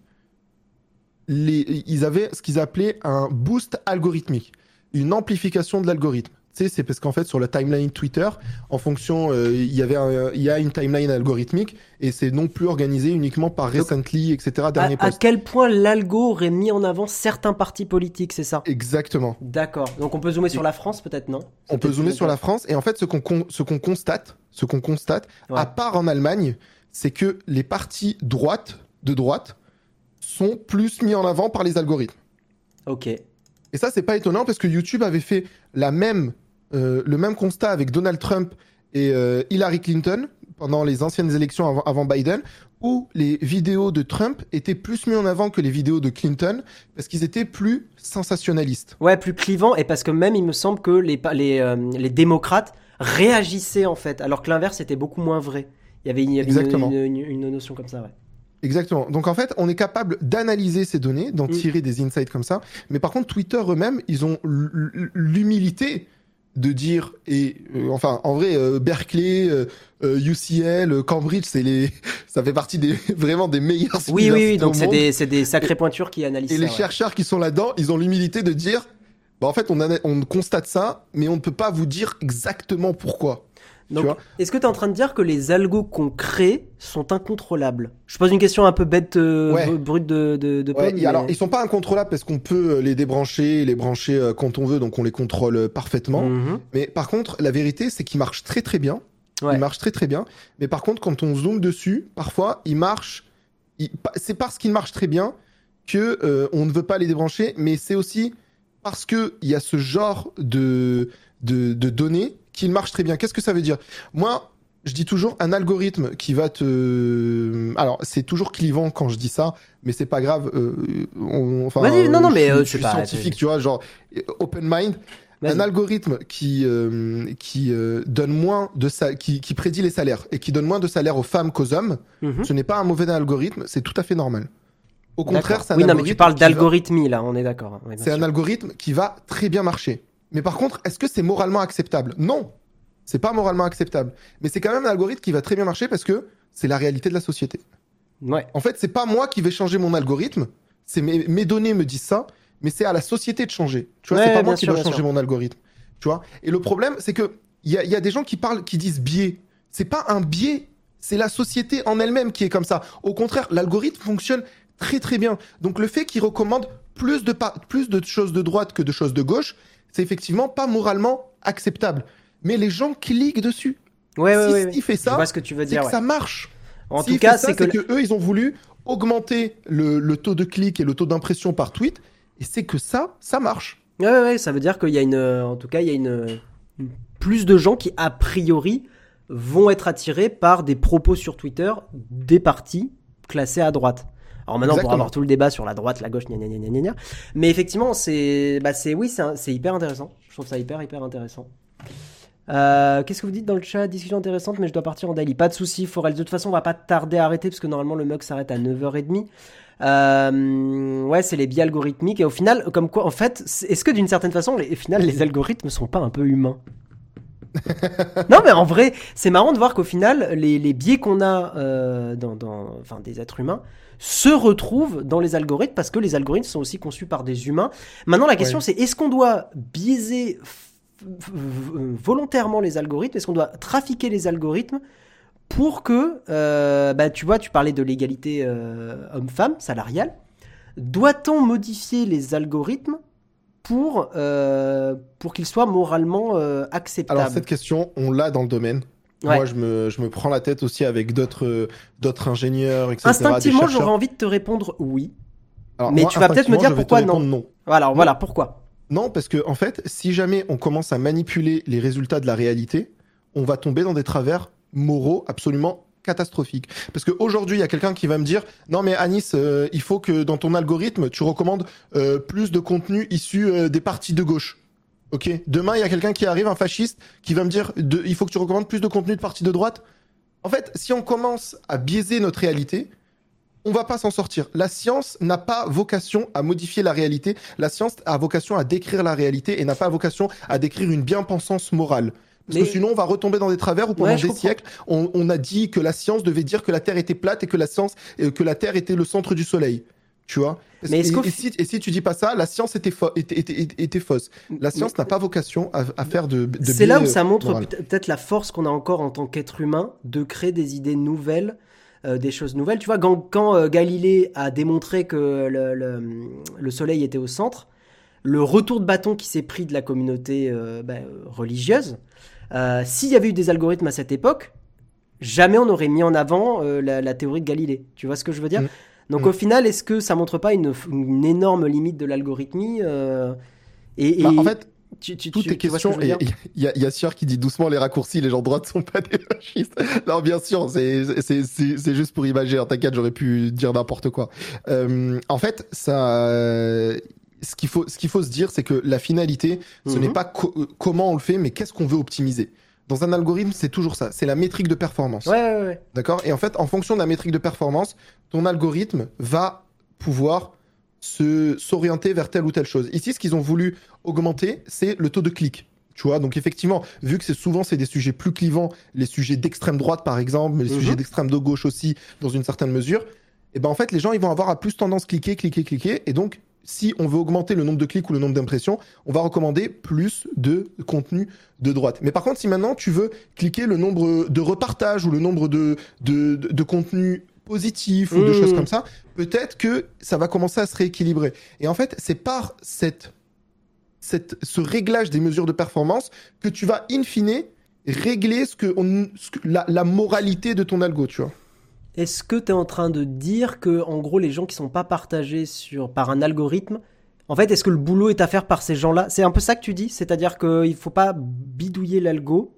les, ils avaient ce qu'ils appelaient un boost algorithmique, une amplification de l'algorithme. Tu sais, c'est parce qu'en fait sur la timeline Twitter, en fonction, euh, il y avait, il y a une timeline algorithmique et c'est non plus organisé uniquement par recently, etc. À, Dernier à post. quel point l'algo aurait mis en avant certains partis politiques, c'est ça? Exactement. D'accord. Donc on peut zoomer sur la France, peut-être, non? On peut zoomer sur la France et en fait ce qu'on con- constate, ce qu'on constate, Ouais. à part en Allemagne, c'est que les partis droite de droite sont plus mis en avant par les algorithmes. Ok. Et ça c'est pas étonnant parce que YouTube avait fait la même euh, le même constat avec Donald Trump et euh, Hillary Clinton pendant les anciennes élections avant, avant Biden où les vidéos de Trump étaient plus mis en avant que les vidéos de Clinton parce qu'ils étaient plus sensationnalistes. Ouais, plus clivant, et parce que même il me semble que les, les, euh, les démocrates réagissaient en fait, alors que l'inverse était beaucoup moins vrai. Il y avait. Une, une- une notion comme ça, ouais. Exactement. Donc en fait, on est capable d'analyser ces données, d'en Mm. tirer des insights comme ça. Mais par contre, Twitter eux-mêmes, ils ont l'humilité de dire et euh, enfin en vrai euh, Berkeley, euh, UCL, euh, Cambridge, c'est les ça fait partie des vraiment des meilleurs Oui, oui, oui, donc c'est des, c'est des sacrées pointures qui analysent et ça. les ouais. chercheurs qui sont là-dedans, ils ont l'humilité de dire bah en fait on on constate ça, mais on ne peut pas vous dire exactement pourquoi. Donc, est-ce que tu es en train de dire que les algos qu'on crée sont incontrôlables? Je pose une question un peu bête, euh, Ouais. brute de, de, de Ouais, mais- alors ils sont pas incontrôlables parce qu'on peut euh, les débrancher, les brancher euh, quand on veut, donc on les contrôle parfaitement. Mhm. Mais par contre, la vérité, c'est qu'ils marchent très très bien. Ouais. Ils marchent très très bien. Mais par contre, quand on zoome dessus, parfois, ils marchent. ils- C'est parce qu'ils marchent très bien que euh, on ne veut pas les débrancher. Mais c'est aussi parce que il y a ce genre de de, de données qu'ils marchent très bien. Qu'est-ce que ça veut dire? Moi, je dis toujours un algorithme qui va te. Alors, c'est toujours clivant quand je dis ça, mais c'est pas grave. euh, on- Enfin, Vas-y, non, non, je mais, euh, je c'est suis pas- scientifique, tu vois, genre open mind. Un algorithme qui euh, qui euh, donne moins de sa... qui, qui prédit les salaires et qui donne moins de salaires aux femmes qu'aux hommes, Mhm. ce n'est pas un mauvais algorithme, c'est tout à fait normal. Au contraire, c'est un Oui, non, mais tu parles va- d'algorithmie là, on est d'accord. hein. Oui, c'est un algorithme qui va très bien marcher. Mais par contre, est-ce que c'est moralement acceptable? Non, c'est pas moralement acceptable. Mais c'est quand même un algorithme qui va très bien marcher parce que c'est la réalité de la société. Ouais. En fait, c'est pas moi qui vais changer mon algorithme, c'est mes, mes données me disent ça, mais c'est à la société de changer. Tu vois, Ouais, c'est pas moi qui sûr, bien changer sûr. mon algorithme. Tu vois. Et le problème, c'est que il y y a des gens qui parlent, qui disent biais. C'est pas un biais, c'est la société en elle-même qui est comme ça. Au contraire, l'algorithme fonctionne très très bien. Donc le fait qu'il recommande plus de plus de choses de droite que de choses de gauche, c'est effectivement pas moralement acceptable. Mais les gens cliquent dessus. Ouais, ouais, si ouais, ouais. il fait ça, ce que tu veux c'est dire. que ouais. ça marche. En tout cas, c'est que, eux, ils ont voulu augmenter le, le taux de clic et le taux d'impression par tweet. Et c'est que ça, ça marche. Ouais, ouais, ouais, ça veut dire qu'il y a une, euh, en tout cas, il y a une, plus de gens qui a priori vont être attirés par des propos sur Twitter des partis classés à droite. Alors maintenant, on pourra avoir tout le débat sur la droite, la gauche, gna gna gna gna gna. Mais effectivement, c'est, bah c'est, oui, c'est, hyper intéressant. Je trouve ça hyper, hyper intéressant. Euh, Qu'est-ce que vous dites dans le chat? Discussion intéressante, mais je dois partir en daily. Pas de souci, Forel. De toute façon, on va pas tarder à arrêter parce que normalement le mug s'arrête à 9h30. Euh, ouais, c'est les biais algorithmiques. Et au final, comme quoi, en fait, est-ce que d'une certaine façon, les, au final, les algorithmes sont pas un peu humains? Non, mais en vrai, c'est marrant de voir qu'au final, les, les biais qu'on a euh, dans, dans, enfin, des êtres humains se retrouvent dans les algorithmes parce que les algorithmes sont aussi conçus par des humains. Maintenant, la question, Ouais. c'est est-ce qu'on doit biaiser f- volontairement les algorithmes? Est-ce qu'on doit trafiquer les algorithmes pour que, euh, bah, tu vois, tu parlais de l'égalité euh, homme-femme salariale. Doit-on modifier les algorithmes pour, euh, pour qu'ils soient moralement euh, acceptables? Alors, cette question, on l'a dans le domaine. Ouais. Moi, je me, je me prends la tête aussi avec d'autres d'autres ingénieurs, etc. Instinctivement, j'aurais envie de te répondre oui. Alors, mais moi, tu vas peut-être me dire pourquoi répondre non. Voilà, voilà pourquoi. Non, parce que en fait, si jamais on commence à manipuler les résultats de la réalité, on va tomber dans des travers moraux absolument catastrophiques. Parce qu'aujourd'hui, il y a quelqu'un qui va me dire non mais Anis, euh, il faut que dans ton algorithme, tu recommandes euh, plus de contenu issu euh, des partis de gauche. Ok. Demain, il y a quelqu'un qui arrive, un fasciste, qui va me dire de, il faut que tu recommandes plus de contenu de partis de droite. En fait, si on commence à biaiser notre réalité, on va pas s'en sortir. La science n'a pas vocation à modifier la réalité. La science a vocation à décrire la réalité et n'a pas vocation à décrire une bien-pensance morale. Parce que sinon, on va retomber dans des travers où pendant des siècles, on, a dit que la science devait dire que la Terre était plate et que la science, que la Terre était le centre du Soleil. Tu vois Mais et, si, et, si, tu dis pas ça, la science était, était, fausse. La science n'a pas vocation à, faire de. C'est là où ça montre peut-être la force qu'on a encore en tant qu'être humain de créer des idées nouvelles. Euh, des choses nouvelles. Tu vois, quand, euh, Galilée a démontré que le, Soleil était au centre, le retour de bâton qui s'est pris de la communauté euh, bah, religieuse, s'il y avait eu des algorithmes à cette époque, jamais on aurait mis en avant la, théorie de Galilée. Tu vois ce que je veux dire? Mm. Donc mm. au final, est-ce que ça montre pas une, énorme limite de l'algorithmmie et, bah, En fait, tu, tu, tout est question. Il y, a, y a qui dit doucement les raccourcis, les gens de droite sont pas des fascistes. non, bien sûr, c'est juste pour imager. Hein, t'inquiète, j'aurais pu dire n'importe quoi. Euh, en fait, ça. ce qu'il faut, ce qu'il faut se dire, c'est que la finalité, ce n'est mhm. pas comment on le fait, mais qu'est-ce qu'on veut optimiser. Dans un algorithme, c'est toujours ça. C'est la métrique de performance. Ouais, ouais, ouais. D'accord? Et en fait, en fonction de la métrique de performance, ton algorithme va pouvoir se s'orienter vers telle ou telle chose. Ici, ce qu'ils ont voulu augmenter, c'est le taux de clic. Tu vois, donc effectivement, vu que c'est souvent c'est des sujets plus clivants, les sujets d'extrême droite par exemple, mais les mhm. sujets d'extrême de gauche aussi dans une certaine mesure, et eh ben en fait les gens ils vont avoir à plus tendance cliquer, cliquer, cliquer, et donc si on veut augmenter le nombre de clics ou le nombre d'impressions, on va recommander plus de contenu de droite. Mais par contre, si maintenant tu veux cliquer le nombre de repartages ou le nombre de, de, de, de contenus positifs ou de mmh. choses comme ça, peut-être que ça va commencer à se rééquilibrer. Et en fait, c'est par cette, cette, ce réglage des mesures de performance que tu vas in fine régler ce que, on, la, la moralité de ton algo, tu vois. Est-ce que tu es en train de dire que, en gros, les gens qui sont pas partagés sur, par un algorithme, en fait, est-ce que le boulot est à faire par ces gens-là? C'est un peu ça que tu dis? C'est-à-dire qu'il ne faut pas bidouiller l'algo,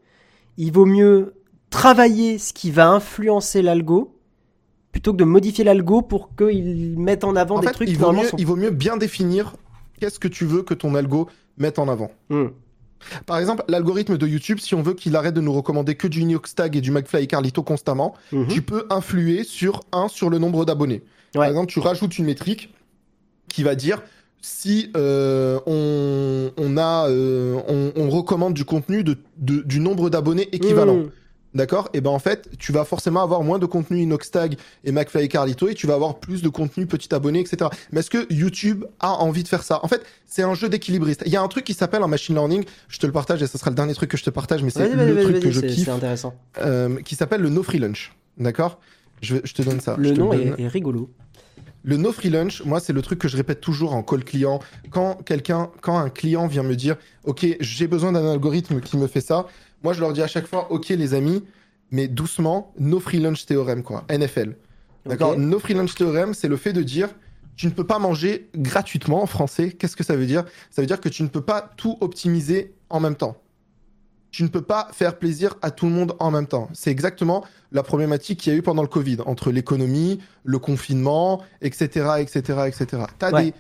il vaut mieux travailler ce qui va influencer l'algo plutôt que de modifier l'algo pour qu'il mette en avant des trucs il vaut, mieux, il vaut mieux bien définir qu'est-ce que tu veux que ton algo mette en avant. Hmm. Par exemple, l'algorithme de YouTube, si on veut qu'il arrête de nous recommander que du Inoxtag et du McFly et Carlito constamment, mhm. tu peux influer sur un sur le nombre d'abonnés. Par exemple, tu rajoutes une métrique qui va dire si euh, on, a, euh, on, recommande du contenu de, du nombre d'abonnés équivalent. Hmm. D'accord? Et ben en fait, tu vas forcément avoir moins de contenu Inoxtag et McFly et Carlito et tu vas avoir plus de contenu petit abonné, etc. Mais est-ce que YouTube a envie de faire ça? En fait, c'est un jeu d'équilibriste. Il y a un truc qui s'appelle en machine learning, je te le partage et ce sera le dernier truc que je te partage, mais c'est le truc que je kiffe. intéressant. Euh, qui s'appelle le no free lunch. D'accord? Je, je, te donne ça. Le nom est, rigolo. Le no free lunch, moi, c'est le truc que je répète toujours en call client. Quand quelqu'un, quand un client vient me dire, OK, j'ai besoin d'un algorithme qui me fait ça, moi, je leur dis à chaque fois, ok les amis, mais doucement, no free lunch théorème, quoi, NFL. D'accord? No free lunch théorème, c'est le fait de dire, tu ne peux pas manger gratuitement en français. Qu'est-ce que ça veut dire? Ça veut dire que tu ne peux pas tout optimiser en même temps. Tu ne peux pas faire plaisir à tout le monde en même temps. C'est exactement la problématique qu'il y a eu pendant le Covid, entre l'économie, le confinement, etc., etc., etc. Tu as des,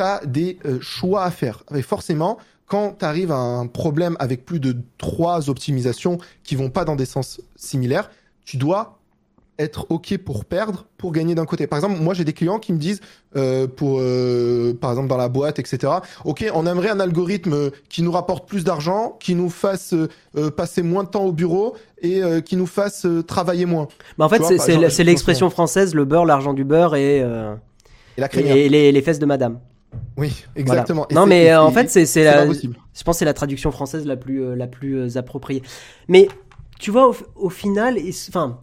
as des euh, choix à faire. Et forcément, quand tu arrives à un problème avec plus de trois optimisations qui vont pas dans des sens similaires, tu dois être OK pour perdre, pour gagner d'un côté. Par exemple, moi, j'ai des clients qui me disent, euh, pour, euh, par exemple, dans la boîte, etc., OK, on aimerait un algorithme qui nous rapporte plus d'argent, qui nous fasse euh, passer moins de temps au bureau et qui nous fasse travailler moins. Bah en fait, c'est l'expression française, le beurre, l'argent du beurre et, et, la et les, les fesses de madame. Oui, exactement. Non, mais euh, en fait, c'est la. Je pense que c'est la traduction française la plus, euh, la plus euh, appropriée. Mais tu vois, au, final, enfin,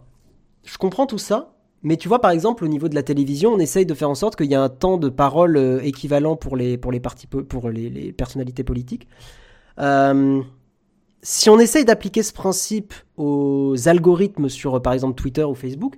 je comprends tout ça. Mais tu vois, par exemple, au niveau de la télévision, on essaye de faire en sorte qu'il y ait un temps de parole équivalent pour les, pour les, partis, pour les, personnalités politiques. si on essaye d'appliquer ce principe aux algorithmes sur, par exemple, Twitter ou Facebook,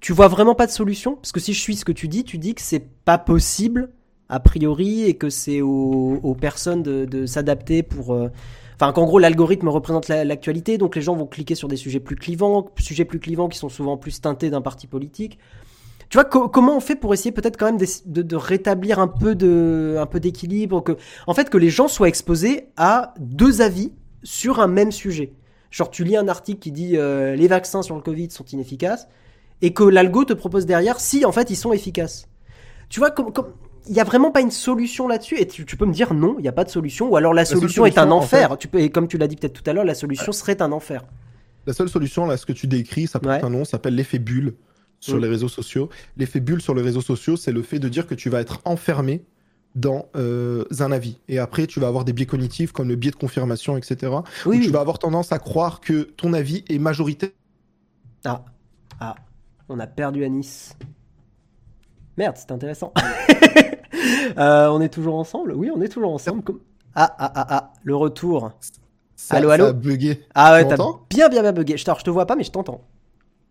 tu vois vraiment pas de solution? Parce que si je suis ce que tu dis, tu dis que c'est pas possible a priori et que c'est aux, personnes de, s'adapter pour... Euh, enfin, qu'en gros, l'algorithme représente l'actualité, donc les gens vont cliquer sur des sujets plus clivants, sujets plus clivants qui sont souvent plus teintés d'un parti politique. Tu vois, comment on fait pour essayer peut-être quand même de, rétablir un peu d'équilibre, que, en fait, que les gens soient exposés à deux avis sur un même sujet. Genre, tu lis un article qui dit euh, les vaccins sur le Covid sont inefficaces, et que l'algo te propose derrière si, en fait, ils sont efficaces. Tu vois, comme, il y a vraiment pas une solution là-dessus. Et tu, tu peux me dire non, il n'y a pas de solution. Ou alors la, solution, est un en enfer. Tu peux, et comme tu l'as dit peut-être tout à l'heure, la solution serait un enfer. La seule solution, là, ce que tu décris, ça porte Ouais. un nom, ça s'appelle l'effet bulle sur Mm. les réseaux sociaux. L'effet bulle sur les réseaux sociaux, c'est le fait de dire que tu vas être enfermé dans euh, un avis. Et après, tu vas avoir des biais cognitifs comme le biais de confirmation, etc. Oui, où oui. tu vas avoir tendance à croire que ton avis est majoritaire. Ah, ah, on a perdu Anis. Merde, c'est intéressant. Euh, on est toujours ensemble? Oui, on est toujours ensemble. Comme- Ah, ah, ah, ah, le retour. Ça, Allô, ça allô a bugué. Ah ouais, t'as bien, bien, bien bugué. Je, te- je te vois pas, mais je t'entends.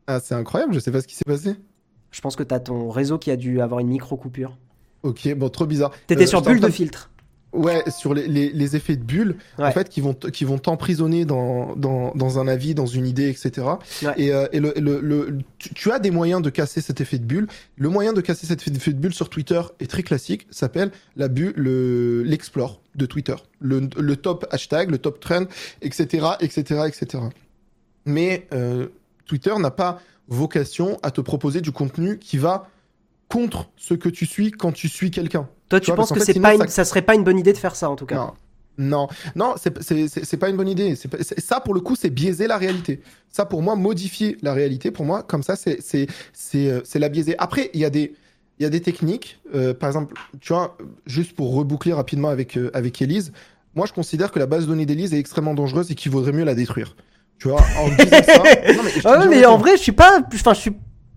Ah, c'est incroyable, je sais pas ce qui s'est passé. Je pense que t'as ton réseau qui a dû avoir une micro-coupure. Ok, bon, trop bizarre. T'étais Euh, sur bulle de filtre. Ouais, sur les, les- les effets de bulle, Ouais. en fait, qui vont, qui vont t'emprisonner dans, dans, dans un avis, dans une idée, etc. Ouais. Et, euh, et le, le, le- tu, tu as des moyens de casser cet effet de bulle. Le moyen de casser cet effet de bulle sur Twitter est très classique, s'appelle la bulle, le, l'explore de Twitter. Le, le top hashtag, le top trend, etc., etc., etc. Mais euh, Twitter n'a pas vocation à te proposer du contenu qui va contre ce que tu suis quand tu suis quelqu'un. Toi, tu vois, penses que c'est pas une- ça- ça serait pas une bonne idée de faire ça en tout cas. Non. Non, non, c'est pas une bonne idée. Pas- ça, pour le coup, c'est biaiser la réalité. Ça, pour moi, modifier la réalité, pour moi, comme ça, c'est c'est c'est euh, c'est la biaiser. Après, il y a des il y a des techniques. euh, par exemple, tu vois, juste pour reboucler rapidement avec euh, avec Elise, moi, je considère que la base de données d'Elise est extrêmement dangereuse et qu'il vaudrait mieux la détruire. Tu vois, en disant ça. Non, mais Ah ouais, mais en vrai, je suis pas. Enfin, je suis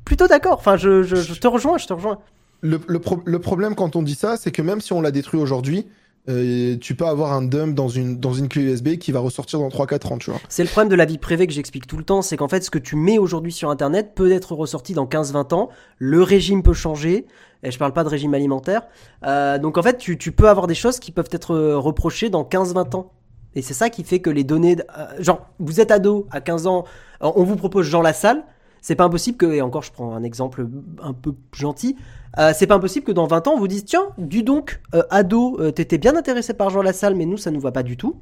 plutôt d'accord. Enfin, je, je, je te rejoins, je te rejoins. le, le, pro- le problème quand on dit ça, c'est que même si on l'a détruit aujourd'hui, euh, tu peux avoir un dump dans une, dans une clé USB qui va ressortir dans 3-4 ans, tu vois. C'est le problème de la vie privée que j'explique tout le temps, c'est qu'en fait, ce que tu mets aujourd'hui sur Internet peut être ressorti dans 15-20 ans, le régime peut changer, et je parle pas de régime alimentaire, Euh, donc en fait, tu, tu peux avoir des choses qui peuvent être euh, reprochées dans 15-20 ans. Et c'est ça qui fait que les données... euh, genre, vous êtes ado à 15 ans, on vous propose Jean Lassalle, c'est pas impossible que, et encore je prends un exemple un peu gentil, euh, c'est pas impossible que dans 20 ans on vous dise tiens, du donc, euh, ado, euh, t'étais bien intéressé par Jean Lassalle, mais nous ça nous va pas du tout.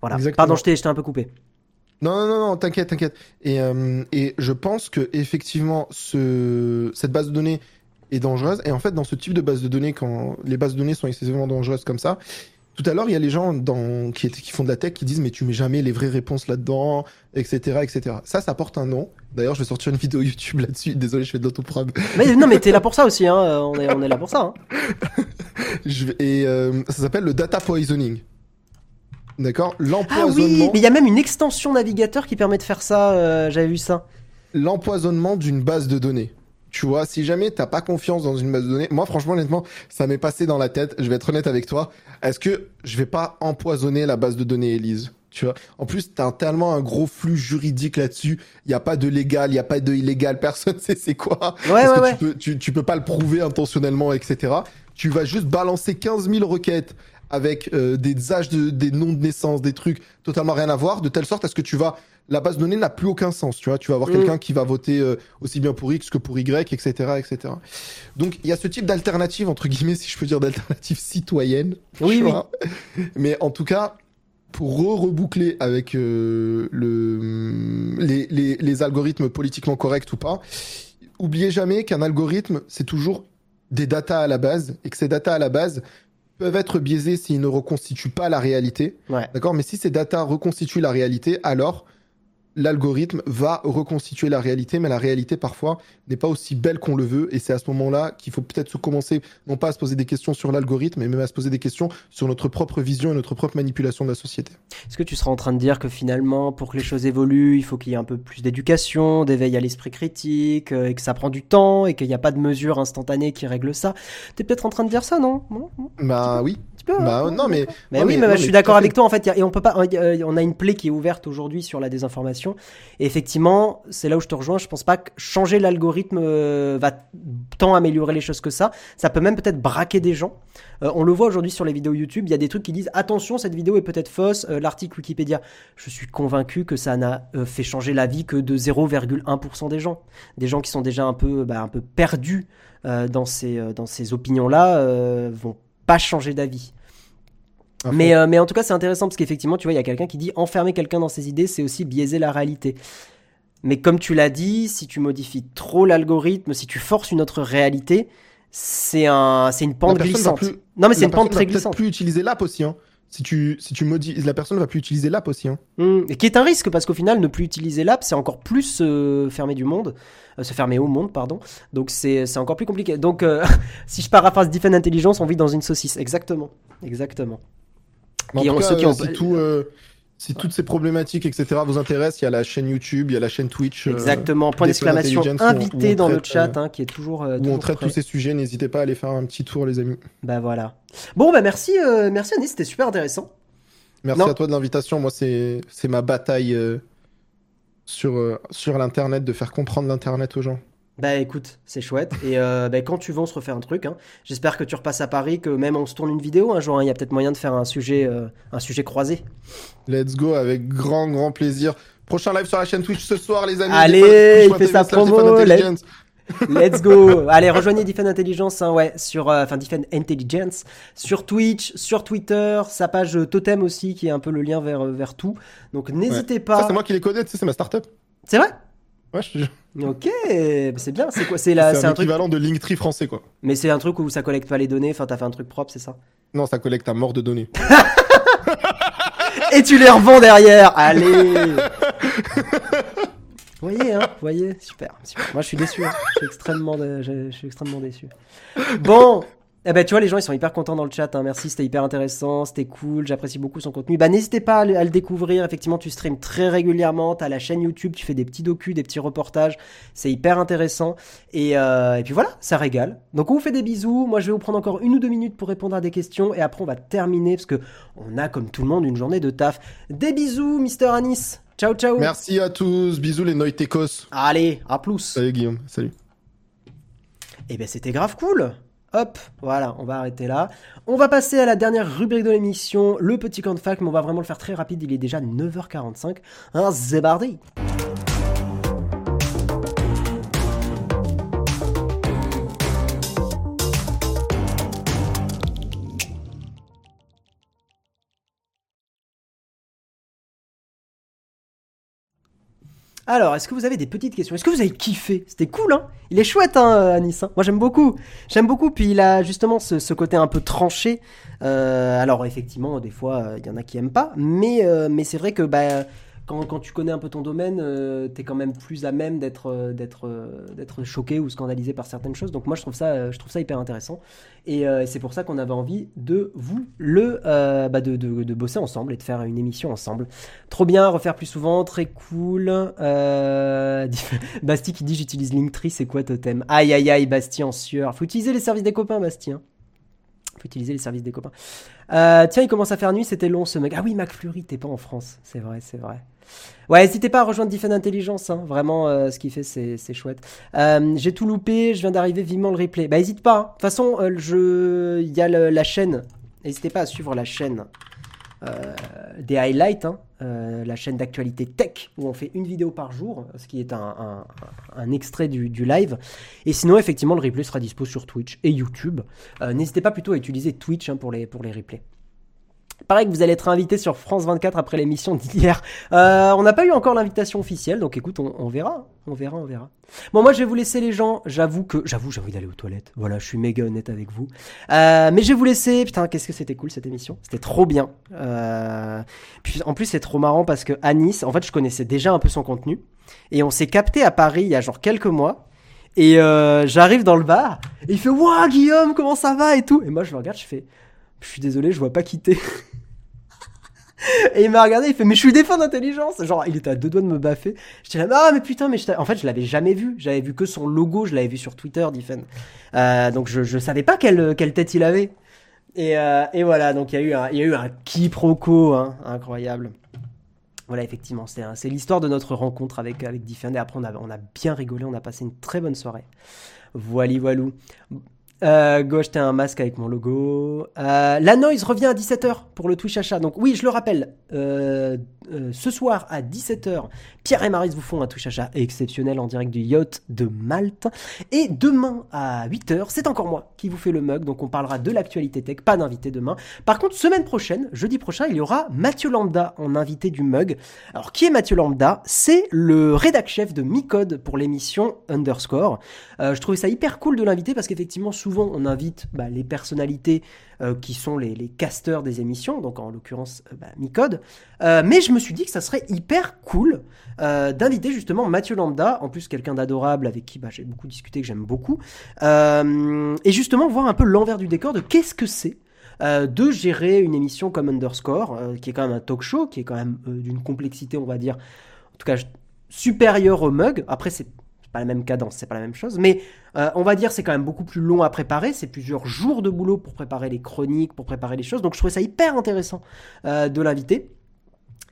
Voilà. Exactement. Pardon, je t'ai un peu coupé. Non, non, non, non, t'inquiète, t'inquiète. Et, et je pense que effectivement, ce, cette base de données est dangereuse. Et en fait, dans ce type de base de données, quand les bases de données sont excessivement dangereuses comme ça, tout à l'heure, il y a les gens dans, qui, qui font de la tech qui disent mais tu mets jamais les vraies réponses là-dedans, etc., etc. Ça, ça porte un nom. D'ailleurs, je vais sortir une vidéo YouTube là-dessus. Désolé, je fais de l'autoprobe. Mais non, mais t'es là pour ça aussi, hein. On est, on est là pour ça. Hein. Je vais- Et euh, ça s'appelle le data poisoning. D'accord? Ah oui, L'empoisonnement mais il y a même une extension navigateur qui permet de faire ça. euh, J'avais vu ça. l'empoisonnement d'une base de données. Tu vois, si jamais t'as pas confiance dans une base de données, moi franchement honnêtement, ça m'est passé dans la tête. Je vais être honnête avec toi. Est-ce que je vais pas empoisonner la base de données Elise? Tu vois? En plus, t'as tellement un gros flux juridique là-dessus. Il y a pas de légal, il y a pas de illégal. Personne sait c'est quoi. Ouais, Parce ouais, que ouais. Tu peux, tu, tu peux pas le prouver intentionnellement, etc. Tu vas juste balancer 15 000 requêtes avec euh, des âges, de, des noms de naissance, des trucs totalement rien à voir, de telle sorte à ce que tu vas, la base de données n'a plus aucun sens, tu vois. Tu vas avoir Mm. quelqu'un qui va voter euh, aussi bien pour X que pour Y, etc., etc. Donc il y a ce type d'alternative entre guillemets, si je peux dire, d'alternative citoyenne. Oui, oui. Mais en tout cas. Pour re-reboucler avec euh, le, les, les, les algorithmes politiquement corrects ou pas, oubliez jamais qu'un algorithme, c'est toujours des datas à la base, et que ces datas à la base peuvent être biaisés s'ils ne reconstituent pas la réalité. Ouais. D'accord? Mais si ces datas reconstituent la réalité, alors l'algorithme va reconstituer la réalité, mais la réalité parfois n'est pas aussi belle qu'on le veut, et c'est à ce moment-là qu'il faut peut-être se commencer, non pas à se poser des questions sur l'algorithme, mais même à se poser des questions sur notre propre vision et notre propre manipulation de la société. Est-ce que tu seras en train de dire que finalement, pour que les choses évoluent, il faut qu'il y ait un peu plus d'éducation, d'éveil à l'esprit critique, euh, et que ça prend du temps, et qu'il n'y a pas de mesures instantanées qui règlent ça? T'es peut-être en train de dire ça, non? Non Non? Bah oui. Peu, Bah hein, non, mais Mais oui, mais- mais, non, je suis d'accord avec toi en fait. y a- Et on peut pas. a- On a une plaie qui est ouverte aujourd'hui sur la désinformation. Et effectivement, c'est là où je te rejoins. Je pense pas que changer l'algorithme euh, va tant améliorer les choses que ça. Ça peut même peut-être braquer des gens. Euh, on le voit aujourd'hui sur les vidéos YouTube. Il y a des trucs qui disent attention, cette vidéo est peut-être fausse. Euh, L'article Wikipédia. Je suis convaincu que ça n'a euh, fait changer la vie que de 0,1% des gens. Des gens qui sont déjà un peu, bah, un peu perdus euh, dans ces, euh, dans ces opinions-là euh, vont pas changer d'avis. Mais, euh, mais en tout cas, c'est intéressant parce qu'effectivement, tu vois, il y a quelqu'un qui dit enfermer quelqu'un dans ses idées, c'est aussi biaiser la réalité. Mais comme tu l'as dit, si tu modifies trop l'algorithme, si tu forces une autre réalité, c'est un, c'est une pente glissante. plus- Non, mais c'est une pente très glissante. plus utiliser l'app aussi. Hein. Si tu, si tu maudis, la personne va plus utiliser l'app aussi. Hein. Hmm, et qui est un risque parce qu'au final, ne plus utiliser l'app, c'est encore plus se fermer du monde, euh, se fermer au monde, pardon. Donc c'est c'est encore plus compliqué. Donc euh, si je paraphrase Defend Intelligence, on vit dans une saucisse. Exactement, exactement. En Qui tout ont- cas, ceux qui ont- euh, si, tout, euh, si toutes ces problématiques, etc., vous intéressent, il y a la chaîne YouTube, il y a la chaîne Twitch. euh, Exactement. Point d'exclamation invité dans le chat, hein, qui est toujours. où on traite prêt. tous ces sujets. N'hésitez pas à aller faire un petit tour, les amis. Bah voilà. Bon bah merci, merci Anis, c'était super intéressant. Merci Non. à toi de l'invitation. Moi, c'est c'est ma bataille sur, sur l'Internet, de faire comprendre l'Internet aux gens. Bah écoute, c'est chouette. Et euh, bah, quand tu veux, on se refait un truc. hein. J'espère que tu repasses à Paris, que même on se tourne une vidéo un jour. hein. Il y a peut-être moyen de faire un sujet, euh, un sujet croisé. Let's go, avec grand, grand plaisir. Prochain live sur la chaîne Twitch ce soir, les amis. Allez, il fait sa promo, Intelligence. Let's go. Allez, rejoignez Defend Intelligence, hein, ouais, sur, euh, enfin Intelligence, sur Twitch, sur Twitter, sa page euh, Totem aussi, qui est un peu le lien vers, vers tout. Donc n'hésitez Ça, pas. c'est moi qui les connais, tu sais, c'est ma startup. C'est vrai? Ouais, je te jure. Ok, c'est bien. C'est quoi C'est la, C'est un, un truc. équivalent de Linktree français, quoi. Mais c'est un truc où ça collecte pas les données. Enfin, t'as fait un truc propre, c'est ça? Non, ça collecte à mort de données. Et tu les revends derrière. Allez. voyez, hein, voyez, super, super. Moi, je suis déçu. hein. Je suis extrêmement, je suis extrêmement déçu. Bon. Eh ben, tu vois, les gens, ils sont hyper contents dans le chat. hein. Merci, c'était hyper intéressant, c'était cool. J'apprécie beaucoup son contenu. Bah, n'hésitez pas à le, à le découvrir. Effectivement, tu streams très régulièrement. T'as la chaîne YouTube, tu fais des petits docus, des petits reportages. C'est hyper intéressant. Et, euh, et puis voilà, ça régale. Donc, on vous fait des bisous. Moi, je vais vous prendre encore une ou deux minutes pour répondre à des questions. Et après, on va terminer parce que on a, comme tout le monde, une journée de taf. Des bisous, Mister Anis. Ciao, ciao. Merci à tous. Bisous, les Noitekos. Allez, à plus. Salut, Guillaume. Salut. Eh ben c'était grave cool. Hop, voilà, on va arrêter là. On va passer à la dernière rubrique de l'émission, le petit camp de fac, mais on va vraiment le faire très rapide, il est déjà 9h45. Un zébardi. Alors, est-ce que vous avez des petites questions? Est-ce que vous avez kiffé? C'était cool, hein? Il est chouette, hein, euh, Anis. hein Moi, j'aime beaucoup. J'aime beaucoup. Puis, il a justement ce, côté un peu tranché. Euh, alors, effectivement, des fois, euh, il y en a qui aiment pas. Mais, mais c'est vrai que bah, quand, tu connais un peu ton domaine, euh, t'es quand même plus à même d'être euh, euh, d'être choqué ou scandalisé par certaines choses. Donc, moi, je trouve ça, euh, je trouve ça hyper intéressant. Et c'est pour ça qu'on avait envie de vous le bah, de, bosser ensemble et de faire une émission ensemble. Trop bien, refaire plus souvent, très cool. Basti qui dit j'utilise Linktree, c'est quoi Totem? Aïe aïe aïe, Basti en sueur. Faut utiliser les services des copains, Basti. hein. Faut utiliser les services des copains. Tiens, il commence à faire nuit, c'était long ce mec. Ah oui, McFlurry, t'es pas en France. C'est vrai, c'est vrai. Ouais, n'hésitez pas à rejoindre Defend Intelligence, hein. vraiment, euh, ce qu'il fait, c'est chouette. Euh, J'ai tout loupé, je viens d'arriver, vivement le replay. Bah, hésite pas. hein. De toute façon, euh, il y a la chaîne. N'hésitez pas à suivre la chaîne des highlights, hein, la chaîne d'actualité tech, où on fait une vidéo par jour, ce qui est un, extrait du, live. Et sinon, effectivement, le replay sera dispo sur Twitch et YouTube. N'hésitez pas plutôt à utiliser Twitch pour les replays. Pareil que vous allez être invité sur France 24 après l'émission d'hier. Euh, on n'a pas eu encore l'invitation officielle, donc écoute, on, verra, on verra, on verra. Bon, moi je vais vous laisser les gens. J'avoue que, j'avoue, j'ai envie d'aller aux toilettes. Voilà, je suis méga honnête avec vous. Euh, mais je vais vous laisser. Putain, qu'est-ce que c'était cool cette émission. C'était trop bien. Euh, en plus c'est trop marrant parce que Anis, en fait, je connaissais déjà un peu son contenu et on s'est capté à Paris il y a genre quelques mois. Et j'arrive dans le bar et il fait Waouh Guillaume, comment ça va et tout? Et moi je le regarde, je fais Je suis désolé, je vois pas quitter. Et il m'a regardé, il fait mais je suis défunt d'intelligence. Genre il était à deux doigts de me baffer. J'étais là ah mais putain mais en fait je l'avais jamais vu. J'avais vu que son logo, je l'avais vu sur Twitter, Diffen. Euh, donc je je savais pas quelle quelle tête il avait. Et, euh, et voilà donc il y a eu un il y a eu un quiproquo hein, incroyable. Voilà effectivement c'est c'est l'histoire de notre rencontre avec avec Diffen et après on a on a bien rigolé, on a passé une très bonne soirée. Voili voilou. Euh, gauche, t'as un masque avec mon logo. Euh, la noise revient à 17h pour le Twitch achat. Donc oui, je le rappelle. Euh, euh, ce soir à 17h, Pierre et Maris vous font un touche achat exceptionnel en direct du yacht de Malte. Et demain à 8h, c'est encore moi qui vous fais le mug, donc on parlera de l'actualité tech, pas d'invité demain. Par contre, semaine prochaine, jeudi prochain, il y aura Mathieu Lambda en invité du mug. Alors, qui est Mathieu Lambda? C'est le rédac chef de Micode pour l'émission Underscore. Euh, je trouvais ça hyper cool de l'inviter parce qu'effectivement, souvent, on invite bah, les personnalités euh, qui sont les, casteurs des émissions, donc en l'occurrence euh, bah, Micode. Euh, mais je me suis dit que ça serait hyper cool d'inviter justement Mathieu Lambda, en plus quelqu'un d'adorable avec qui bah, j'ai beaucoup discuté, que j'aime beaucoup, et justement voir un peu l'envers du décor de qu'est-ce que c'est de gérer une émission comme Underscore, qui est quand même un talk show, qui est quand même d'une complexité, on va dire, en tout cas supérieure au mug. Après, pas la même cadence, c'est pas la même chose, mais euh, on va dire c'est quand même beaucoup plus long à préparer, c'est plusieurs jours de boulot pour préparer les chroniques, pour préparer les choses, donc je trouvais ça hyper intéressant euh, de l'inviter.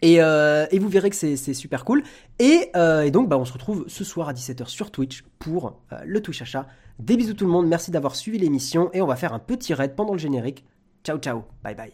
Et, euh, et, vous verrez que c'est super cool. Et, et donc, bah, on se retrouve ce soir à 17h sur Twitch pour le Twitch Achat. Des bisous tout le monde, merci d'avoir suivi l'émission et on va faire un petit raid pendant le générique. Ciao ciao, bye bye.